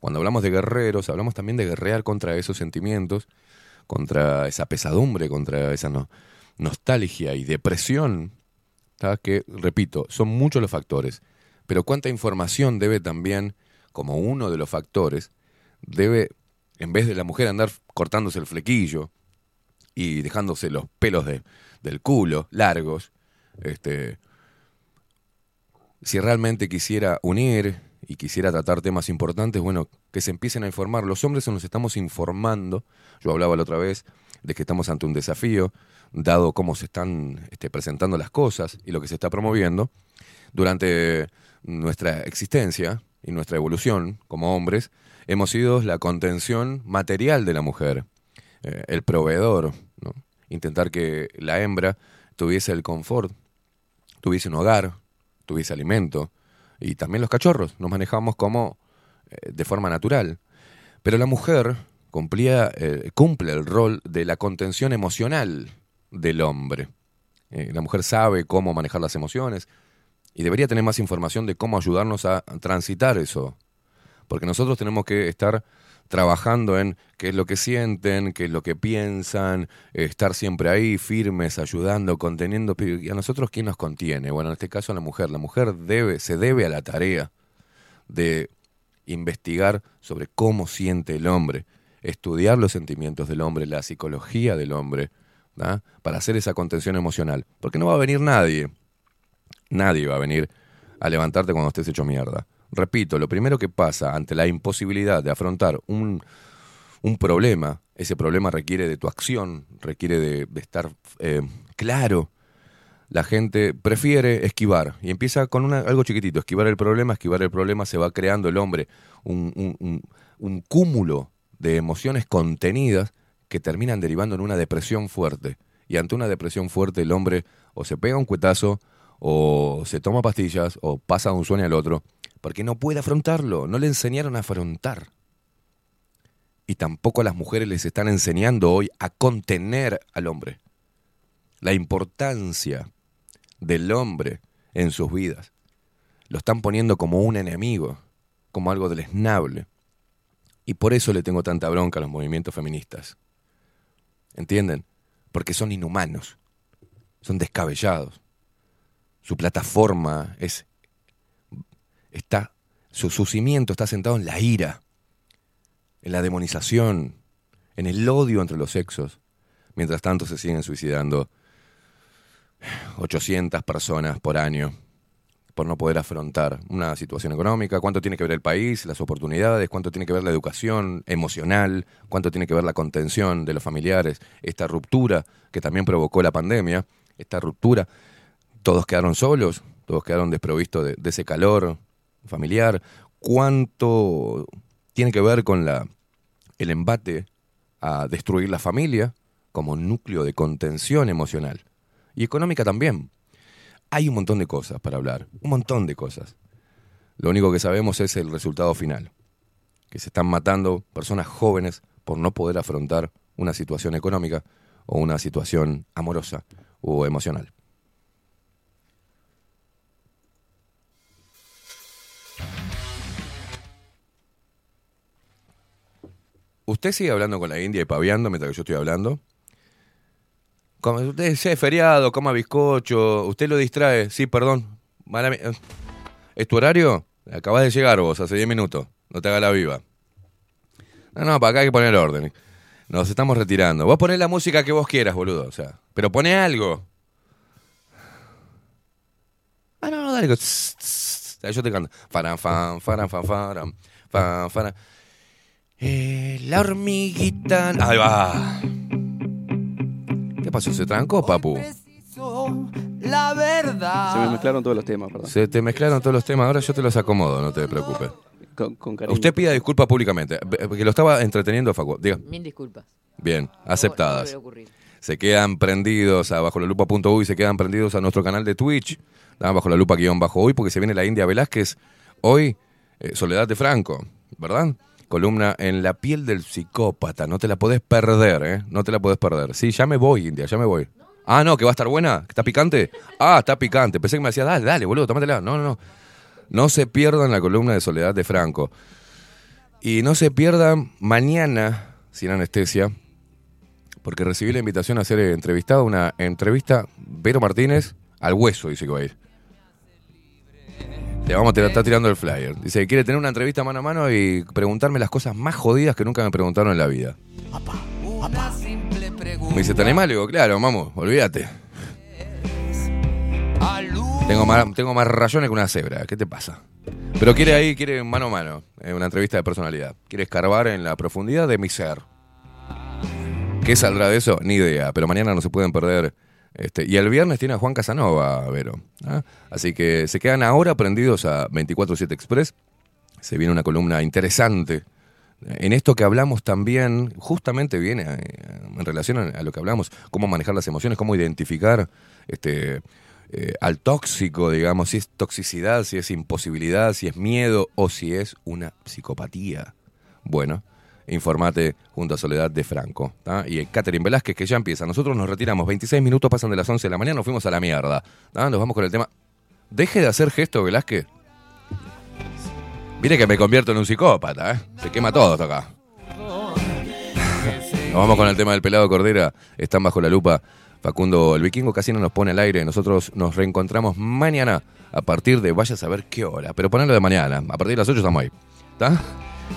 cuando hablamos de guerreros, hablamos también de guerrear contra esos sentimientos, contra esa pesadumbre, contra esa no- nostalgia y depresión, ¿tá? que, repito, son muchos los factores, pero cuánta información debe también, como uno de los factores, debe, en vez de la mujer andar cortándose el flequillo y dejándose los pelos de- del culo largos, este, si realmente quisiera unir y quisiera tratar temas importantes, bueno, que se empiecen a informar. Los hombres nos estamos informando, yo hablaba la otra vez de que estamos ante un desafío, dado cómo se están este, presentando las cosas y lo que se está promoviendo, durante nuestra existencia y nuestra evolución como hombres, hemos sido la contención material de la mujer, eh, el proveedor, intentar que la hembra tuviese el confort, tuviese un hogar, tuviese alimento. Y también los cachorros, nos manejamos como eh, de forma natural. Pero la mujer cumplía, eh, cumple el rol de la contención emocional del hombre. Eh, la mujer sabe cómo manejar las emociones y debería tener más información de cómo ayudarnos a transitar eso. Porque nosotros tenemos que estar trabajando en qué es lo que sienten, qué es lo que piensan, estar siempre ahí, firmes, ayudando, conteniendo. ¿Y a nosotros quién nos contiene? Bueno, en este caso la mujer. La mujer debe, se debe a la tarea de investigar sobre cómo siente el hombre, estudiar los sentimientos del hombre, la psicología del hombre, para hacer esa contención emocional. Porque no va a venir nadie, nadie va a venir a levantarte cuando estés hecho mierda. Repito, lo primero que pasa ante la imposibilidad de afrontar un, un problema, ese problema requiere de tu acción, requiere de, estar eh, claro. La gente prefiere esquivar y empieza con una- algo chiquitito, esquivar el problema, esquivar el problema, se va creando el hombre un- un- un cúmulo de emociones contenidas que terminan derivando en una depresión fuerte. Y ante una depresión fuerte el hombre o se pega un cuetazo o se toma pastillas o pasa de un sueño al otro porque no puede afrontarlo, no le enseñaron a afrontar. Y tampoco a las mujeres les están enseñando hoy a contener al hombre. La importancia del hombre en sus vidas. Lo están poniendo como un enemigo, como algo deleznable. Y por eso le tengo tanta bronca a los movimientos feministas. ¿Entienden? Porque son inhumanos, son descabellados. Su plataforma es está su, cimiento está sentado en la ira, en la demonización, en el odio entre los sexos. Mientras tanto se siguen suicidando 800 personas por año por no poder afrontar una situación económica, cuánto tiene que ver el país, las oportunidades, cuánto tiene que ver la educación emocional, cuánto tiene que ver la contención de los familiares, esta ruptura que también provocó la pandemia, esta ruptura, todos quedaron solos, todos quedaron desprovistos de, de ese calor familiar, cuánto tiene que ver con la, el embate a destruir la familia como núcleo de contención emocional y económica también. Hay un montón de cosas para hablar, un montón de cosas. Lo único que sabemos es el resultado final, que se están matando personas jóvenes por no poder afrontar una situación económica o una situación amorosa o emocional. Usted sigue hablando con la India y paviando mientras que yo estoy hablando. Como usted sea feriado, coma bizcocho, usted lo distrae. Sí, perdón. Mala ¿Es tu horario? Acabas de llegar vos, hace 10 minutos. No te haga la viva. No, no, para acá hay que poner orden. Nos estamos retirando. Vos ponés la música que vos quieras, boludo. O sea, pero pone algo. Ah, no, no, dale. Yo te canto. Faran, fan, faran, fan, faran, faran. Eh, la hormiguita. Ahí va. ¿Qué pasó? ¿Se trancó, papu? La verdad. Se me mezclaron todos los temas, perdón. Se te mezclaron todos los temas, ahora yo te los acomodo, no te preocupes. Con, con cariño. Usted pida disculpas públicamente, porque lo estaba entreteniendo a Facu. Diga. Mil disculpas. Bien, No, no aceptadas. se quedan prendidos a bajo la lupa.uy, se quedan prendidos a nuestro canal de Twitch, bajo la lupa guion bajo uy, porque se viene la India Velázquez. Hoy, eh, Soledad de Franco, ¿verdad? Columna en la piel del psicópata. No te la podés perder, ¿eh? No te la podés perder. Sí, ya me voy, India, ya me voy. Ah, no, que va a estar buena, que está picante. Ah, está picante. Pensé que me decía, dale, dale, boludo, tómatela. No, no, no. No se pierdan la columna de Soledad de Franco. Y no se pierdan mañana, sin anestesia, porque recibí la invitación a ser entrevistado, una entrevista Vero Martínez al hueso, dice que. Le vamos a tirar, está tirando el flyer. Dice que quiere tener una entrevista mano a mano y preguntarme las cosas más jodidas que nunca me preguntaron en la vida. Me dice, ¿tenés mal? Le digo, claro, vamos, olvídate. Tengo más, tengo más rayones que una cebra, ¿qué te pasa? Pero quiere ahí, quiere mano a mano, eh, una entrevista de personalidad. Quiere escarbar en la profundidad de mi ser. ¿Qué saldrá de eso? Ni idea, pero mañana no se pueden perder. Este, y el viernes tiene a Juan Casanova, Vero. ¿ah? Así que se quedan ahora prendidos a 24-7 Express. Se viene una columna interesante En esto que hablamos también, justamente viene eh, en relación a lo que hablamos, cómo manejar las emociones, cómo identificar este, eh, al tóxico, digamos, si es toxicidad, si es imposibilidad, si es miedo o si es una psicopatía. Bueno, informate junto a Soledad de Franco. Y Catherine Velázquez que ya empieza. Nosotros nos retiramos, 26 minutos pasan de las 11 de la mañana, nos fuimos a la mierda. ¿tá? Nos vamos con el tema. Deje de hacer gesto, Velázquez. Mire que me convierto en un psicópata, ¿eh? Se quema todo esto acá. Nos vamos con el tema del pelado Cordera. Están bajo la lupa. Facundo, el vikingo casi no nos pone al aire. Nosotros nos reencontramos mañana a partir de vaya a saber qué hora. Pero ponelo de mañana. A partir de las 8 estamos ahí. ¿Está?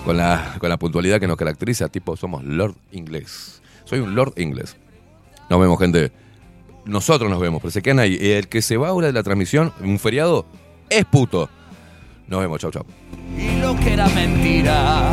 Con la, con la puntualidad que nos caracteriza. Tipo, somos Lord Inglés. Soy un Lord Inglés. Nos vemos, gente. Nosotros nos vemos, pero se quedan ahí. El que se va ahora de la transmisión, un feriado, es puto. Nos vemos, chau, chau. Y lo que era mentira